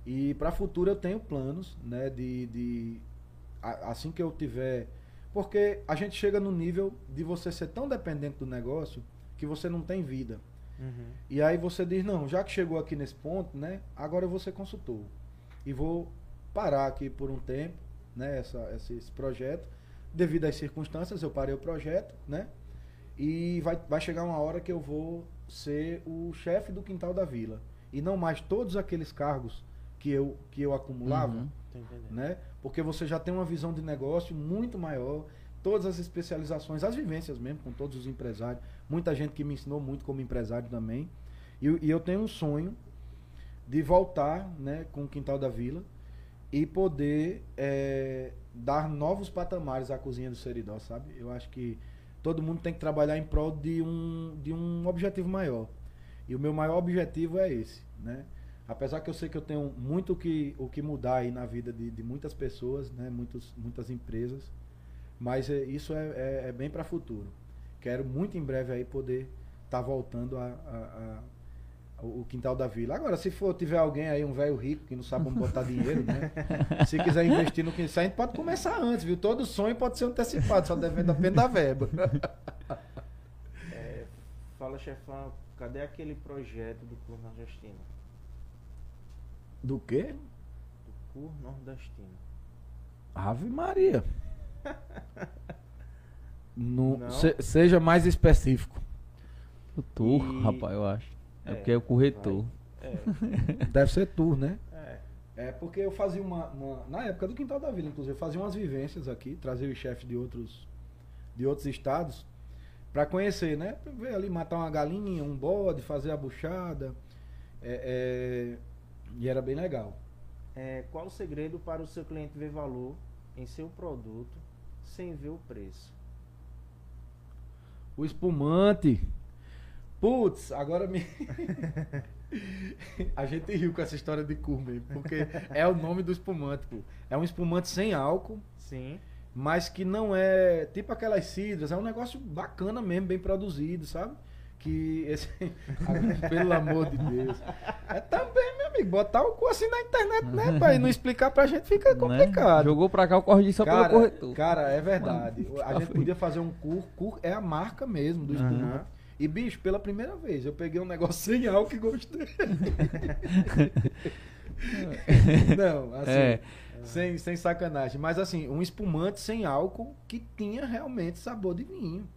E para futuro eu tenho planos, né? De, de assim que eu tiver, porque a gente chega no nível de você ser tão dependente do negócio que você não tem vida. Uhum. E aí você diz, não, já que chegou aqui nesse ponto, né? Agora eu vou ser consultor. E vou parar aqui por um tempo, né? Essa, esse, esse projeto. Devido às circunstâncias, eu parei o projeto, né? E vai, vai chegar uma hora que eu vou ser o chefe do quintal da vila. E não mais todos aqueles cargos que eu, que eu acumulava Uhum. Né? Porque você já tem uma visão de negócio muito maior, todas as especializações, as vivências mesmo com todos os empresários, muita gente que me ensinou muito como empresário também. E, eu- e eu tenho um sonho de voltar, né, com o Quintal da Vila e poder é, dar novos patamares à cozinha do Seridó, sabe? Eu acho que todo mundo tem que trabalhar em prol de um, de um objetivo maior. E o meu maior objetivo é esse, né? Apesar que eu sei que eu tenho muito o que, o que mudar aí na vida de, de muitas pessoas, né? Muitos, muitas empresas, mas é, isso é, é, é bem para futuro. Quero muito em breve aí poder estar voltando a, a- a- o quintal da vila. Agora, se for tiver alguém aí, um velho rico que não sabe onde botar dinheiro, né? Se quiser investir no quintal, a gente pode começar antes, viu? Todo sonho pode ser antecipado, só depende apenas da verba. É, fala, chefão, cadê aquele projeto do Cur Nordestino? Do quê? Do Cur Nordestino. Ave Maria. No- Não? se- seja mais específico. O tour, E- rapaz, eu acho. É, É, porque é o corretor. É, Deve ser tour, né? é. É porque eu fazia uma, uma- Na época do Quintal da Vila, inclusive, eu fazia umas vivências aqui, trazia os chefes de outros, de outros estados para conhecer, né? Pra ver ali, matar uma galinha, um bode, fazer a buchada. É, é, e era bem legal. É, qual o segredo para o seu cliente ver valor em seu produto sem ver o preço? O espumante. Putz, agora me. A gente riu com essa história de cur mesmo, porque é o nome do espumante, pô. É um espumante sem álcool, Sim. mas que não é tipo aquelas cidras, é um negócio bacana mesmo, bem produzido, sabe? Que esse. Pelo amor de Deus. É também, meu amigo, botar o cu assim na internet, né? Pra não explicar pra gente fica Né? complicado. Jogou pra cá o corre só pelo Cara, corretor. cara, é verdade. Mano, a gente podia fazer um cur, cur é a marca mesmo do espumante. E, bicho, pela primeira vez, eu peguei um negócio sem álcool e gostei. Não, assim, É. sem, sem sacanagem. Mas, assim, um espumante sem álcool que tinha realmente sabor de vinho.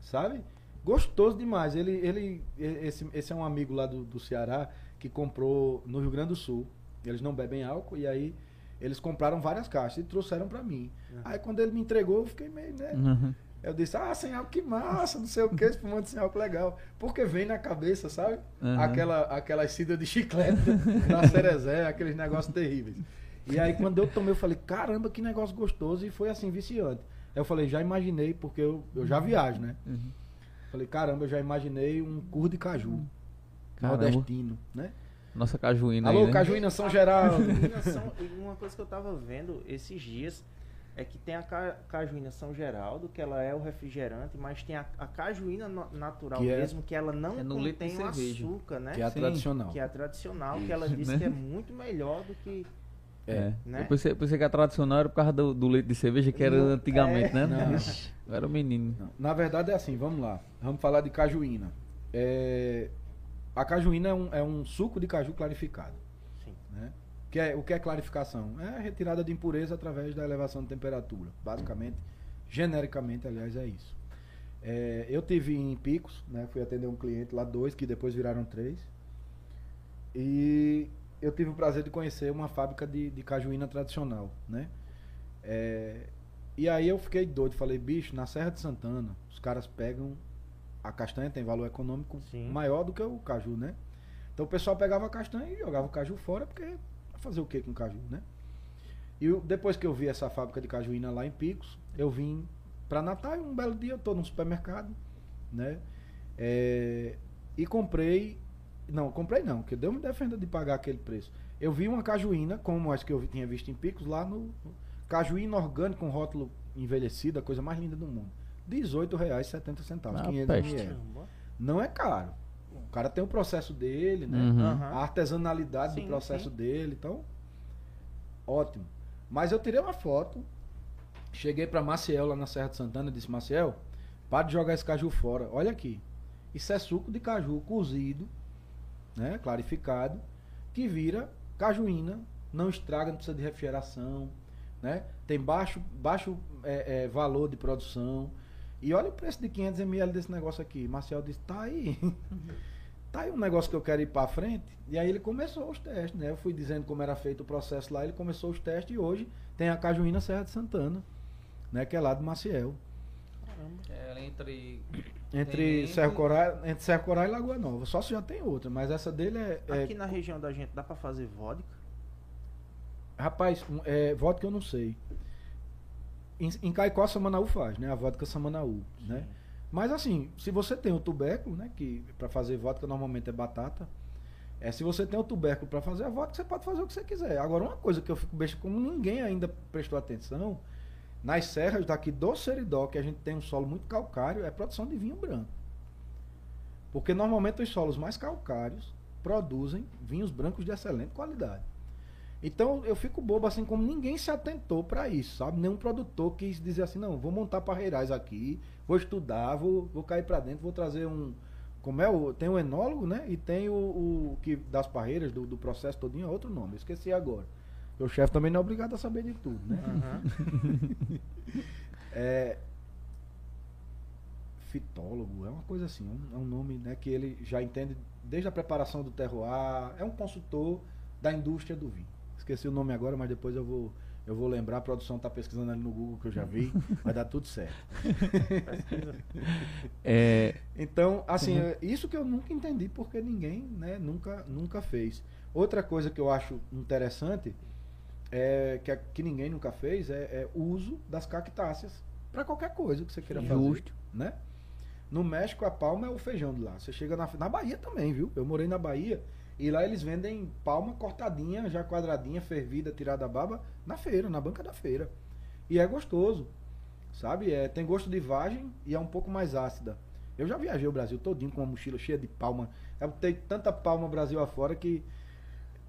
Sabe? Gostoso demais. Ele, ele, esse, esse é um amigo lá do, do Ceará que comprou no Rio Grande do Sul. Eles não bebem álcool e aí eles compraram várias caixas e trouxeram pra mim. Aí quando ele me entregou, eu fiquei meio, né? Uhum. Eu disse, ah, sem álcool, que massa, não sei o que, espumante sem álcool legal. Porque vem na cabeça, sabe? Uhum. Aquela, aquelas cidras de chiclete da Cerezé, aqueles negócios terríveis. E aí quando eu tomei, eu falei, caramba, que negócio gostoso, e foi assim, viciante. Aí eu falei, já imaginei, porque eu, eu já viajo, né? Uhum. Falei, caramba, eu já imaginei um cur de caju. Caramba. Nordestino, né? Nossa cajuína Alô, aí, né? Cajuína São Geraldo. Uma coisa que eu tava vendo esses dias é que tem a ca- cajuína São Geraldo, que ela é o refrigerante, mas tem a, a cajuína no- natural Que é- mesmo, que ela não É contém o açúcar, né? Que é a Sim. tradicional. Que é a tradicional, que ela diz Né? que é muito melhor do que. É. Né? Eu pensei, pensei que a tradicional era por causa do, do leite de cerveja, que era Não, antigamente, é. né? Não. Era um menino. Não, Na verdade é assim, vamos lá. Vamos falar de cajuína. É, a cajuína é um, é um suco de caju clarificado. Sim. Né? Que é, o que é clarificação? É a retirada de impureza através da elevação de temperatura. Basicamente, genericamente, aliás, é isso. É, eu tive em Picos, né? fui atender um cliente lá, dois, que depois viraram três. E eu tive o prazer de conhecer uma fábrica de, de cajuína tradicional, né? É, e aí eu fiquei doido, falei, bicho, na Serra de Santana, os caras pegam a castanha, tem valor econômico Sim. maior do que o caju, né? Então o pessoal pegava a castanha e jogava o caju fora, porque fazer o que com o caju, né? E eu- depois que eu vi essa fábrica de cajuína lá em Picos, eu vim para Natal e um belo dia eu tô num supermercado, né? É, e comprei, não, comprei não, porque Deus me defenda de pagar aquele preço. Eu vi uma cajuína, como as que eu tinha visto em Picos, lá no cajuína orgânico com rótulo envelhecido, a coisa mais linda do mundo. R$ 18,70, Ah, 500 peste. ml. Caramba. Não é caro. O cara tem o processo dele, né? Uhum. A artesanalidade Sim, do processo sim. dele, então ótimo. Mas eu tirei uma foto, cheguei para Maciel lá na Serra de Santana, e disse: "Maciel, para de jogar esse caju fora. Olha aqui. Isso é suco de caju cozido, né, clarificado, que vira cajuína, não estraga, não precisa de refrigeração, né? Tem baixo baixo é, é, valor de produção. E olha o preço de 500 ml desse negócio aqui. Marcel disse: "Tá aí. tá aí um negócio que eu quero ir para frente". E aí ele começou os testes, né? Eu fui dizendo como era feito o processo lá, ele começou os testes e hoje tem a cajuína Serra de Santana, né, que é lá do Maciel. Caramba. É, entre. Entre Tem- Serra Coral, entre Serra Coral e Lagoa Nova. Só se já tem outra, mas essa dele é, é Aqui na região da gente dá pra fazer vodka? Rapaz, um, é, vodka eu não sei. Em, em Caicó a Samanaú faz, né? A vodka Samanaú, né? Mas assim, se você tem o tubérculo, né? Que para fazer vodka normalmente é batata. É, se você tem o tubérculo para fazer a vodka, você pode fazer o que você quiser. Agora, uma coisa que eu fico besta, como ninguém ainda prestou atenção, nas serras daqui do Seridó, que a gente tem um solo muito calcário, é produção de vinho branco. Porque normalmente os solos mais calcários produzem vinhos brancos de excelente qualidade. Então eu fico bobo assim como ninguém se atentou para isso, sabe? Nenhum produtor quis dizer assim, não, vou montar parreirais aqui, vou estudar, vou, vou cair para dentro, vou trazer um como é o tem o enólogo, né? E tem o, o que das parreiras do, do processo todinho é outro nome, esqueci agora. O chefe também não é obrigado a saber de tudo, né? Aham. É, fitólogo, é uma coisa assim, um- é um nome né, que ele já entende desde a preparação do terroir, é um consultor da indústria do vinho. Esqueci o nome agora, mas depois eu vou, eu vou lembrar, a produção está pesquisando ali no Google que eu já vi, vai dar tudo certo. Pesquisa. É, Então, assim, é isso que eu nunca entendi porque ninguém, né, nunca, nunca fez. Outra coisa que eu acho interessante é que, a- que ninguém nunca fez é, é o uso das cactáceas para qualquer coisa que você queira fazer, Justo. né? No México a palma é o feijão de lá. Você chega na, na Bahia também, viu? Eu morei na Bahia e lá eles vendem palma cortadinha, já quadradinha, fervida, tirada da baba na feira, na banca da feira. E é gostoso, sabe? É, tem gosto de vagem e é um pouco mais ácida. Eu já viajei o Brasil todinho com uma mochila cheia de palma. Eu tenho tanta palma Brasil afora que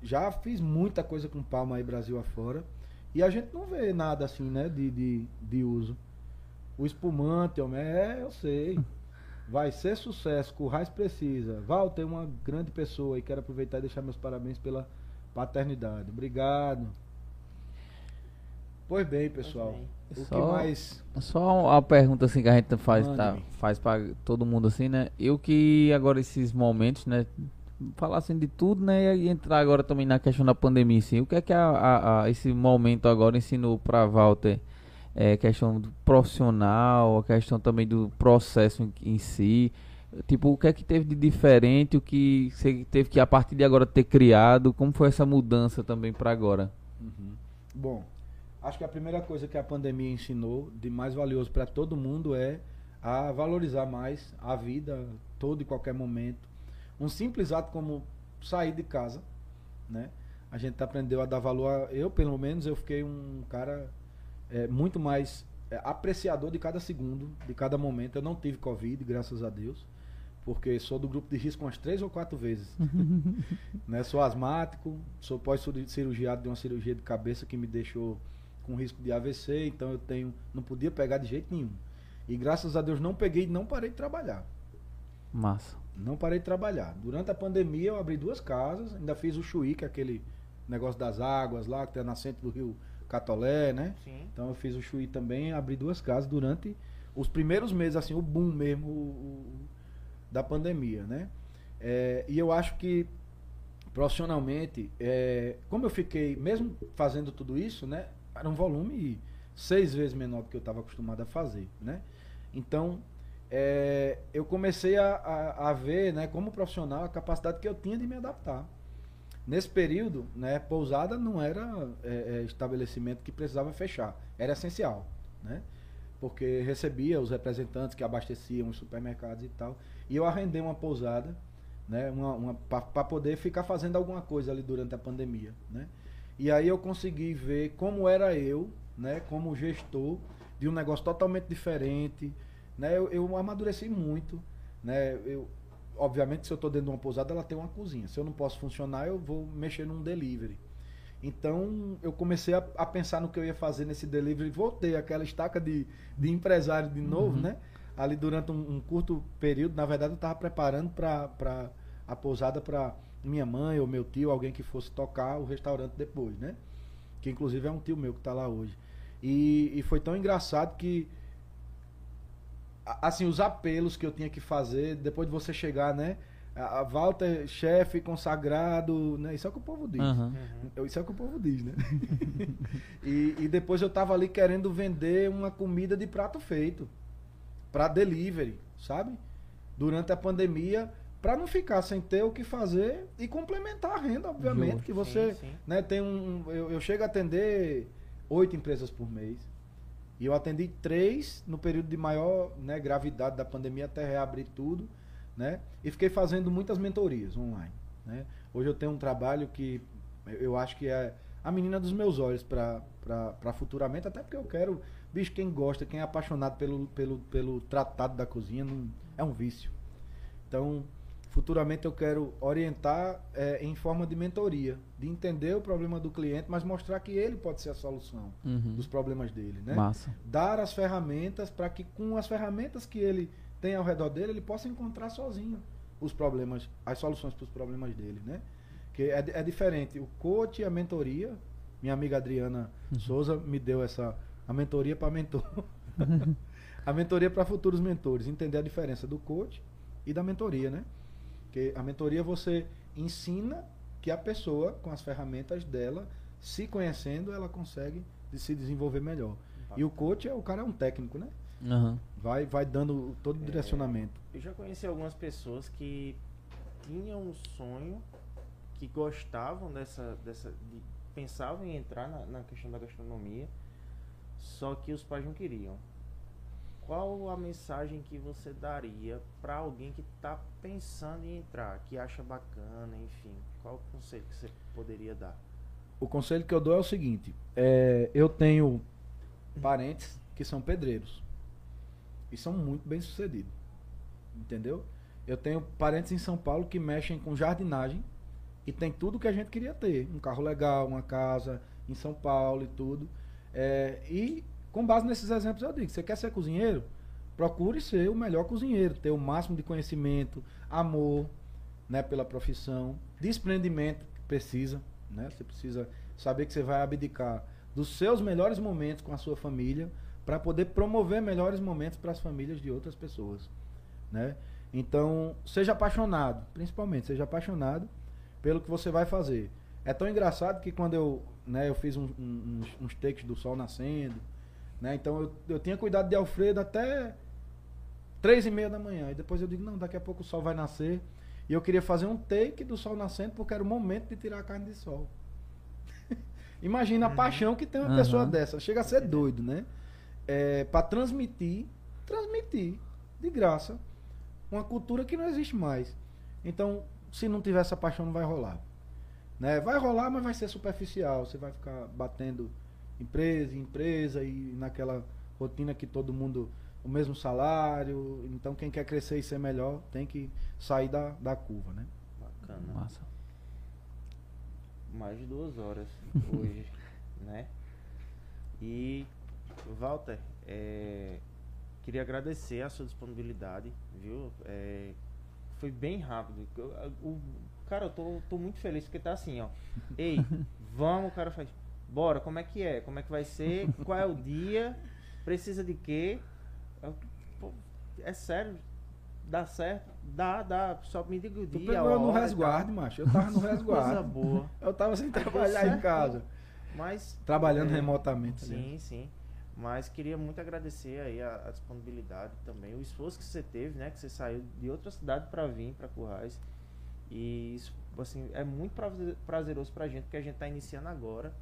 já fiz muita coisa com palma aí Brasil afora. E a gente não vê nada assim, né, de, de, de uso. O espumante, homem, é, eu sei. Vai ser sucesso, Currais precisa. Walter é uma grande pessoa e quero aproveitar e deixar meus parabéns pela paternidade. Obrigado. Pois bem, pessoal. bem. O que Só- mais. Só uma pergunta assim que a gente faz, tá, faz para todo mundo assim, né? Eu que agora esses momentos, né? Falar assim de tudo, né? E entrar agora também na questão da pandemia, assim. O que é que a, a- a- esse momento agora ensinou para Walter? É questão do profissional, a questão também do processo em, em si. Tipo, o que é que teve de diferente, o que você teve que a partir de agora ter criado? Como foi essa mudança também para agora? Uhum. Bom, acho que a primeira coisa que a pandemia ensinou de mais valioso para todo mundo é a valorizar mais a vida, todo e qualquer momento. Um simples ato como sair de casa, né? A gente aprendeu a dar valor. A, eu, pelo menos, eu fiquei um cara é, muito mais é, apreciador de cada segundo, de cada momento. Eu não tive Covid, graças a Deus, porque sou do grupo de risco umas três ou quatro vezes. né? Sou asmático, sou pós-cirurgiado de uma cirurgia de cabeça que me deixou com risco de AVC, então eu tenho, não podia pegar de jeito nenhum. E graças a Deus não peguei e não parei de trabalhar. Massa. Não parei de trabalhar. Durante a pandemia eu abri duas casas, ainda fiz o Chuí, que é aquele negócio das águas lá, que tem a nascente do rio Catolé, né? Sim. Então eu fiz o Chuí também, abri duas casas durante os primeiros meses, assim, o boom mesmo o- o- da pandemia, né? É, e eu acho que profissionalmente, é, como eu fiquei, mesmo fazendo tudo isso, né? Era um volume seis vezes menor do que eu estava acostumado a fazer, né? Então, é, eu comecei a, a, a ver, né, como profissional, a capacidade que eu tinha de me adaptar. Nesse período, né, pousada não era é, é, estabelecimento que precisava fechar, era essencial, né? Porque recebia os representantes que abasteciam os supermercados e tal, e eu arrendei uma pousada, né, uma, uma para poder ficar fazendo alguma coisa ali durante a pandemia, né? E aí eu consegui ver como era eu, né, como gestor de um negócio totalmente diferente, né? Eu, eu amadureci muito, né? Eu, obviamente, se eu estou dentro de uma pousada, ela tem uma cozinha. Se eu não posso funcionar, eu vou mexer num delivery. Então, eu comecei a, a pensar no que eu ia fazer nesse delivery. Voltei aquela estaca de, de empresário de novo, Uhum. né? Ali durante um, um curto período. Na verdade, eu estava preparando para a pousada para minha mãe ou meu tio, alguém que fosse tocar o restaurante depois, né? Que inclusive é um tio meu que está lá hoje. E, e foi tão engraçado que assim, os apelos que eu tinha que fazer depois de você chegar, né? A Walter, chefe consagrado, né? Isso é o que o povo diz. Uhum. Isso é o que o povo diz, né? e, e depois eu tava ali querendo vender uma comida de prato feito para delivery, sabe? Durante a pandemia, para não ficar sem ter o que fazer e complementar a renda, obviamente, Justo. que você Sim, sim. né, tem um. Eu, eu chego a atender oito empresas por mês. E eu atendi três no período de maior né, gravidade da pandemia até reabrir tudo. Né? E fiquei fazendo muitas mentorias online. Né? Hoje eu tenho um trabalho que eu- acho que é a menina dos meus olhos para futuramente, até porque eu quero. Bicho, quem gosta, quem é apaixonado pelo, pelo, pelo tratado da cozinha, não, é um vício. Então, futuramente eu quero orientar eh, em forma de mentoria, de entender o problema do cliente, mas mostrar que ele pode ser a solução Uhum. dos problemas dele, né? Massa. Dar as ferramentas para que com as ferramentas que ele tem ao redor dele, ele possa encontrar sozinho os problemas, as soluções para os problemas dele, né? Que é, é diferente. O coach e a mentoria, minha amiga Adriana Souza me deu essa a mentoria para mentor. a mentoria para futuros mentores, entender a diferença do coach e da mentoria, né? Que a mentoria você ensina que a pessoa com as ferramentas dela, se conhecendo, ela consegue de se desenvolver melhor. E o coach é o cara é um técnico, né? Aham. Vai vai dando todo o É. direcionamento. Eu já conheci algumas pessoas que tinham um sonho, que gostavam dessa, dessa de, pensavam em entrar na, na questão da gastronomia, só que os pais não queriam. Qual a mensagem que você daria para alguém que está pensando em entrar, que acha bacana, enfim? Qual o conselho que você poderia dar? O conselho que eu dou é o seguinte: é, eu tenho parentes que são pedreiros e são muito bem sucedidos, entendeu? Eu tenho parentes em São Paulo que mexem com jardinagem e tem tudo que a gente queria ter, um carro legal, uma casa em São Paulo e tudo. É, e com base nesses exemplos eu digo: você quer ser cozinheiro? Procure ser o melhor cozinheiro, ter o máximo de conhecimento, amor, né, pela profissão, desprendimento que precisa, né? Você precisa saber que você vai abdicar dos seus melhores momentos com a sua família para poder promover melhores momentos para as famílias de outras pessoas, né? Então, seja apaixonado, principalmente, seja apaixonado pelo que você vai fazer. É tão engraçado que quando eu, né, eu fiz um- um- uns, uns takes do sol nascendo, né? Então eu, eu tinha cuidado de Alfredo até três e meia da manhã. E depois eu digo, não, daqui a pouco o sol vai nascer. E eu queria fazer um take do sol nascendo porque era o momento de tirar a carne de sol. Imagina a paixão que tem uma Uhum. pessoa dessa. Chega a ser doido, né? É, para transmitir, transmitir de graça uma cultura que não existe mais. Então, se não tiver essa paixão, não vai rolar. Né? Vai rolar, mas vai ser superficial. Você vai ficar batendo empresa em empresa e naquela rotina que todo mundo o mesmo salário. Então, quem quer crescer e ser melhor tem que sair da, da curva, né? Bacana. Massa. mais de duas horas hoje, né? E Walter, é, queria agradecer a sua disponibilidade, viu? É, foi bem rápido. Eu- O, cara, eu tô, tô muito feliz porque tá assim, ó. Ei, vamos, o cara faz. Bora, como é que é? Como é que vai ser? Qual é o dia? Precisa de quê? Eu, pô, É sério? Dá certo? Dá, dá. Só me diga o Tu dia. pegou eu no resguardo, macho. Eu tava no Coisa resguardo. boa. Eu tava sem Deu trabalhar em casa. Mas Trabalhando É, remotamente. né? Sim, sim. Mas queria muito agradecer aí a, a disponibilidade também, o esforço que você teve, né? Que você saiu de outra cidade para vir para Currais. E isso, assim, é muito praze- prazeroso pra gente, porque a gente tá iniciando agora.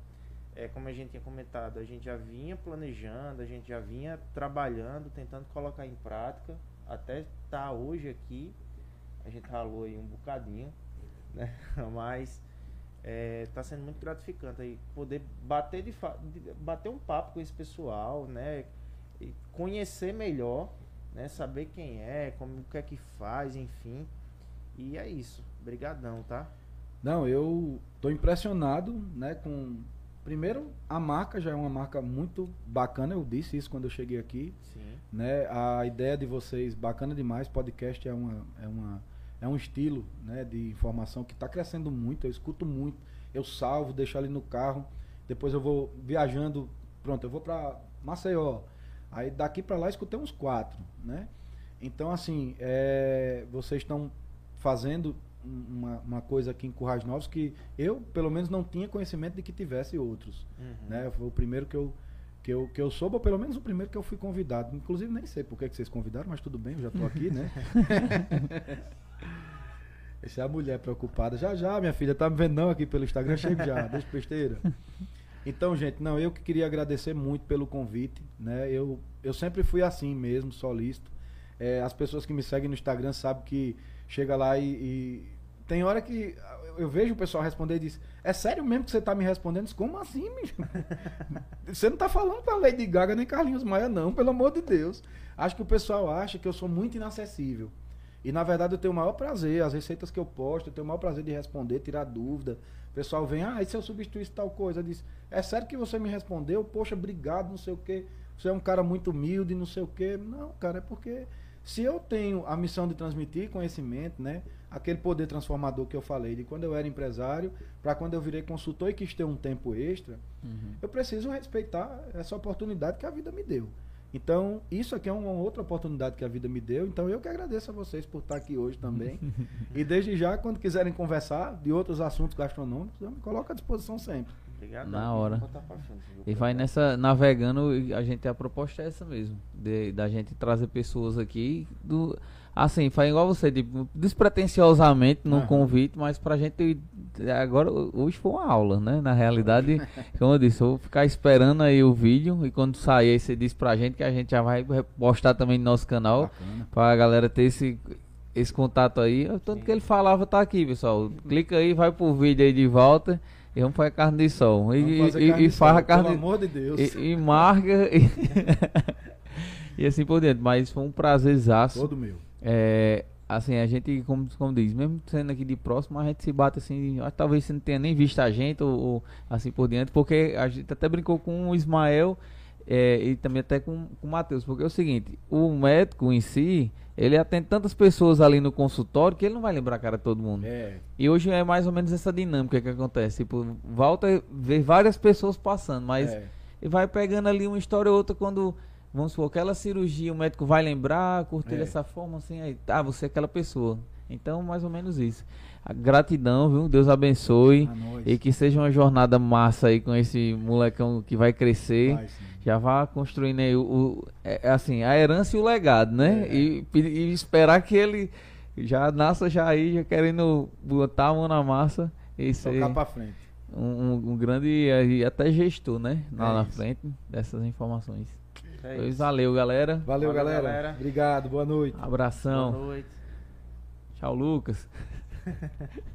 É, como a gente tinha comentado, a gente já vinha planejando, a gente já vinha trabalhando, tentando colocar em prática, até estar hoje aqui. A gente ralou aí um bocadinho, né? Mas é, tá sendo muito gratificante aí poder bater de- bater um papo com esse pessoal, né? E conhecer melhor, né? Saber quem é, como o que é que faz, enfim. E é isso. Brigadão, tá? Não, eu tô impressionado, né, com primeiro a marca já é uma marca muito bacana, eu disse isso quando eu cheguei aqui, Sim. né? A ideia de vocês bacana demais, podcast é uma é uma é um estilo, né, de informação que está crescendo muito, eu escuto muito, eu salvo, deixo ali no carro, depois eu vou viajando, pronto, eu vou para Maceió. Aí daqui para lá escutei uns quatro, né? Então assim, é, vocês estão fazendo uma, uma coisa aqui em Currais Novos que eu, pelo menos, não tinha conhecimento de que tivesse outros. Uhum. Né? Foi o primeiro que eu, que, eu, que eu soube, ou pelo menos o primeiro que eu fui convidado. Inclusive, nem sei por que vocês convidaram, mas tudo bem, eu já estou aqui, né? Essa é a mulher preocupada. Já, já, minha filha, tá me vendo não aqui pelo Instagram? Chega já, deixa besteira. Então, gente, não, eu que queria agradecer muito pelo convite, né? Eu, eu sempre fui assim mesmo, solícito. É, as pessoas que me seguem no Instagram sabem que chega lá e, e tem hora que eu vejo o pessoal responder e diz: É sério mesmo que você tá me respondendo? Diz, Como assim, bicho? Você não tá falando pra Lady Gaga nem Carlinhos Maia, não, pelo amor de Deus. Acho que o pessoal acha que eu sou muito inacessível. E na verdade eu tenho o maior prazer, as receitas que eu posto, eu tenho o maior prazer de responder, tirar dúvida. O pessoal vem, ah, e se eu substituísse tal coisa? Disse, é sério que você me respondeu? Poxa, obrigado, não sei o quê. Você é um cara muito humilde, não sei o quê. Não, cara, é porque se eu tenho a missão de transmitir conhecimento, né? Aquele poder transformador que eu falei, de quando eu era empresário, para quando eu virei consultor e quis ter um tempo extra, Uhum. eu preciso respeitar essa oportunidade que a vida me deu. Então, isso aqui é uma outra oportunidade que a vida me deu. Então, eu que agradeço a vocês por estar aqui hoje também. e desde já, quando quiserem conversar de outros assuntos gastronômicos, eu me coloco à disposição sempre. Obrigado. Na hora. E vai nessa navegando, a gente a proposta é essa mesmo, de, da gente trazer pessoas aqui do assim, faz igual você, tipo, despretensiosamente no Aham. convite, mas pra gente agora hoje foi uma aula, né? Na realidade, como eu disse, eu vou ficar esperando aí o vídeo e quando sair aí você diz pra gente que a gente já vai postar também no nosso canal Bacana. pra galera ter esse esse contato aí. Tanto que ele falava tá aqui, pessoal. Clica aí, vai pro vídeo aí de volta e vamos fazer carne de sol. E, e, carne e de faz sol, a carne Pelo amor de Deus. e, e marca e, e assim por dentro. Mas foi um prazerzaço. Todo meu. É, assim, a gente, como, como diz, mesmo sendo aqui de próximo, a gente se bate assim. acho que Talvez você não tenha nem visto a gente ou, ou assim por diante, porque a gente até brincou com o Ismael é, e também até com, com o Matheus. Porque é o seguinte: o médico em si, ele atende tantas pessoas ali no consultório que ele não vai lembrar a cara de todo mundo. É. E hoje é mais ou menos essa dinâmica que acontece. Tipo, volta ver várias pessoas passando, mas é. e vai pegando ali uma história ou outra quando, vamos supor, aquela cirurgia, o médico vai lembrar, cortei É. dessa forma, assim, aí, tá, você é aquela pessoa. Então, mais ou menos isso. A gratidão, viu? Deus abençoe. E que seja uma jornada massa aí com esse molecão que vai crescer. Vai. Já vá construindo aí o, o- é, é assim, a herança e o legado, né? É. E, pe- e esperar que ele já nasça já aí, já querendo botar a mão na massa e ser Tocar pra frente. um, um- um grande e até gestor, né? Lá É na isso. frente dessas informações. É Pois isso. valeu, galera. Valeu, Valeu, galera. galera. Obrigado, boa noite. Abração. Boa noite. Tchau, Lucas.